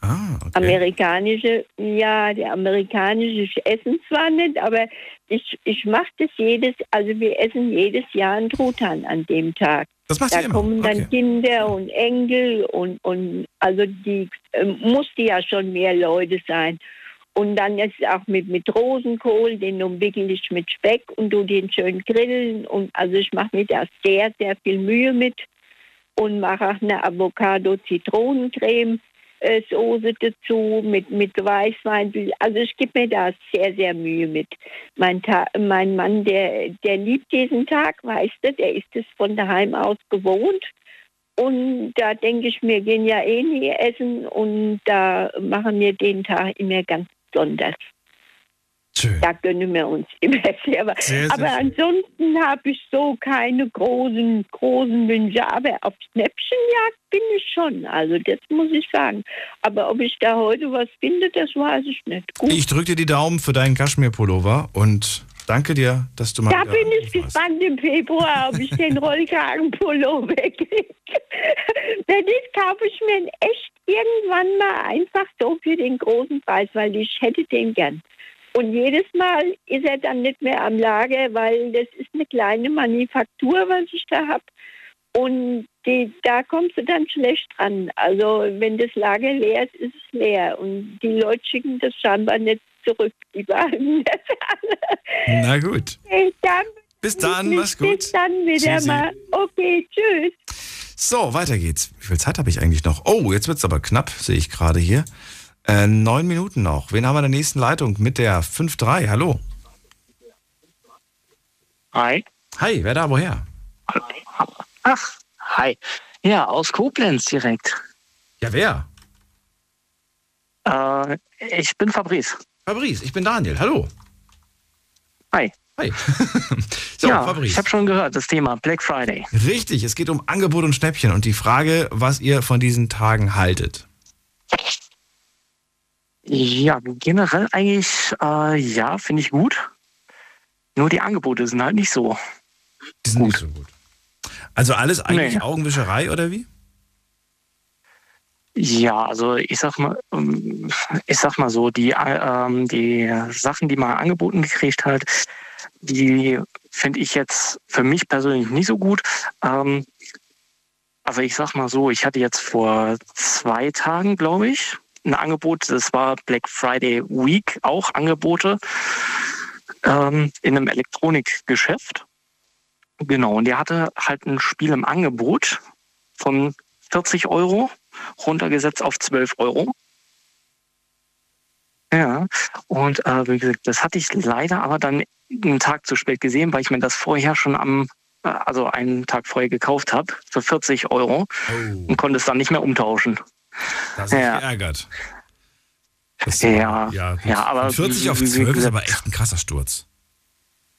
Ah, Amerikanische, ja, der amerikanische ich essen zwar nicht, aber ich, ich mache das jedes, also wir essen jedes Jahr einen Truthahn an dem Tag. Das macht da immer? kommen dann Okay. Kinder und Enkel und, und also die äh, musste ja schon mehr Leute sein. Und dann ist es auch mit, mit Rosenkohl, den umwickel ich mit Speck und du den schön grillen. Und also ich mache mir da sehr, sehr viel Mühe mit und mache auch eine Avocado-Zitronencreme. Äh, Soße dazu mit, mit Weißwein. Also ich gebe mir da sehr, sehr Mühe mit. Mein, Ta mein Mann, der, der liebt diesen Tag, weißt du, der ist es von daheim aus gewohnt. Und da denke ich, wir gehen ja eh nie essen und da machen wir den Tag immer ganz besonders. Da gönnen wir uns immer. Sehr, sehr Aber schön. ansonsten habe ich so keine großen, großen Wünsche. Aber auf Schnäppchenjagd bin ich schon. Also das muss ich sagen. Aber ob ich da heute was finde, das weiß ich nicht. Gut. Ich drücke dir die Daumen für deinen Kaschmir-Pullover und danke dir, dass du mal Da bin ich gespannt im Februar, ob ich den Rollkragenpullover kriege. Wenn nicht, kaufe ich mir ihn echt irgendwann mal einfach so für den großen Preis, weil ich hätte den gern. Und jedes Mal ist er dann nicht mehr am Lager, weil das ist eine kleine Manufaktur, was ich da habe. Und die, da kommst du dann schlecht dran. Also wenn das Lager leer ist, ist es leer. Und die Leute schicken das scheinbar nicht zurück. Die waren. Na gut. Okay, dann Bis dann, mach's gut. Bis dann wieder Tschüssi. mal. Okay, tschüss. So, weiter geht's. Wie viel Zeit habe ich eigentlich noch? Oh, jetzt wird's aber knapp, sehe ich gerade hier. Äh, neun Minuten noch. Wen haben wir in der nächsten Leitung? Mit der 5-3. Hallo. Hi. Hi, wer da, woher? Ach, hi. Ja, aus Koblenz direkt. Ja, wer? Äh, ich bin Fabrice. Fabrice, ich bin Daniel. Hallo. Hi. Hi. so, ja, Fabrice. ich habe schon gehört, das Thema Black Friday. Richtig, es geht um Angebot und Schnäppchen und die Frage, was ihr von diesen Tagen haltet. Ja, generell eigentlich, äh, ja, finde ich gut. Nur die Angebote sind halt nicht so. Die sind nicht so gut. Also alles eigentlich Nee. Augenwischerei oder wie? Ja, also ich sag mal, ähm, ich sag mal so, die, äh, ähm, die Sachen, die man angeboten gekriegt hat, die finde ich jetzt für mich persönlich nicht so gut. Ähm, also ich sag mal so, ich hatte jetzt vor zwei Tagen, glaube ich, ein Angebot, das war Black Friday Week, auch Angebote ähm, in einem Elektronikgeschäft. Genau, und der hatte halt ein Spiel im Angebot von 40 Euro, runtergesetzt auf 12 Euro. Ja, und äh, wie gesagt, das hatte ich leider aber dann einen Tag zu spät gesehen, weil ich mir das vorher schon am, äh, also einen Tag vorher gekauft habe, für 40 Euro und konnte es dann nicht mehr umtauschen. Da ist ja. Geärgert. Das, Ja, ja, gut. ja, aber Von 40 auf wie- wie 12 ist aber echt ein krasser Sturz.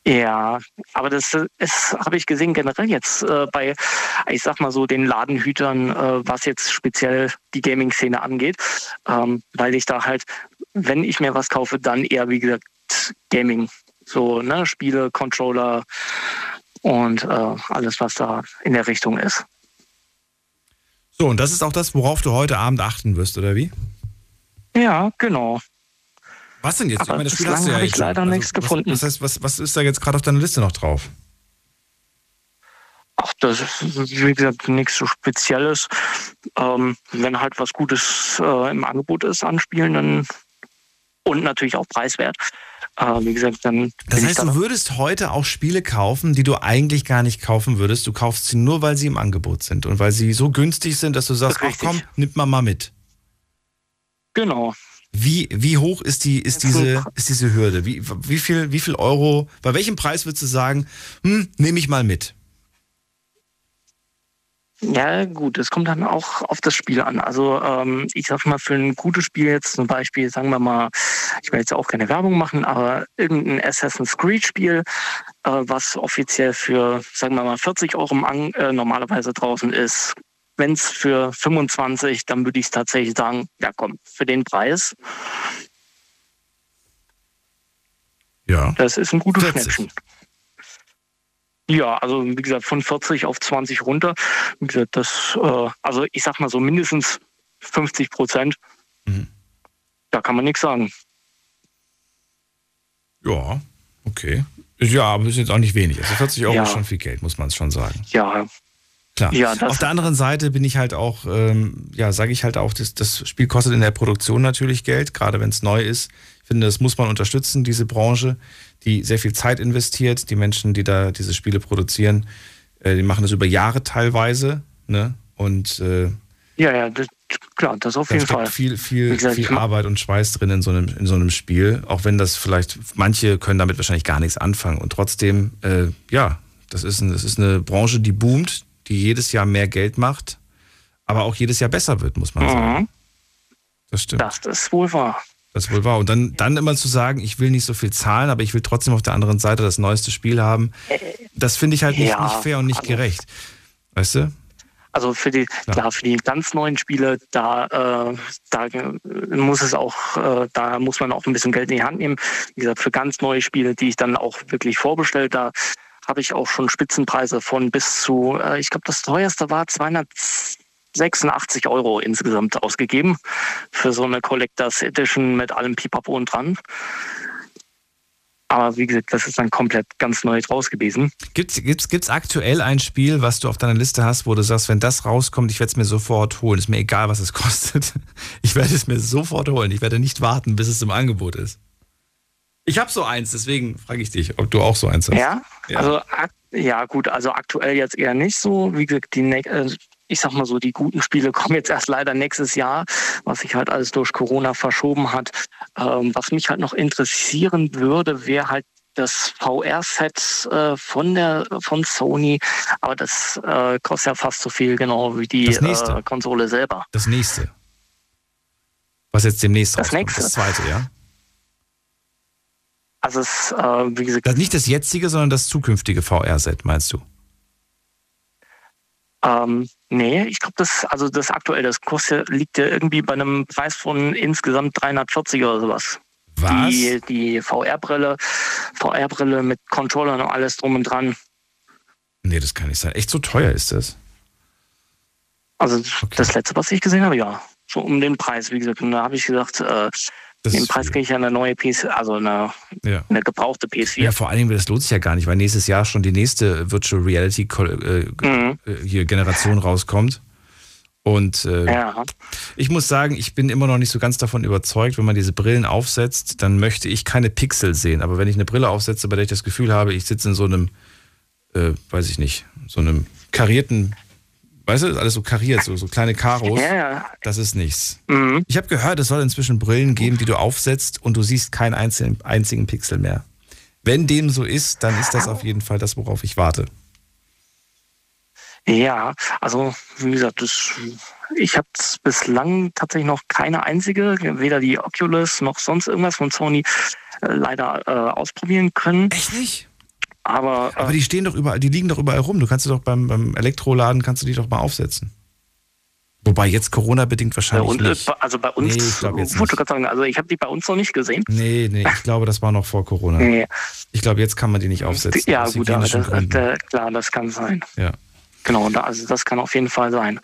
Ja, aber das ist, habe ich gesehen generell jetzt äh, bei, ich sag mal so, den Ladenhütern, äh, was jetzt speziell die Gaming-Szene angeht, ähm, weil ich da halt, wenn ich mir was kaufe, dann eher, wie gesagt, Gaming. So, ne, Spiele, Controller und äh, alles, was da in der Richtung ist. So, und das ist auch das, worauf du heute Abend achten wirst, oder wie? Ja, genau. Was denn jetzt? Aber ich meine, das Spiel hast du ja habe ich jetzt leider nichts was, gefunden. Das heißt, was, was ist da jetzt gerade auf deiner Liste noch drauf? Ach, das ist, wie gesagt, nichts so Spezielles. Ähm, wenn halt was Gutes äh, im Angebot ist an Spielen, dann und natürlich auch preiswert. Äh, wie gesagt, dann Das heißt, du würdest heute auch Spiele kaufen, die du eigentlich gar nicht kaufen würdest. Du kaufst sie nur, weil sie im Angebot sind und weil sie so günstig sind, dass du sagst, ach komm, nimm mal mal mit. Genau. Wie, wie hoch ist, die, ist, diese, ist diese Hürde? Wie, wie, viel, wie viel Euro, bei welchem Preis würdest du sagen, hm, nehme ich mal mit? Ja, gut, es kommt dann auch auf das Spiel an. Also ähm, ich sag mal, für ein gutes Spiel jetzt zum Beispiel, sagen wir mal, ich will jetzt auch keine Werbung machen, aber irgendein Assassin's Creed-Spiel, äh, was offiziell für, sagen wir mal, 40 Euro im An äh, normalerweise draußen ist. Wenn es für 25, dann würde ich es tatsächlich sagen, ja komm, für den Preis. Ja. Das ist ein gutes 40. Schnäppchen. Ja, also wie gesagt, von 40 auf 20 runter. Wie gesagt, das, äh, also ich sag mal so mindestens 50 Prozent. Da kann man nichts sagen. Ja, okay. Ja, aber ist jetzt auch nicht wenig. Also 40 Euro Ja. ist schon viel Geld, muss man es schon sagen. Ja, Klar. Ja, Auf der anderen Seite bin ich halt auch, ähm, ja, sage ich halt auch, das, das Spiel kostet in der Produktion natürlich Geld, gerade wenn es neu ist. Ich finde, das muss man unterstützen, diese Branche, die sehr viel Zeit investiert. Die Menschen, die da diese Spiele produzieren, äh, die machen das über Jahre teilweise. Ne? Und äh, ja, ja, das, klar, das auf jeden Fall. viel, viel, gesagt, viel Arbeit und Schweiß drin in so, einem, in so einem Spiel. Auch wenn das vielleicht, manche können damit wahrscheinlich gar nichts anfangen. Und trotzdem, äh, ja, das ist, ein, das ist eine Branche, die boomt, die jedes Jahr mehr Geld macht, aber auch jedes Jahr besser wird, muss man sagen. Das stimmt. Das ist wohl wahr. Das ist wohl wahr. Und dann, dann immer zu sagen, ich will nicht so viel zahlen, aber ich will trotzdem auf der anderen Seite das neueste Spiel haben, das finde ich halt nicht, Ja, nicht fair und nicht also- gerecht. Weißt du? Also für die, klar, für die ganz neuen Spiele, da, äh, da muss es auch, äh, da muss man auch ein bisschen Geld in die Hand nehmen. Wie gesagt, für ganz neue Spiele, die ich dann auch wirklich vorbestellt, da habe ich auch schon Spitzenpreise von bis zu, äh, ich glaube, das teuerste war 286 Euro insgesamt ausgegeben für so eine Collectors Edition mit allem Pipapo und dran. Aber wie gesagt, das ist dann komplett ganz neu draus gewesen. Gibt's, gibt's, gibt's aktuell ein Spiel, was du auf deiner Liste hast, wo du sagst, wenn das rauskommt, ich werde es mir sofort holen. Ist mir egal, was es kostet. Ich werde es mir sofort holen. Ich werde nicht warten, bis es im Angebot ist. Ich habe so eins, deswegen frage ich dich, ob du auch so eins hast. Ja, also ak ja gut, also aktuell jetzt eher nicht so. Wie gesagt, die ne äh, ich sag mal so, die guten Spiele kommen jetzt erst leider nächstes Jahr, was sich halt alles durch Corona verschoben hat. Ähm, was mich halt noch interessieren würde, wäre halt das VR-Set äh, von der von Sony, aber das äh, kostet ja fast so viel, genau wie die äh, Konsole selber. Das nächste. Was jetzt demnächst Das rauskommt. nächste. Das zweite, ja? Also es, äh, wie gesagt, Das, nicht das jetzige, sondern das zukünftige VR-Set, meinst du? Ähm, nee, ich glaube, das, also das aktuelle, das kostet, liegt ja irgendwie bei einem Preis von insgesamt 340 oder sowas. Was? Die, die VR-Brille, VR-Brille mit Controllern und alles drum und dran. Nee, das kann nicht sein. Echt so teuer ist das? Also das letzte, was ich gesehen habe, ja. So um den Preis, wie gesagt. Und da habe ich gesagt, äh, den Preis kriege ich ja eine neue PS, also eine, Ja. eine gebrauchte PS4. Ja, vor allen Dingen, das lohnt sich ja gar nicht, weil nächstes Jahr schon die nächste Virtual Reality äh, Mhm. äh, hier Generation rauskommt. Und äh, Ja. ich muss sagen, ich bin immer noch nicht so ganz davon überzeugt, wenn man diese Brillen aufsetzt, dann möchte ich keine Pixel sehen. Aber wenn ich eine Brille aufsetze, bei der ich das Gefühl habe, ich sitze in so einem, äh, weiß ich nicht, so einem karierten, weißt du, alles so kariert, so, so kleine Karos, Ja, ja. das ist nichts. Mhm. Ich habe gehört, es soll inzwischen Brillen geben, die du aufsetzt und du siehst keinen einzigen, einzigen Pixel mehr. Wenn dem so ist, dann ist das auf jeden Fall das, worauf ich warte. Ja, also wie gesagt, das, ich habe bislang tatsächlich noch keine einzige, weder die Oculus noch sonst irgendwas von Sony äh, leider äh, ausprobieren können. Echt nicht? Aber, äh, Aber die stehen doch überall, die liegen doch überall rum. Du kannst sie doch beim, beim Elektroladen kannst du die doch mal aufsetzen. Wobei jetzt Corona-bedingt bei wahrscheinlich uns, nicht. also bei uns, Nee, ich glaub jetzt wollte gerade sagen, also ich habe die bei uns noch nicht gesehen. Nee, nee, ich glaube, das war noch vor Corona. Nee. Ich glaube, jetzt kann man die nicht aufsetzen. Ja, gut, aber hygienischen das, äh, klar, das kann sein. Ja. Genau, also das kann auf jeden Fall sein.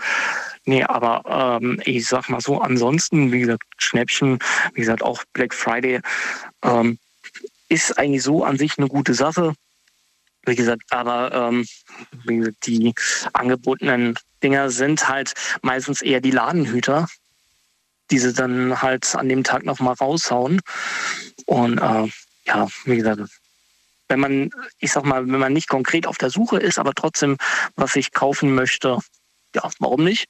Nee, aber ähm, ich sag mal so, ansonsten, wie gesagt, Schnäppchen, wie gesagt, auch Black Friday ähm, ist eigentlich so an sich eine gute Sache. Wie gesagt, aber ähm, wie gesagt, die angebotenen Dinger sind halt meistens eher die Ladenhüter, die sie dann halt an dem Tag nochmal raushauen. Und äh, ja, wie gesagt, wenn man, ich sag mal, wenn man nicht konkret auf der Suche ist, aber trotzdem was ich kaufen möchte, ja, warum nicht?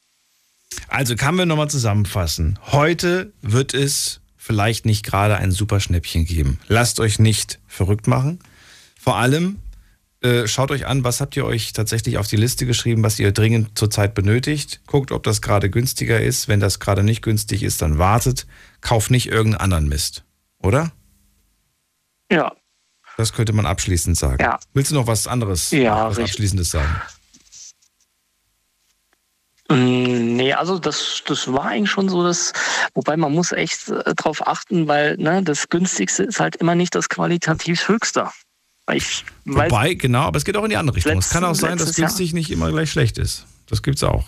Also kann wir nochmal zusammenfassen. Heute wird es vielleicht nicht gerade ein super Schnäppchen geben. Lasst euch nicht verrückt machen. Vor allem äh, schaut euch an, was habt ihr euch tatsächlich auf die Liste geschrieben, was ihr dringend zurzeit benötigt. Guckt, ob das gerade günstiger ist. Wenn das gerade nicht günstig ist, dann wartet. Kauft nicht irgendeinen anderen Mist. Oder? Ja. Das könnte man abschließend sagen. Ja. Willst du noch was anderes, Ja, was. Abschließendes sagen? Mm, Nee, also das, das war eigentlich schon so, dass, wobei man muss echt äh, drauf achten, weil ne, das günstigste ist halt immer nicht das qualitativ höchste. Ich, weil, Wobei, genau, aber es geht auch in die andere Richtung. es kann auch sein, dass Jahr- günstig nicht immer gleich schlecht ist. Das gibt's auch.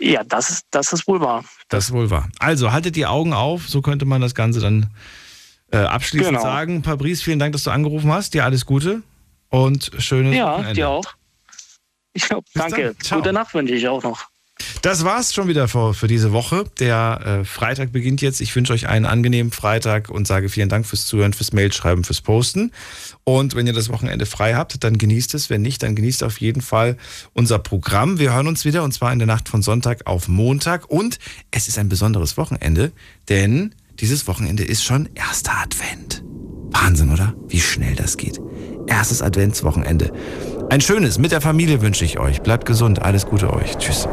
ja, das ist, das ist wohl wahr. Das ist wohl wahr. Also haltet die Augen auf, so könnte man das Ganze dann äh, abschließend Genau. sagen. Fabrice, vielen Dank, dass du angerufen hast. Dir alles Gute und schönes Ja, Wochenende. dir auch. Ja, danke. dann. Ciao. Gute Nacht wünsche ich auch noch. Das war's schon wieder für, für diese Woche. Der äh, Freitag beginnt jetzt. Ich wünsche euch einen angenehmen Freitag und sage vielen Dank fürs Zuhören, fürs Mailschreiben, fürs Posten. Und wenn ihr das Wochenende frei habt, dann genießt es. Wenn nicht, dann genießt auf jeden Fall unser Programm. Wir hören uns wieder und zwar in der Nacht von Sonntag auf Montag. Und es ist ein besonderes Wochenende, denn dieses Wochenende ist schon erster Advent. Wahnsinn, oder? Wie schnell das geht. Erstes Adventswochenende. Ein schönes mit der Familie wünsche ich euch. Bleibt gesund. Alles Gute euch. Tschüss.